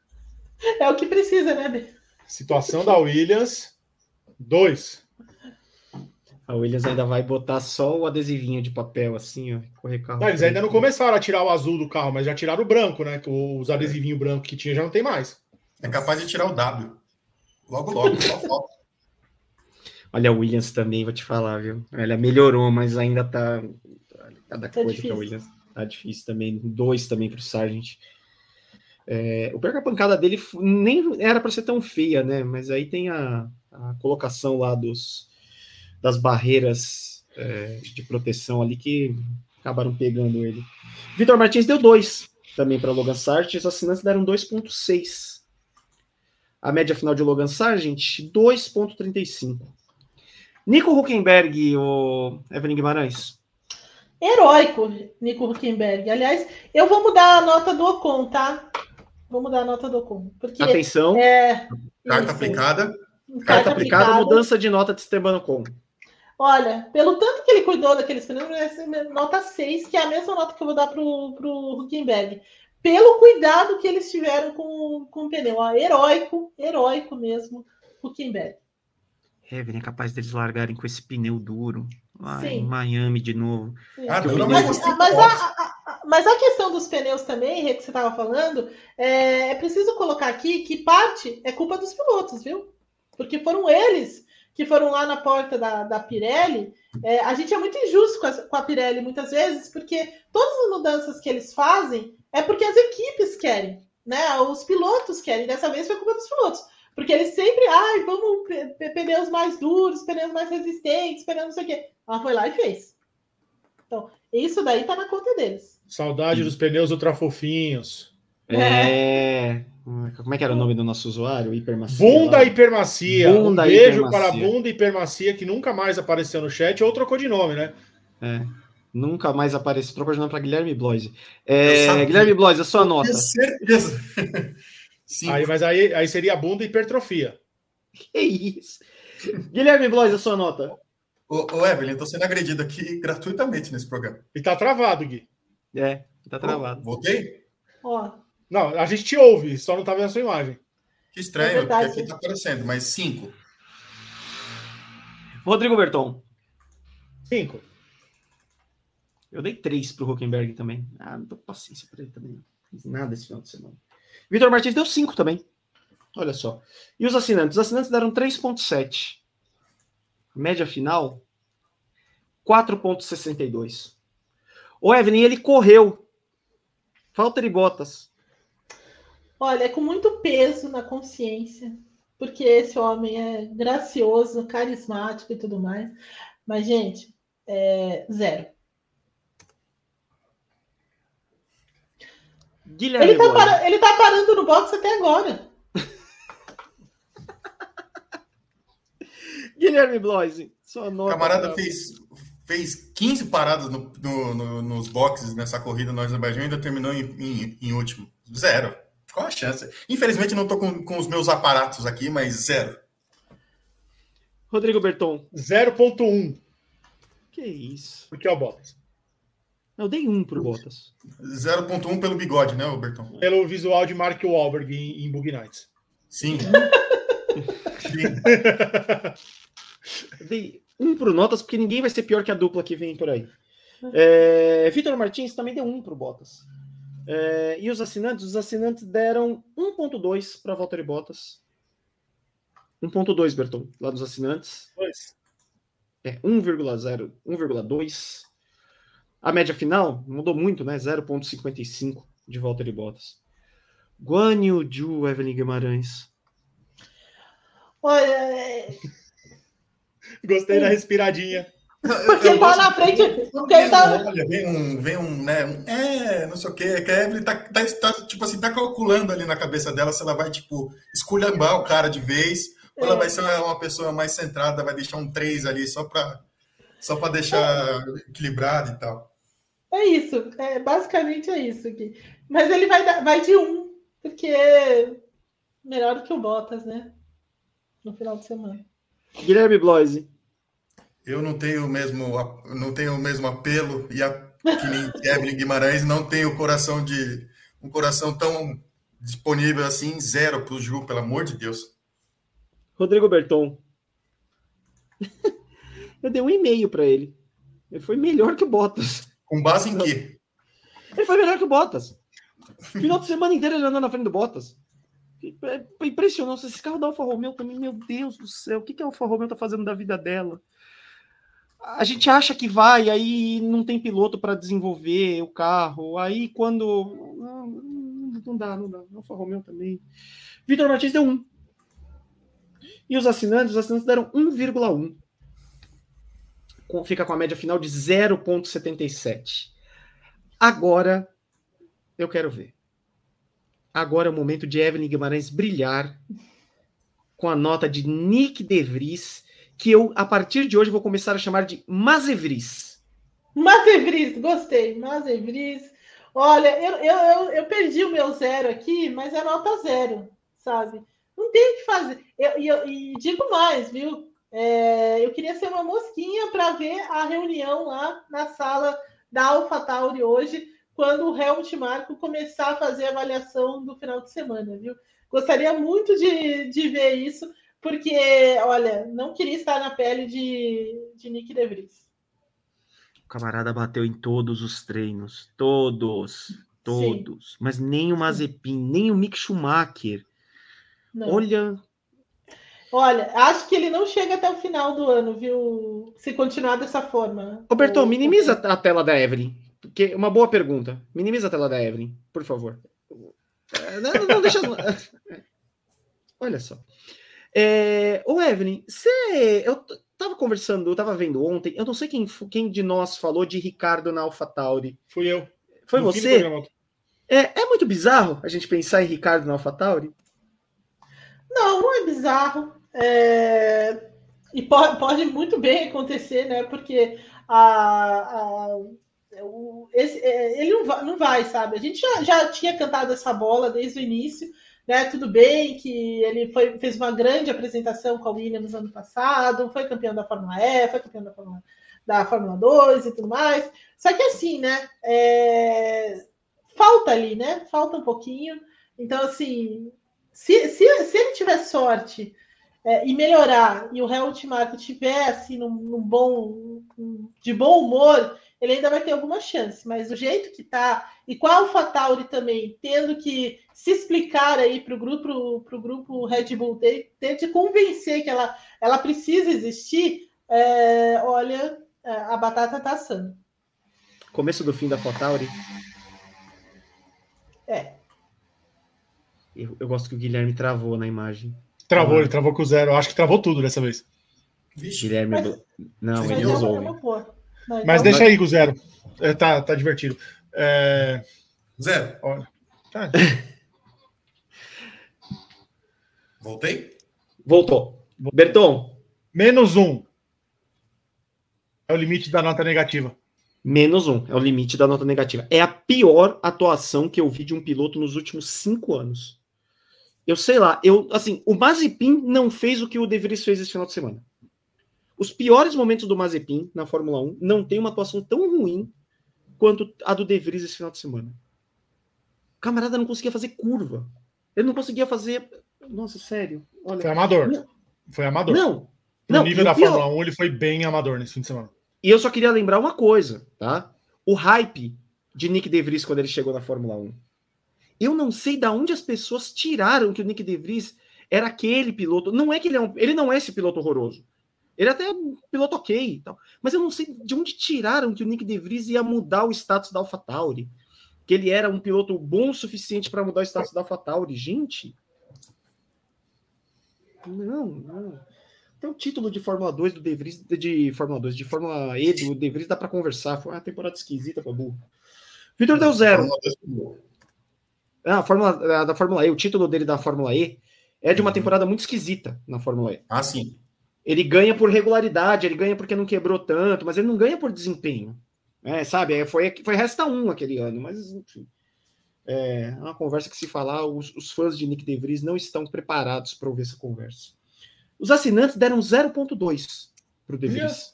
[LAUGHS] É o que precisa, né, B? Situação da Williams, dois. A Williams ainda vai botar só o adesivinho de papel, assim, ó. Correr carro. Não, eles ainda não começaram a tirar o azul do carro, mas já tiraram o branco, né? Que os adesivinhos brancos que tinha já não tem mais. É capaz de tirar o W. Logo, logo, só falta. Olha, a Williams também, vou te falar, viu? Ela melhorou, mas ainda tá. Cada Tá coisa que a. Williams tá difícil também. Dois também pro Sargent. É, o pior que a pancada dele nem era para ser tão feia, né? Mas aí tem a, a colocação lá dos, das barreiras é, de proteção ali que acabaram pegando ele. Vitor Martins deu dois também para Logan Sargent, os assinantes deram 2,6. A média final de Logan Sargent, 2,35. Nico Huckenberg, o Evelyn Guimarães. Heróico, Nico Huckenberg. Aliás, eu vou mudar a nota do Ocon, tá? Vou mudar a nota do Ocon. Porque Atenção, é. Carta isso. aplicada. carta aplicada, mudança de nota de Esteban Ocon. Olha, pelo tanto que ele cuidou daqueles pneus, vai ser nota 6, que é a mesma nota que eu vou dar pro, pro Huckenberg. Pelo cuidado que eles tiveram com, com o pneu. Ó, heróico, heróico mesmo, Huckenberg. Evelyn é capaz deles largarem com esse pneu duro. Lá em Sim. Miami de novo. Ah, o mais Mas, mas, a, a- a- mas a questão dos pneus também, que você estava falando, é, é preciso colocar aqui que parte é culpa dos pilotos, viu? Porque foram eles que foram lá na porta da, da Pirelli. É, a gente é muito injusto com a, com a Pirelli muitas vezes, porque todas as mudanças que eles fazem é porque as equipes querem, né? Os pilotos querem. Dessa vez foi culpa dos pilotos. Porque eles sempre, ai, vamos pneus mais duros, pneus mais resistentes, pneus não sei o quê. Ela foi lá e fez. Então, isso daí tá na conta deles. Saudade dos pneus ultra fofinhos. É. Como é que era o nome do nosso usuário? Hipermacia. Bunda lá. Hipermacia. Bunda um beijo Hipermacia. para a Bunda Hipermacia, que nunca mais apareceu no chat, ou trocou de nome, né? É. Nunca mais aparece. Trocou de nome para Guilherme Bloise. Eu É. Guilherme Bloise, a sua nota. Tenho certeza. [LAUGHS] Sim. Aí, mas aí, aí seria a bunda hipertrofia. Que isso? Guilherme Bloise, a sua nota. Ô, ô, Evelyn, tô sendo agredido aqui gratuitamente nesse programa. E tá travado, Gui. É, tá travado. Voltei? Ó, Não, a gente te ouve, só não tá vendo a sua imagem. Que estranho, É verdade. porque aqui tá aparecendo, mas cinco. Rodrigo Berton. Cinco. Eu dei três pro Huckenberg também. Ah, não tô com paciência pra ele também. Não fiz nada esse final de semana. Vitor Martins deu cinco também. Olha só. E os assinantes? Os assinantes deram 3,7. Média final, 4,62. O Evelyn, ele correu. Falta de botas. Olha, é com muito peso na consciência, porque esse homem é gracioso, carismático e tudo mais. Mas, gente, é zero. Guilherme Ele tá, Bloise. para- ele tá parando no box até agora. [LAUGHS] Guilherme Bloise. Sua O nota. camarada pra- fez, fez 15 paradas no- no- no- nos boxes nessa corrida no Azerbaijão e ainda terminou em, em- em último. Zero. Qual a chance? Infelizmente não tô com, com os meus aparatos aqui, mas zero. Rodrigo Berton. 0.1, Que isso? porque é o Bottas. Eu dei um pro Bottas. 0.1 pelo bigode, né, Bertão? Pelo visual de Mark Wahlberg em, em Bug Nights. Sim. Eu [LAUGHS] dei um pro Notas, porque ninguém vai ser pior que a dupla que vem por aí. É, Vitor Martins também deu um pro Bottas. É, e os assinantes? Os assinantes deram 1.2 para Valtteri Bottas. 1.2, Berton, lá dos assinantes. Dois. É 1,0, 1,2. A média final mudou muito, né? 0,55 de Valtteri Bottas. Guan Yu Ju, Evelyn Guimarães. Olha, é, [LAUGHS] Gostei da respiradinha. Porque Eu tá gosto- na frente. Porque ele tá, Olha, vem um, vem um, né? um, é, não sei o quê. É que a Evelyn tá, tá, tá, tipo assim, tá calculando ali na cabeça dela se ela vai, tipo, esculhambar o cara de vez, ou ela É. vai ser uma pessoa mais centrada, vai deixar um 3 ali só pra, só pra deixar equilibrado e tal. É isso, é, basicamente é isso aqui. Mas ele vai, vai de um, porque melhor do que o Bottas, né? No final de semana. Guilherme Bloise. Eu não tenho o mesmo, não tenho o mesmo apelo e a, que nem [LAUGHS] Evelyn Guimarães não tenho o coração de um coração tão disponível assim, zero pro Ju, pelo amor de Deus. Rodrigo Berton. [LAUGHS] Eu dei um e-mail para ele. Ele foi melhor que o Bottas. Com base em quê? Ele foi melhor que o Bottas. Final de semana inteiro ele andando na frente do Bottas. É impressionante. Esse carro da Alfa Romeo também, meu Deus do céu, o que, que a Alfa Romeo tá fazendo da vida dela? A gente acha que vai, aí não tem piloto para desenvolver o carro. Aí quando. Não, não dá, não dá. Alfa Romeo também. Vitor Martins deu 1. E os assinantes, os assinantes deram 1,1. Com- Fica com a média final de 0,77. Agora eu quero ver. Agora é o momento de Evelyn Guimarães brilhar com a nota de Nick De Vries, que eu, a partir de hoje, vou começar a chamar de Mazevris. Mazevris, gostei. Mazevris. Olha, eu, eu, eu, eu perdi o meu zero aqui, mas é nota zero, sabe? Não tem o que fazer. Eu- E digo mais, viu? É, eu queria ser uma mosquinha para ver a reunião lá na sala da AlphaTauri hoje, quando o Helmut Marko começar a fazer a avaliação do final de semana, viu? Gostaria muito de, de ver isso, porque, olha, não queria estar na pele de, de Nick De Vries. O camarada bateu em todos os treinos. Todos. Todos. Mas nem o Mazepin, nem o Mick Schumacher. Não. Olha, Olha, acho que ele não chega até o final do ano, viu? Se continuar dessa forma. Roberto, O- minimiza a tela da Evelyn. Porque uma boa pergunta. Minimiza a tela da Evelyn, por favor. É, Não, não, deixa. [LAUGHS] Olha só. É, ô, Evelyn, você. Eu tava conversando, eu tava vendo ontem. Eu não sei quem, quem de nós falou de Ricardo na AlphaTauri. Fui eu. Foi No você? É, é muito bizarro a gente pensar em Ricardo na AlphaTauri? Não, não é bizarro. É, E pode, pode muito bem acontecer, né? Porque a, a- o- esse- é, ele não vai, não vai, sabe? A gente já, já tinha cantado essa bola desde o início, né? Tudo bem que ele foi, fez uma grande apresentação com a Williams ano passado, foi campeão da Fórmula E, foi campeão da Fórmula, da Fórmula 2 e tudo mais. Só que assim, né? é, falta ali, né? Falta um pouquinho. Então, assim, se, se, se ele tiver sorte é, e melhorar, e o Helmut Marko tiver assim, num, num bom, um- de bom humor, ele ainda vai ter alguma chance. Mas do jeito que tá, e com a AlphaTauri também, tendo que se explicar aí para o grupo, pro grupo Red Bull, ter, ter de convencer que ela, ela precisa existir, é, olha, é, a batata tá assando. Começo do fim da AlphaTauri. É. Eu, eu gosto que o Guilherme travou na imagem. Travou, Ah. ele travou com zero. Acho que travou tudo dessa vez. Vixe, Guilherme. Mas- Não, Mas ele é Mas então- deixa aí com zero. É, tá, tá divertido. É, zero. olha. Tá. [LAUGHS] Voltei? Voltou. Berton, Menos um. É o limite da nota negativa. menos um. É o limite da nota negativa. É a pior atuação que eu vi de um piloto nos últimos cinco anos. Eu sei lá, eu assim, o Mazepin não fez o que o De Vries fez esse final de semana. Os piores momentos do Mazepin na Fórmula 1 não tem uma atuação tão ruim quanto a do De Vries esse final de semana. O camarada não conseguia fazer curva. Ele não conseguia fazer. Nossa, sério. Olha, Foi amador. Foi amador. Não. No não nível da pior- Fórmula 1, ele foi bem amador nesse fim de semana. E eu só queria lembrar uma coisa, tá? O hype de Nick De Vries quando ele chegou na Fórmula 1. Eu não sei da onde as pessoas tiraram que o Nick De Vries era aquele piloto. Não é que ele é um, ele não é esse piloto horroroso. Ele até é um piloto ok e tal. Mas eu não sei de onde tiraram que o Nick De Vries ia mudar o status da AlphaTauri. Que ele era um piloto bom o suficiente para mudar o status da AlphaTauri. Gente. Não, não. Tem o título de Fórmula 2 do De Vries, de Fórmula 2, de Fórmula E do De Vries, dá para conversar. Foi uma temporada esquisita para burro. Vitor deu zero. Ah, a Fórmula, a da Fórmula E, o título dele da Fórmula E é de uma temporada muito esquisita na Fórmula E. Ah, sim. Ele ganha por regularidade, ele ganha porque não quebrou tanto, mas ele não ganha por desempenho. É, sabe? É, foi, foi resta um aquele ano, mas enfim. É uma conversa que se falar, os, os fãs de Nick De Vries não estão preparados para ouvir essa conversa. Os assinantes deram 0,2 para o De Vries.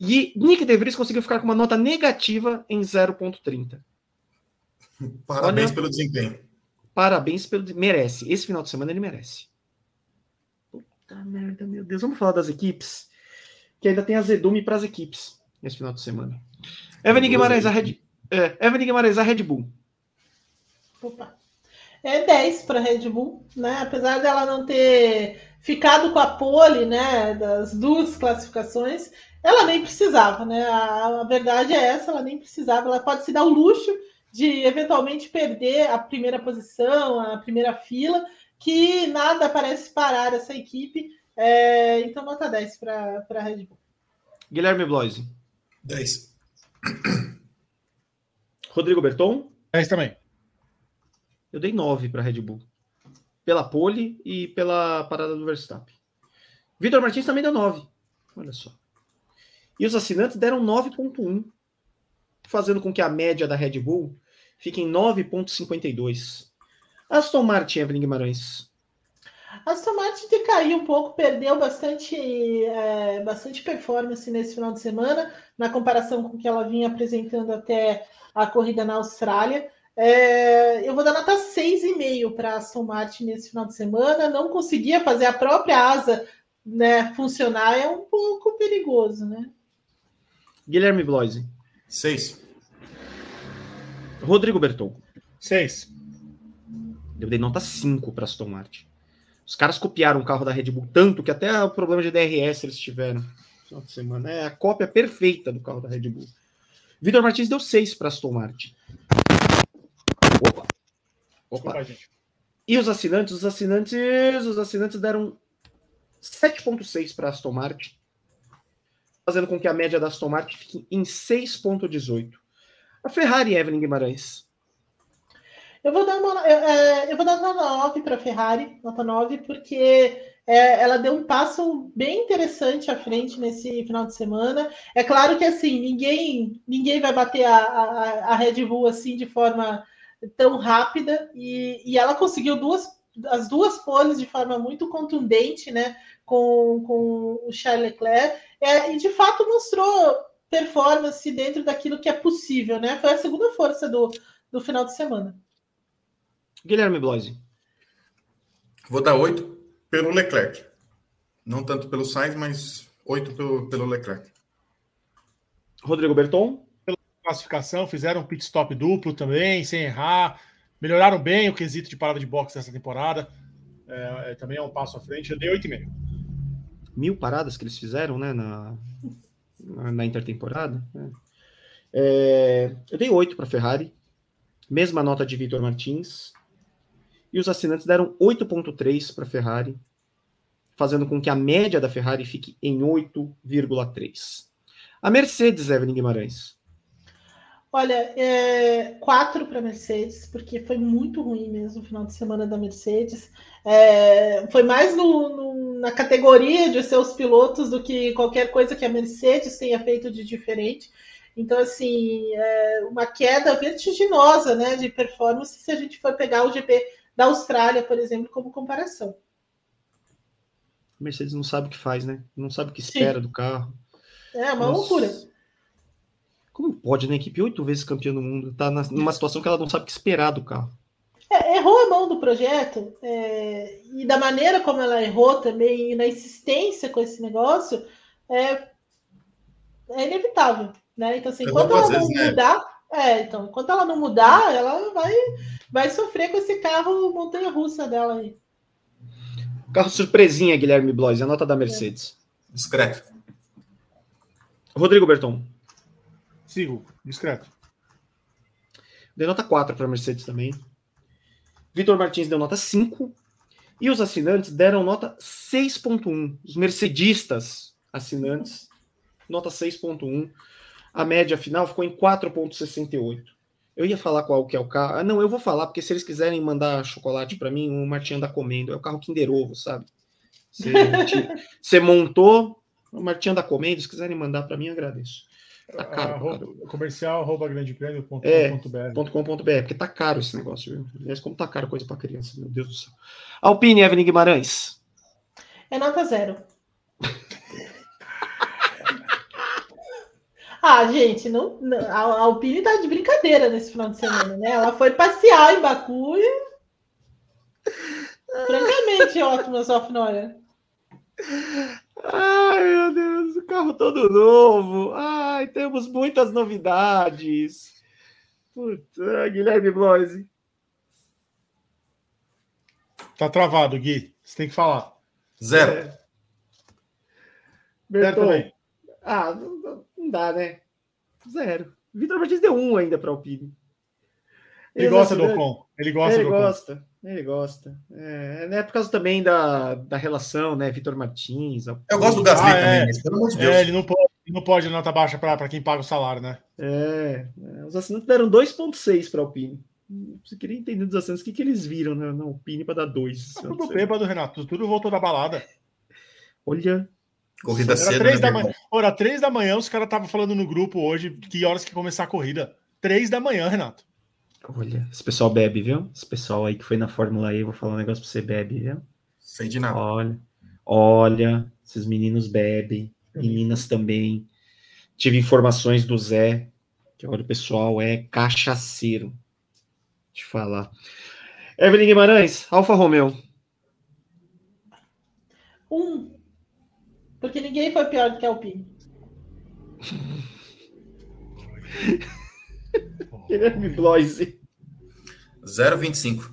E Nick De Vries conseguiu ficar com uma nota negativa em 0,30. Parabéns Olha- pelo desempenho. Parabéns pelo. Merece. Esse final de semana ele merece. Puta merda, meu Deus. Vamos falar das equipes? Que ainda tem azedume para as equipes esse final de semana. Evelyn Guimarães, a Red, é, Evelyn Guimarães, a Red Bull. Opa. É 10 para Red Bull, né? Apesar dela não ter ficado com a pole, né, das duas classificações, ela nem precisava, né? A, a verdade é essa, ela nem precisava. Ela pode se dar o luxo de eventualmente perder a primeira posição, a primeira fila, que nada parece parar essa equipe. É, então, nota 10 para a Red Bull. Guilherme Bloise. 10. Rodrigo Berton. É isso também. Eu dei 9 para Red Bull. Pela pole e pela parada do Verstappen. Vitor Martins também deu 9. Olha só. E os assinantes deram 9.1, fazendo com que a média da Red Bull fique em 9.52. Aston Martin, Evelyn Guimarães. Aston Martin decaiu um pouco, perdeu bastante, é, bastante performance nesse final de semana, na comparação com o que ela vinha apresentando até a corrida na Austrália. É, eu vou dar nota 6,5 para a Aston Martin nesse final de semana. Não conseguia fazer a própria asa né, funcionar, é um pouco perigoso, né? Guilherme Bloise. 6. Rodrigo Berton. Seis. Eu dei nota 5 para Aston Martin. Os caras copiaram o carro da Red Bull tanto que até o problema de DRS eles tiveram no final de semana. É a cópia perfeita do carro da Red Bull. Vitor Martins deu 6 para Aston Martin. Opa. Desculpa, Opa. gente. E os assinantes? Os assinantes, os assinantes deram 7.6 para Aston Martin, fazendo com que a média da Aston Martin fique em 6.18. A Ferrari, Evelyn Guimarães. Eu vou dar uma, eu, é, eu vou dar nota 9 para a Ferrari, nota 9, porque é, ela deu um passo bem interessante à frente nesse final de semana. É claro que assim, ninguém, ninguém vai bater a, a, a Red Bull assim de forma tão rápida, e, e ela conseguiu duas, as duas poles de forma muito contundente, né? Com, com o Charles Leclerc, é, e de fato mostrou performance dentro daquilo que é possível, né? Foi a segunda força do, do final de semana. Guilherme Bloise. Vou dar 8 pelo Leclerc. Não tanto pelo Sainz, mas 8 pelo, pelo Leclerc. Rodrigo Berton. Classificação, fizeram um pit stop duplo também, sem errar. Melhoraram bem o quesito de parada de boxe dessa temporada. É, é, também é um passo à frente. Eu dei 8,5. Mil paradas que eles fizeram, né? Na, na, na intertemporada. né? É, eu dei 8 para Ferrari. Mesma nota de Vitor Martins. E os assinantes deram 8,3 para Ferrari, fazendo com que a média da Ferrari fique em 8,3. A Mercedes, Evelyn Guimarães. Olha, é, quatro para Mercedes, porque foi muito ruim mesmo o final de semana da Mercedes. É, foi mais no, no, na categoria de seus pilotos do que qualquer coisa que a Mercedes tenha feito de diferente. Então, assim, é uma queda vertiginosa né, de performance se a gente for pegar o GP da Austrália, por exemplo, como comparação. A Mercedes não sabe o que faz, né? Não sabe o que espera Sim. do carro. É uma Nossa. loucura. Como pode, né? Equipe oito vezes campeã do mundo tá numa situação que ela não sabe o que esperar do carro. É, errou a mão do projeto é, e da maneira como ela errou também, e na insistência com esse negócio, é, é inevitável. Né? Então, assim, enquanto ela não né? mudar, é, então, enquanto ela não mudar, ela vai, vai sofrer com esse carro montanha-russa dela aí. Carro surpresinha, Guilherme Blois, a nota da Mercedes. Discreto. Rodrigo Berton. Sigo, discreto. Deu nota 4 para a Mercedes também. Vitor Martins deu nota 5. E os assinantes deram nota 6.1. Os mercedistas assinantes, nota 6.1. A média final ficou em 4.68. Eu ia falar qual que é o carro. Ah, não, eu vou falar, porque se eles quiserem mandar chocolate para mim, o Martinho anda comendo. É o carro Kinder Ovo, sabe? Você, [LAUGHS] você montou, o Martinho anda comendo. Se quiserem mandar para mim, agradeço. Tá caro, arroba, comercial arroba grandeprêmio.com.br é, porque tá caro esse negócio, viu? Aliás, como tá caro coisa para criança, meu Deus do céu. Alpine, Evelyn Guimarães. É nota zero. Ah, gente, não, a Alpine tá de brincadeira nesse final de semana, né? Ela foi passear em Baku e. [LAUGHS] Francamente, ótimo, Sofnora. Ai, meu Deus, o carro todo novo. Ai, temos muitas novidades. Puta, Guilherme Bloise. Tá travado, Gui. Você tem que falar. Zero. É. Zero também. Ah, não, não, dá, né? Zero. Vitor Martins deu um ainda para o Alpine. Ele gosta do Ocon. Ele gosta ele do gosta, Ele gosta. É, é por causa também da, da relação, né? Vitor Martins. Eu gosto do Gasly ah, também, é. mas pelo amor de Deus. É, ele não pode, não pode nota baixa para quem paga o salário, né? É, é os assinantes deram 2,6 para a Alpine. Você queria entender dos assinantes o que, que eles viram né, na Alpine para dar 2. Tá tudo bêbado, Renato. Tudo voltou da balada. Olha. Corrida era cedo. Três né, da manhã. Era 3 da manhã, os caras estavam falando no grupo hoje que horas que começar a corrida. 3 da manhã, Renato. Olha, esse pessoal bebe, viu? Esse pessoal aí que foi na Fórmula E, vou falar um negócio pra você, bebe, viu? Sei de nada. Olha, olha, esses meninos bebem, meninas também. Tive informações do Zé, que olha, o pessoal é cachaceiro. Deixa eu falar. Evelyn Guimarães, Alfa Romeo. Um. Porque ninguém foi pior do que a Alpine. [LAUGHS] Guilherme Bloise. 0,25.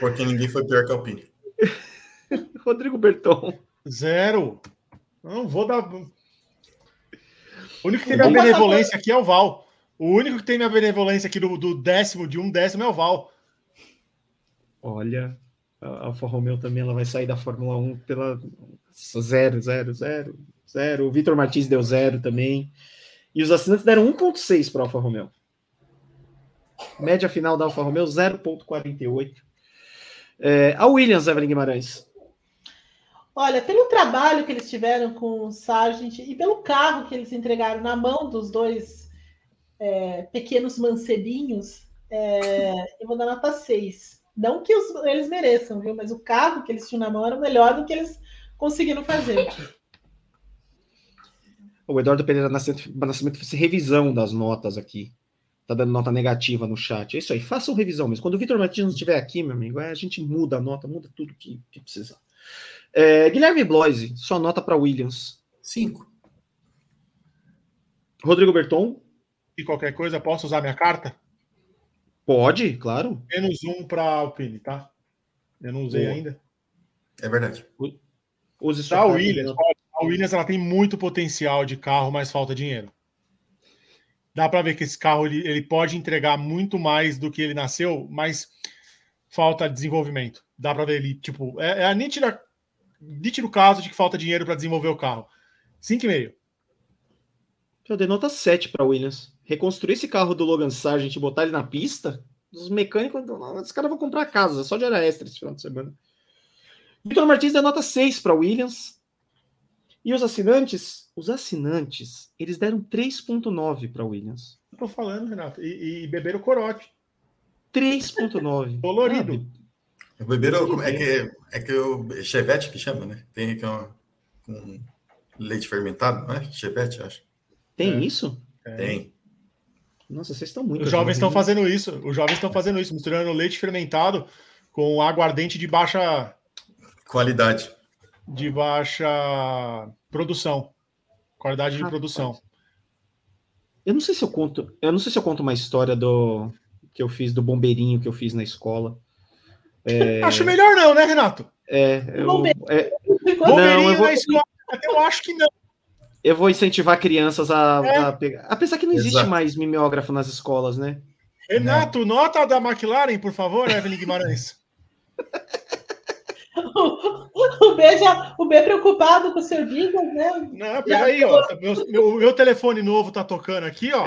Porque ninguém foi pior que a Alpine. [LAUGHS] Rodrigo Berton. Zero. Não vou dar. O único que tem minha benevolência aqui é o Val. O único que tem minha benevolência aqui do, do décimo, de um décimo, é o Val. Olha, a Alfa Romeo também ela vai sair da Fórmula 1 pela zero, zero, zero, zero. O Vitor Martins deu zero também. E os assinantes deram 1,6 para a Alfa Romeo. Média final da Alfa Romeo 0,48. É, a Williams, Evelyn Guimarães. Olha, pelo trabalho que eles tiveram com o Sargent e pelo carro que eles entregaram na mão dos dois é, pequenos mancebinhos, é, eu vou dar nota 6. Não que os, eles mereçam, viu? Mas o carro que eles tinham na mão era melhor do que eles conseguiram fazer. O Eduardo Pereira Nascimento, Nascimento fez revisão das notas aqui tá dando nota negativa no chat. É isso aí, façam revisão mesmo. Quando o Vitor Martins estiver aqui, meu amigo, a gente muda a nota, muda tudo que, que precisar. É, Guilherme Bloise, sua nota para Williams. Cinco. Rodrigo Berton. E qualquer coisa, posso usar minha carta? Pode, claro. Menos um para Alpine, tá? Eu não usei Boa. ainda. É verdade. Use tá, Williams. A Williams ela tem muito potencial de carro, mas falta dinheiro dá para ver que esse carro ele, ele pode entregar muito mais do que ele nasceu, mas falta desenvolvimento. Dá para ver ele, tipo, é, é a nítida, nítido caso de que falta dinheiro para desenvolver o carro. 5,5. Eu dei nota 7 para Williams. Reconstruir esse carro do Logan Sargent e botar ele na pista, os mecânicos, os caras vão comprar casa, só de hora extra esse final de semana. Vitor Martins deu nota 6 para Williams. E os assinantes, os assinantes, eles deram 3.9 para Williams. Eu tô falando, Renato, e, e beberam corote. 3.9. Colorido. [LAUGHS] Ah, beberam, é que, é que o chevette que chama, né? Tem aqui uma, um leite fermentado, não é? Chevette, acho. Tem é. isso? Tem. Nossa, vocês estão muito. Os jovens estão fazendo isso. Os jovens estão fazendo isso, misturando leite fermentado com aguardente de baixa Qualidade. de baixa produção, qualidade de Rapaz. produção. Eu não sei se eu conto. Eu não sei se eu conto uma história do que eu fiz do bombeirinho que eu fiz na escola. Acho melhor não, né, Renato? É, eu, Bombeirinho. é, Bombeirinho eu vou- na escola, até eu acho que não. Eu vou incentivar crianças a, É. a pegar. Apesar que não existe Exato. mais mimeógrafo nas escolas, né? Renato, nota da McLaren, por favor, Evelyn Guimarães. [LAUGHS] O B, já, o B preocupado com o Sr. Bigas, né? Não, peraí, ó. Meu, meu, meu telefone novo tá tocando aqui, ó.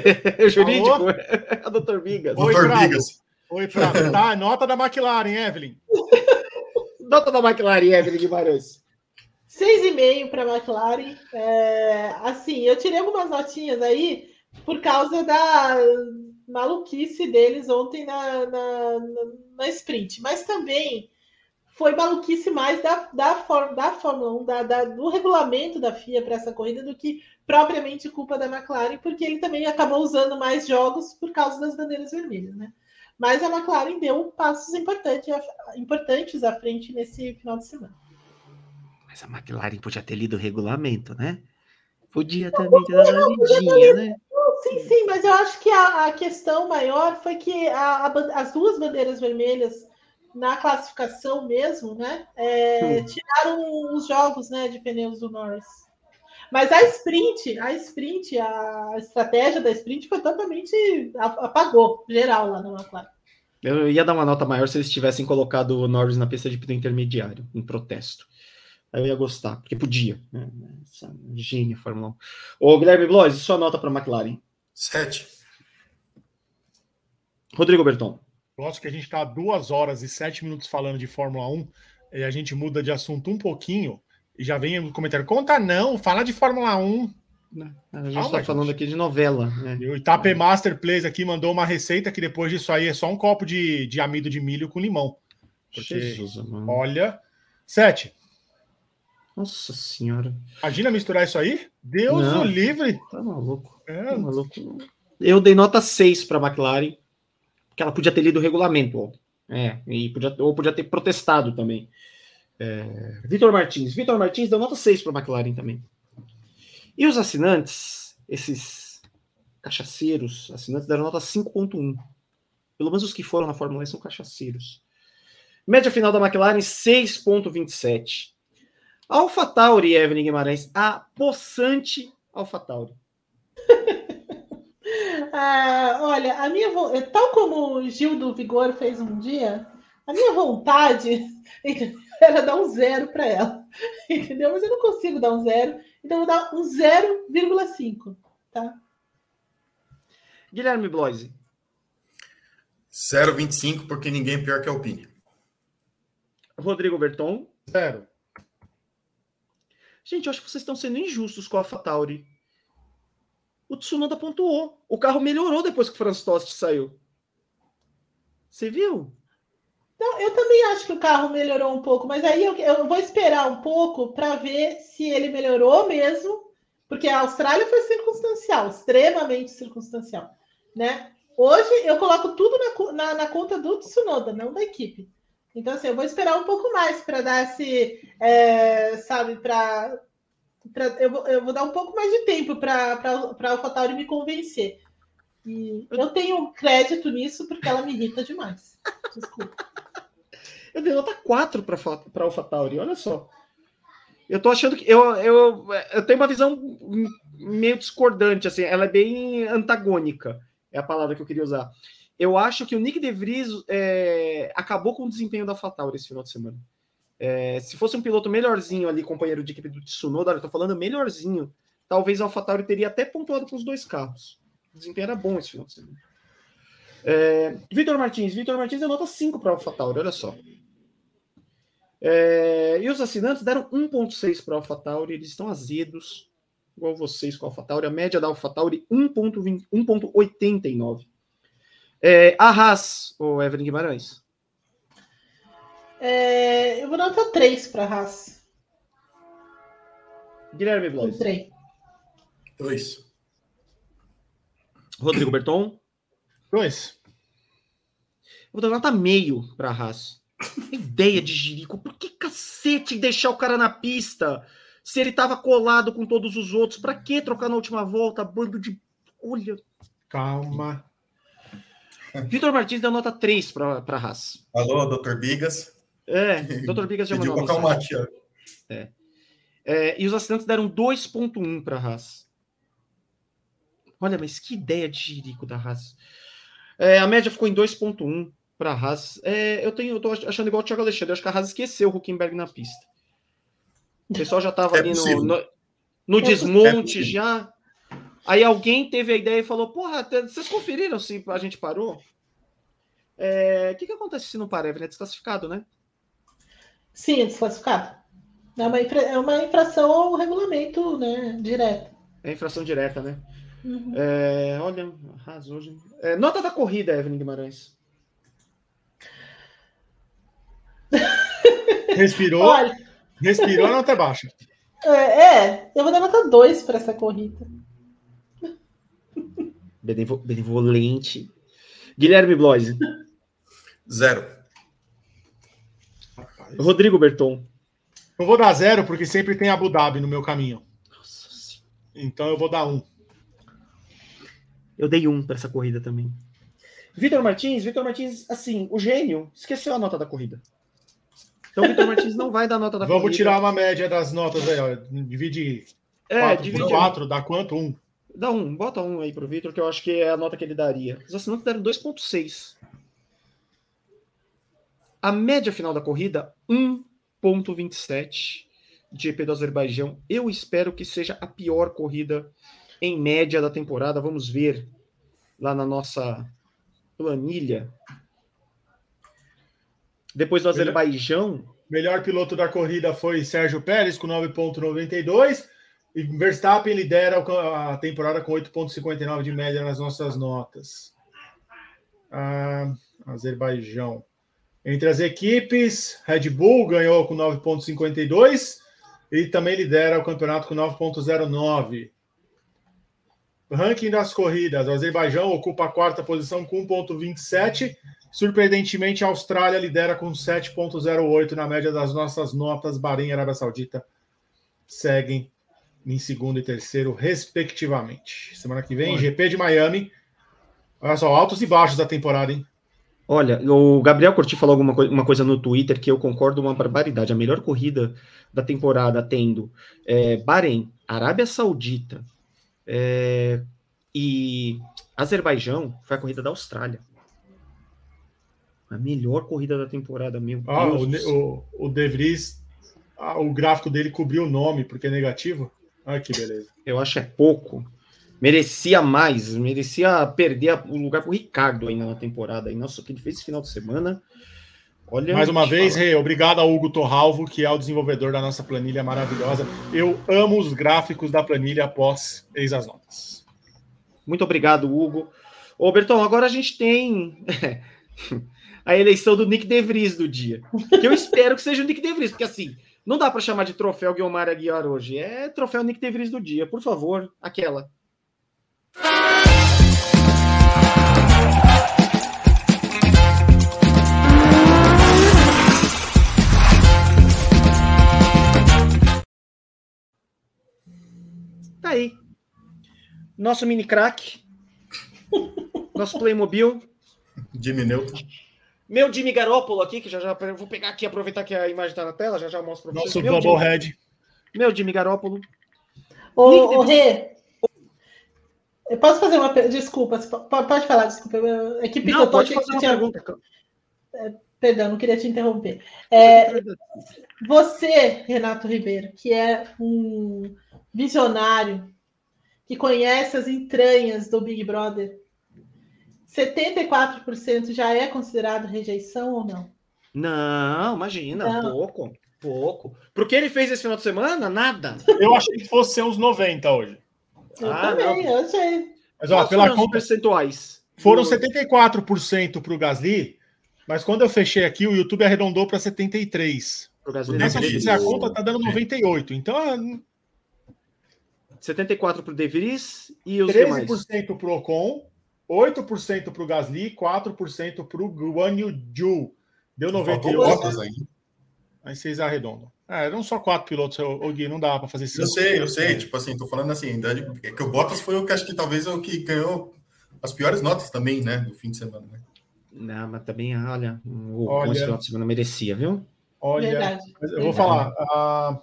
[LAUGHS] Jurídico. A [LAUGHS] doutor Vigas. Oi, Doutor Bravo. Bigas. Oi, Flávio. Tá, nota da McLaren, Evelyn. Nota da McLaren, Evelyn Guimarães. 6,5 para a McLaren. É, assim, eu tirei algumas notinhas aí por causa da maluquice deles ontem na, na, na, sprint, mas também foi maluquice mais da, da, da Fórmula 1, da, da- do regulamento da FIA para essa corrida do que propriamente culpa da McLaren, porque ele também acabou usando mais jogos por causa das bandeiras vermelhas, né? Mas a McLaren deu passos importantes, importantes à frente nesse final de semana. Mas a McLaren podia ter lido o regulamento, né? Podia também ter dado uma lidinha, né? Sim, sim, mas eu acho que a, a questão maior foi que a- a as duas bandeiras vermelhas na classificação mesmo, né? é, Hum. Tiraram os jogos né, de pneus do Norris. Mas a sprint, a sprint, a estratégia da sprint foi totalmente apagou geral lá na McLaren. Eu ia dar uma nota maior se eles tivessem colocado o Norris na pista de pneu intermediário, em protesto. Aí eu ia gostar, porque podia. Né? Essa gênia Fórmula 1. Ô, Guilherme Blois, sua nota para a McLaren. Sete. Rodrigo Berton. Gosto que a gente está duas horas e sete minutos falando de Fórmula 1 e a gente muda de assunto um pouquinho e já vem no comentário. Conta não, fala de Fórmula 1. A gente está falando gente. aqui de novela. Né? E o Itape Master Plays aqui mandou uma receita que depois disso aí é só um copo de, de amido de milho com limão. Porque, Jesus, mano. olha. Sete. Nossa senhora. Imagina misturar isso aí? Deus Não. o livre. Tá maluco. É, Tá maluco. Eu dei nota 6 para a McLaren, porque ela podia ter lido o regulamento. ó. É, e podia, ou podia ter protestado também. É, Vitor Martins. Vitor Martins deu nota 6 para a McLaren também. E os assinantes, esses cachaceiros, assinantes deram nota 5.1. Pelo menos os que foram na Fórmula 1 são cachaceiros. Média final da McLaren, 6.27. AlphaTauri, Evelyn Guimarães, a possante AlphaTauri. [LAUGHS] Ah, olha, a minha vo- é, tal como o Gil do Vigor fez um dia, a minha vontade [LAUGHS] era dar um zero para ela, [LAUGHS] entendeu? Mas eu não consigo dar um zero, então eu vou dar um 0,5, tá? Guilherme Bloise. 0,25, porque ninguém é pior que a Alpine. Rodrigo Berton. zero. Gente, eu acho que vocês estão sendo injustos com a AlphaTauri. O Tsunoda pontuou. O carro melhorou depois que o Franz Tost saiu. Você viu? Então, eu também acho que o carro melhorou um pouco, mas aí eu, eu vou esperar um pouco para ver se ele melhorou mesmo, porque a Austrália foi circunstancial, extremamente circunstancial, né? Hoje eu coloco tudo na, na, na conta do Tsunoda, não da equipe. Então, assim, eu vou esperar um pouco mais para dar esse, é, sabe, para. Eu, vou- eu vou dar um pouco mais de tempo para a AlphaTauri me convencer. E eu tenho crédito nisso porque ela me irrita demais. Desculpa. Eu dei nota 4 para a AlphaTauri, olha só. Eu tô achando que. Eu, eu, eu tenho uma visão meio discordante, assim. Ela é bem antagônica, é a palavra que eu queria usar. Eu acho que o Nick De Vries é, acabou com o desempenho da AlphaTauri esse final de semana. É, se fosse um piloto melhorzinho ali, companheiro de equipe do Tsunoda, eu tô falando melhorzinho, talvez a AlphaTauri teria até pontuado com os dois carros. O desempenho era bom esse final de semana. É, Vitor Martins. Vitor Martins deu nota 5 para a AlphaTauri, olha só. É, e os assinantes deram 1.6 para a AlphaTauri, eles estão azedos, igual vocês com a AlphaTauri. A média da AlphaTauri 1.20 1.89. É, a Haas, o Evelyn Guimarães. É, eu vou dar nota 3 para a Haas. Guilherme Blois. Entrei. 2. Rodrigo Berton. Dois. Eu vou dar nota meio para a Haas. Ideia de Jirico. Por que cacete deixar o cara na pista? Se ele tava colado com todos os outros, para que trocar na última volta? Bando de. Olha. Calma. Vitor Martins deu nota 3 para a Haas. Alô, doutor Bigas. É, [LAUGHS] doutor Bigas já Pediu mandou. colocar uma mate. ó. É, e os assinantes deram 2,1 para a Haas. Olha, mas que ideia de jirico da Haas. É, a média ficou em 2,1 para a Haas. É, eu, tenho, eu tô achando igual o Thiago Alexandre. Acho que a Haas esqueceu o Huckenberg na pista. O pessoal já estava É ali no, no, no É desmonte já. Aí alguém teve a ideia e falou: Porra, vocês conferiram se a gente parou? É, O que, que acontece se não parar? É desclassificado, né? Sim, é desclassificado. É uma, infra- é uma infração ao regulamento, né? Direto. É infração direta, né? Uhum. É, olha, arrasou hoje. É, nota da corrida, Evelyn Guimarães. [LAUGHS] Respirou, Olha, respirou, a nota é baixa. é, é, eu vou dar nota 2 para essa corrida. Benevo- benevolente. Guilherme Bloise. Zero. Rodrigo Berton. Eu vou dar zero, porque sempre tem Abu Dhabi no meu caminho. Nossa Senhora. Então eu vou dar um. Eu dei um para essa corrida também. Vitor Martins, Vitor Martins, assim, o gênio, esqueceu a nota da corrida. Então, Vitor Martins não vai dar nota da Vamos corrida. tirar uma média das notas aí, ó. Divide É, 4 divide. 4, dá quanto? Um. Dá um, bota um aí pro Vitor, que eu acho que é a nota que ele daria. Os assinantes deram 2,6. A média final da corrida, 1,27 GP do Azerbaijão. Eu espero que seja a pior corrida em média da temporada. Vamos ver lá na nossa planilha. Depois do Azerbaijão, Melhor piloto da corrida foi Sérgio Pérez, com 9,92. Verstappen lidera a temporada com 8,59 de média nas nossas notas. Ah, Azerbaijão. Entre as equipes, Red Bull ganhou com 9,52 e também lidera o campeonato com 9,09. Ranking das corridas: o Azerbaijão ocupa a quarta posição com 1,27. Surpreendentemente, a Austrália lidera com 7,08 na média das nossas notas. Bahrein e Arábia Saudita seguem em segundo e terceiro, respectivamente. Semana que vem, Olha. GP de Miami. Olha só, altos e baixos da temporada, hein? Olha, o Gabriel Curti falou alguma coi- uma coisa no Twitter que eu concordo uma barbaridade. A melhor corrida da temporada tendo é, Bahrein, Arábia Saudita é, e Azerbaijão foi a corrida da Austrália. A melhor corrida da temporada, meu Ah, Deus. o, do Ne- céu. o, o De Vries, ah, o gráfico dele cobriu o nome porque é negativo. Ai, que beleza. Eu acho é pouco. Merecia mais, merecia perder o lugar pro Ricardo ainda na temporada. E nossa, o que ele fez esse final de semana. Olha, Mais uma vez. Rei, obrigado ao Hugo Torralvo, que é o desenvolvedor da nossa planilha maravilhosa. Eu amo os gráficos da planilha após Eis as Notas. Muito obrigado, Hugo. Ô, Bertão, agora a gente tem [LAUGHS] a eleição do Nick De Vries do dia. Que eu espero que seja o Nick De Vries, porque assim, não dá para chamar de troféu Guilmar Aguiar hoje. É troféu Nick De Vries do dia. Por favor, aquela. Tá aí. Nosso mini crack. Nosso Playmobil. Jimmy Neutron. Meu Jimmy Garoppolo aqui, que já já vou pegar aqui, aproveitar que a imagem tá na tela, já já mostro pra vocês. Nosso Meu Jimmy, Bubblehead. meu Jimmy Garoppolo. Ô, ô Rê, eu posso fazer uma pergunta? Desculpa, pode falar, desculpa. É que Não, picotou pode que fazer uma tinha- pergunta. Perdão, não queria te interromper. É, você, Renato Ribeiro, que é um visionário, que conhece as entranhas do Big Brother, 74% já é considerado rejeição ou não? Não, imagina, Não. pouco, pouco. Pro que ele fez esse final de semana? Nada. Eu achei que fosse ser uns 90 hoje. Eu Ah, também, não. eu sei. Mas, ó, pela conta, percentuais? foram Do- 74% para o Gasly, mas quando eu fechei aqui, o YouTube arredondou para 73%. pro Gasly, Nessa fizer a conta, tá dando 98%. Então, é 74 pro De Vries e os demais. 13% pro Ocon 8% para o Gasly, 4% para o Guan Yu Zhu. Deu 98. Bottas aí. Aí vocês arredondam. É, eram só quatro pilotos, o Gui, não dá para fazer cinco. Eu sei, eu sei. Tipo assim, tô falando assim, é que o Bottas foi o que acho que talvez é o que ganhou as piores notas também, né, do fim de semana, né? Não, mas também, olha, o Olha. final de semana merecia, viu? Olha, Verdade, eu vou verdade. falar. ah,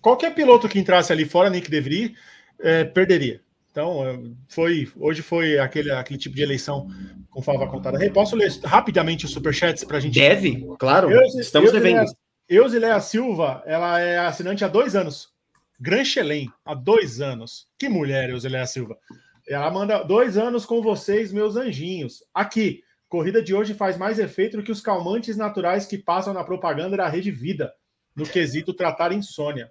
qualquer piloto que entrasse ali fora, Nick De Vries, eh, perderia. Então, foi, hoje foi aquele, aquele tipo de eleição com fava contada. Hey, posso ler rapidamente os superchats para a gente? Deve, claro. Estamos eu- devendo. Eusileia Silva, ela é assinante há dois anos. Gran Chelem, há dois anos. Que mulher, Eusileia Silva. Ela manda dois anos com vocês, meus anjinhos. Aqui, corrida de hoje faz mais efeito do que os calmantes naturais que passam na propaganda da Rede Vida, no quesito tratar insônia.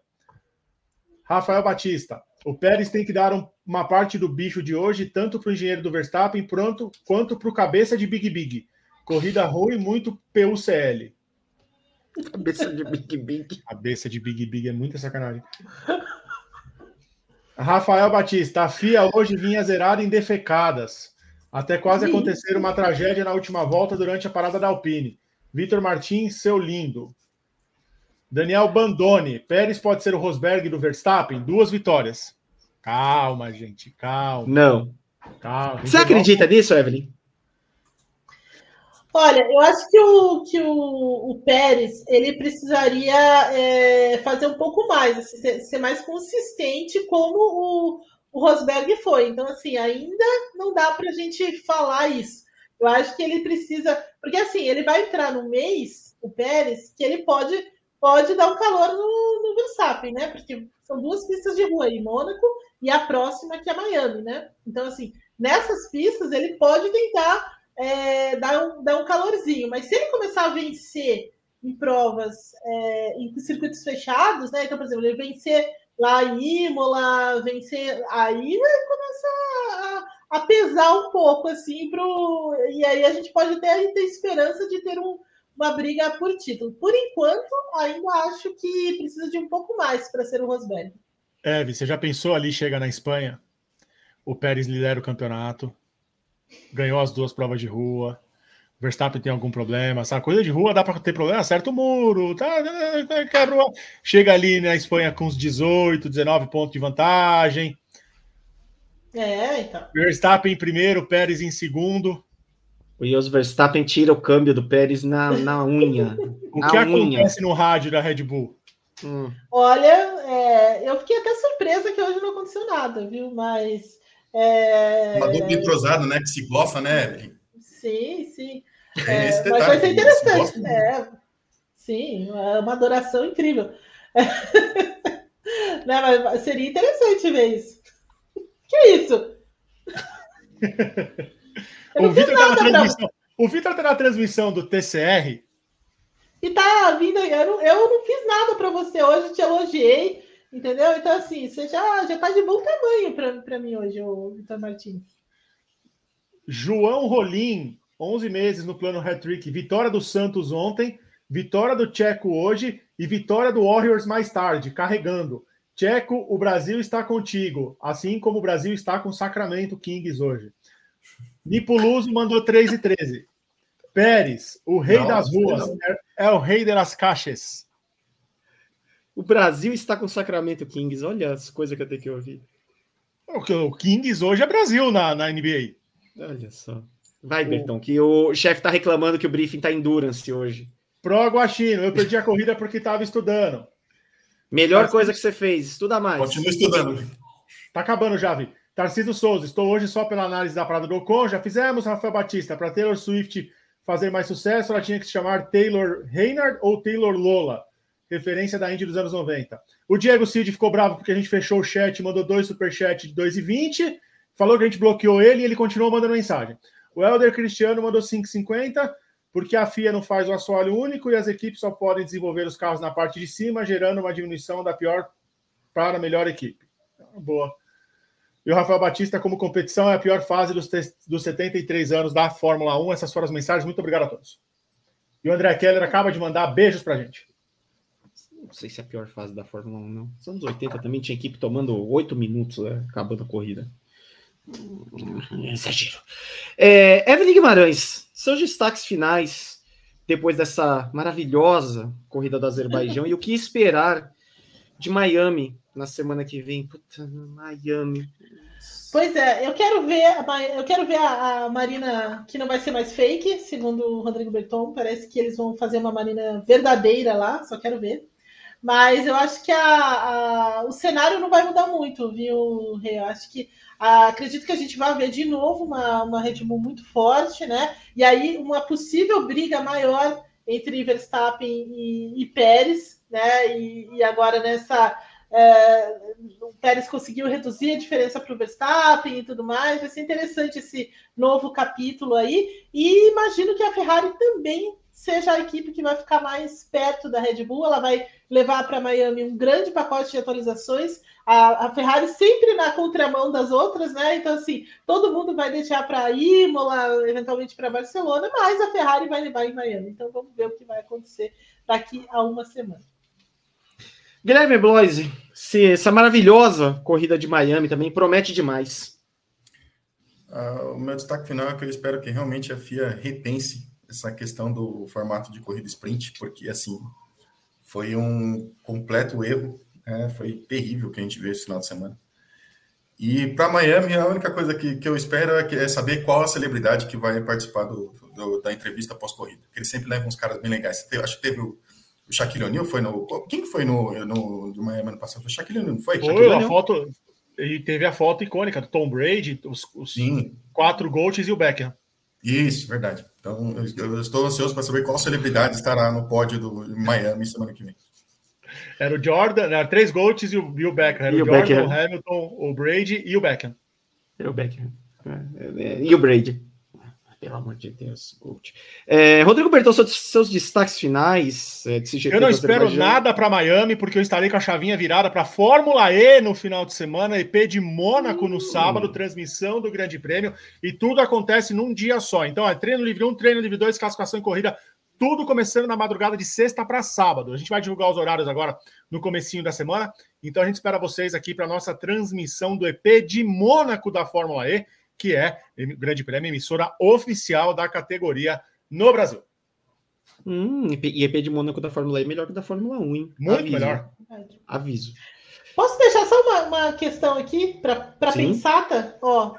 Rafael Batista, o Pérez tem que dar um- uma parte do bicho de hoje, tanto para o engenheiro do Verstappen pronto, quanto para o cabeça de Big Big. Corrida ruim, muito PUCL. Cabeça de Big Big. [LAUGHS] Cabeça de Big Big é muita sacanagem. Rafael Batista, a FIA hoje vinha zerada em defecadas. Até quase Sim. acontecer uma tragédia na última volta durante a parada da Alpine. Vitor Martins, seu lindo. Daniel Bandone, Pérez pode ser o Rosberg do Verstappen? Duas vitórias. Calma, gente, calma, Não. calma. Você acredita nisso, Evelyn? Olha, eu acho que o, que o, o Pérez ele precisaria é, fazer um pouco mais, assim, ser, ser mais consistente como o, o Rosberg foi. Então, assim, ainda não dá para a gente falar isso. Eu acho que ele precisa, porque assim, ele vai entrar no mês, o Pérez, que ele pode, pode dar um calor no, no Verstappen, né? Porque são duas pistas de rua aí, Mônaco e a próxima que é Miami, né? Então, assim, nessas pistas ele pode tentar é, dar, um, dar um calorzinho. Mas se ele começar a vencer em provas, é, em circuitos fechados, né? Então, por exemplo, ele vencer lá em Imola, vencer, aí vai começar a, a pesar um pouco, assim, pro. E aí a gente pode até ter esperança de ter um, uma briga por título. Por enquanto, ainda acho que precisa de um pouco mais para ser o Rosberg. Eve, você já pensou ali, chega na Espanha, o Pérez lidera o campeonato, ganhou as duas provas de rua, Verstappen tem algum problema, essa coisa de rua dá para ter problema, acerta o muro, tá, tá, quebra o... chega ali na Espanha com uns 18, 19 pontos de vantagem, É, então. Verstappen em primeiro, Pérez em segundo. O Jos Verstappen tira o câmbio do Pérez na, na unha. O Na que unha. acontece no rádio da Red Bull? Hum. Olha, é, eu fiquei até surpresa que hoje não aconteceu nada, viu? Mas. É, Uma dupla entrosada, né? Que se gosta, né, Evelyn? sim, sim. É, esse mas vai ser se interessante. É, sim, é uma adoração incrível. [LAUGHS] Né, mas seria interessante ver isso. [LAUGHS] Que isso? [LAUGHS] O Vitor tá, pra... transmissão- o Vitor tá na transmissão do TCR. E tá vindo. Eu não, eu não fiz nada para você hoje, te elogiei, entendeu? Então, assim, você já, já tá de bom tamanho para mim hoje, o Vitor Martins. João Rolim, 11 meses no plano hat-trick. Vitória do Santos ontem, vitória do Tcheco hoje e vitória do Warriors mais tarde, carregando. Tcheco, o Brasil está contigo, assim como o Brasil está com Sacramento Kings hoje. Nipuluso mandou 3 e 13. Pérez, o rei Não, das ruas, é, é o rei das caixas. O Brasil está com o Sacramento Kings. Olha as coisas que eu tenho que ouvir. O que- O Kings hoje é Brasil na, na NBA. Olha só. Vai, Bertão, que o chefe tá reclamando que o briefing tá endurance hoje. Pro Guaxino, eu perdi a corrida porque estava estudando. Melhor coisa que você fez, estuda mais. Continua estudando. Tá acabando já, Vi. Tarcísio Souza, estou hoje só pela análise da parada do Ocon. Já fizemos, Rafael Batista. Para Taylor Swift fazer mais sucesso, ela tinha que se chamar Taylor Reynard ou Taylor Lola, referência da Indy dos anos 90. O Diego Cid ficou bravo porque a gente fechou o chat, mandou dois superchats de 2,20, falou que a gente bloqueou ele e ele continuou mandando mensagem. O Helder Cristiano mandou 5,50, porque a FIA não faz um assoalho único e as equipes só podem desenvolver os carros na parte de cima, gerando uma diminuição da pior para a melhor equipe. Boa. E o Rafael Batista, como competição, é a pior fase dos, dos 73 anos da Fórmula 1. Essas foram as mensagens. Muito obrigado a todos. E o André Keller acaba de mandar beijos pra gente. Não sei se é a pior fase da Fórmula 1, não. Nos anos 80 também tinha equipe tomando oito minutos né, acabando a corrida. Exagero. É, Evelyn Guimarães, seus destaques finais depois dessa maravilhosa corrida do Azerbaijão e o que esperar de Miami na semana que vem? Puta, Miami. Pois é, eu quero ver, eu quero ver a, a, Marina que não vai ser mais fake, segundo o Rodrigo Berton. Parece que eles vão fazer uma Marina verdadeira lá, só quero ver. Mas eu acho que a, a, o cenário não vai mudar muito, viu, Rê? Eu acho que acredito que a gente vai ver de novo uma, uma Red Bull muito forte, né? E aí uma possível briga maior entre Verstappen e, e Pérez, né? E, e agora nessa é, o Pérez conseguiu reduzir a diferença para o Verstappen e tudo mais. Vai ser interessante esse novo capítulo aí. E imagino que a Ferrari também seja a equipe que vai ficar mais perto da Red Bull. Ela vai levar para Miami um grande pacote de atualizações. A, a, Ferrari sempre na contramão das outras, né? Então, assim, todo mundo vai deixar para Imola, eventualmente para Barcelona, mas a Ferrari vai levar em Miami. Então, vamos ver o que vai acontecer daqui a uma semana. Guilherme Bloise, se essa maravilhosa corrida de Miami também promete demais. Uh, o meu destaque final é que eu espero que realmente a FIA repense essa questão do formato de corrida sprint, porque assim foi um completo erro, né? foi terrível que a gente viu esse final de semana. E para Miami, a única coisa que, que eu espero é, que, é, saber qual a celebridade que vai participar do, do da entrevista pós-corrida. Eles sempre levam uns caras bem legais. Eu acho que teve o o Shaquille O'Neal foi no. Quem foi no, no do Miami ano passado? Foi o Shaquille O'Neal, não foi? Foi, a foto. E teve a foto icônica do Tom Brady, os, os quatro Golds e o Beckham. Isso, verdade. Então, eu, eu estou ansioso para saber qual celebridade estará no pódio do Miami semana que vem. Era o Jordan, era três Golds e o, e o Beckham. Era e o, Jordan, Beckham. o Hamilton, o Brady e o Beckham. E o Beckham. É, é, e o Brady. Pelo amor de Deus, Gold. É, Rodrigo Bertão, seus, seus destaques finais é, GP Eu não espero nada para Miami, porque eu estarei com a chavinha virada para Fórmula E no final de semana, EP de Mônaco no sábado, transmissão do Grande Prêmio, e tudo acontece num dia só. Então, é treino livre 1, treino livre 2, classificação e corrida, tudo começando na madrugada de sexta para sábado. A gente vai divulgar os horários agora no comecinho da semana, então a gente espera vocês aqui para nossa transmissão do EP de Mônaco da Fórmula E que é o Grande Prêmio emissora oficial da categoria no Brasil. Hum, e EP de Mônaco da Fórmula E é melhor que da Fórmula 1, hein? Muito Aviso. melhor. Aviso. Posso deixar só uma, uma questão aqui para pensar? Tá? Ó,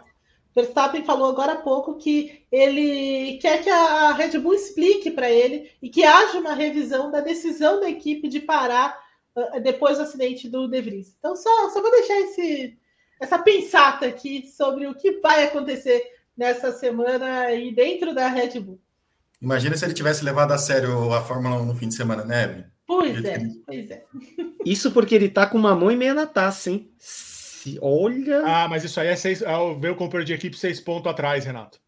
Verstappen falou agora há pouco que ele quer que a Red Bull explique para ele e que haja uma revisão da decisão da equipe de parar uh, depois do acidente do De Vries. Então, só, só vou deixar esse, essa pensata aqui sobre o que vai acontecer nessa semana aí dentro da Red Bull. Imagina se ele tivesse levado a sério a Fórmula 1 no fim de semana, né, Pois é, pois [LAUGHS] é. Isso porque ele tá com uma mão e meia na taça, hein? Se, olha. Ah, mas isso aí é seis. É o o companheiro de equipe seis pontos atrás, Renato.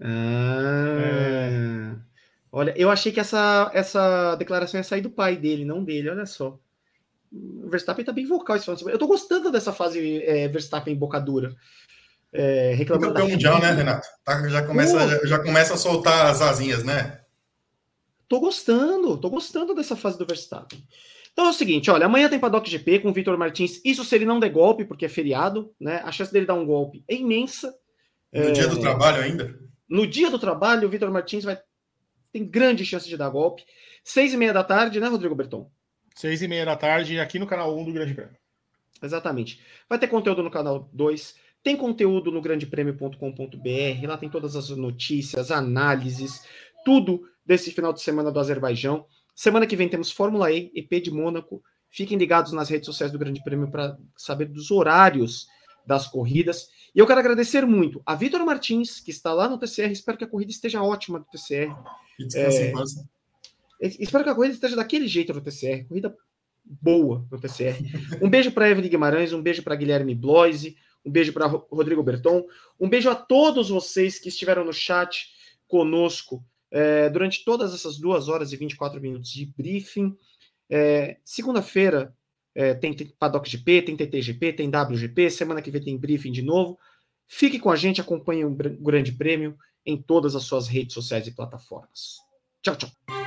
Ah. É... Olha, eu achei que essa, essa declaração ia sair do pai dele, não dele, olha só. O Verstappen tá bem vocal esse Eu tô gostando dessa fase é, Verstappen bocadura. É, reclamando campeão mundial, né, Renato? Tá, já, começa, já, já, começa a soltar as asinhas, né? Tô gostando, tô gostando dessa fase do Verstappen. Então é o seguinte, olha, amanhã tem Paddock GP com o Vitor Martins. Isso se ele não der golpe, porque é feriado, né? A chance dele dar um golpe é imensa. No é... dia do trabalho ainda? No dia do trabalho, o Vitor Martins vai tem grande chance de dar golpe. Seis e meia da tarde, né, Rodrigo Berton? Seis e meia da tarde, aqui no canal 1 do Grande Prêmio. Exatamente. Vai ter conteúdo no canal 2. Tem conteúdo no grandepremio.com.br. Lá tem todas as notícias, análises, tudo desse final de semana do Azerbaijão. Semana que vem temos Fórmula E, EP de Mônaco. Fiquem ligados nas redes sociais do Grande Prêmio para saber dos horários das corridas. E eu quero agradecer muito a Vitor Martins, que está lá no TCR. Espero que a corrida esteja ótima do TCR. É, Espero que a corrida esteja daquele jeito no TCR. Corrida boa no TCR. Um beijo para Evelyn Guimarães, um beijo para Guilherme Bloise, um beijo para Rodrigo Berton, um beijo a todos vocês que estiveram no chat conosco é, durante todas essas duas horas e 24 minutos de briefing. É, Segunda-feira é, tem, tem Paddock GP, tem TTGP, tem WGP, semana que vem tem briefing de novo. Fique com a gente, acompanhe o Grande Prêmio em todas as suas redes sociais e plataformas. Tchau, tchau.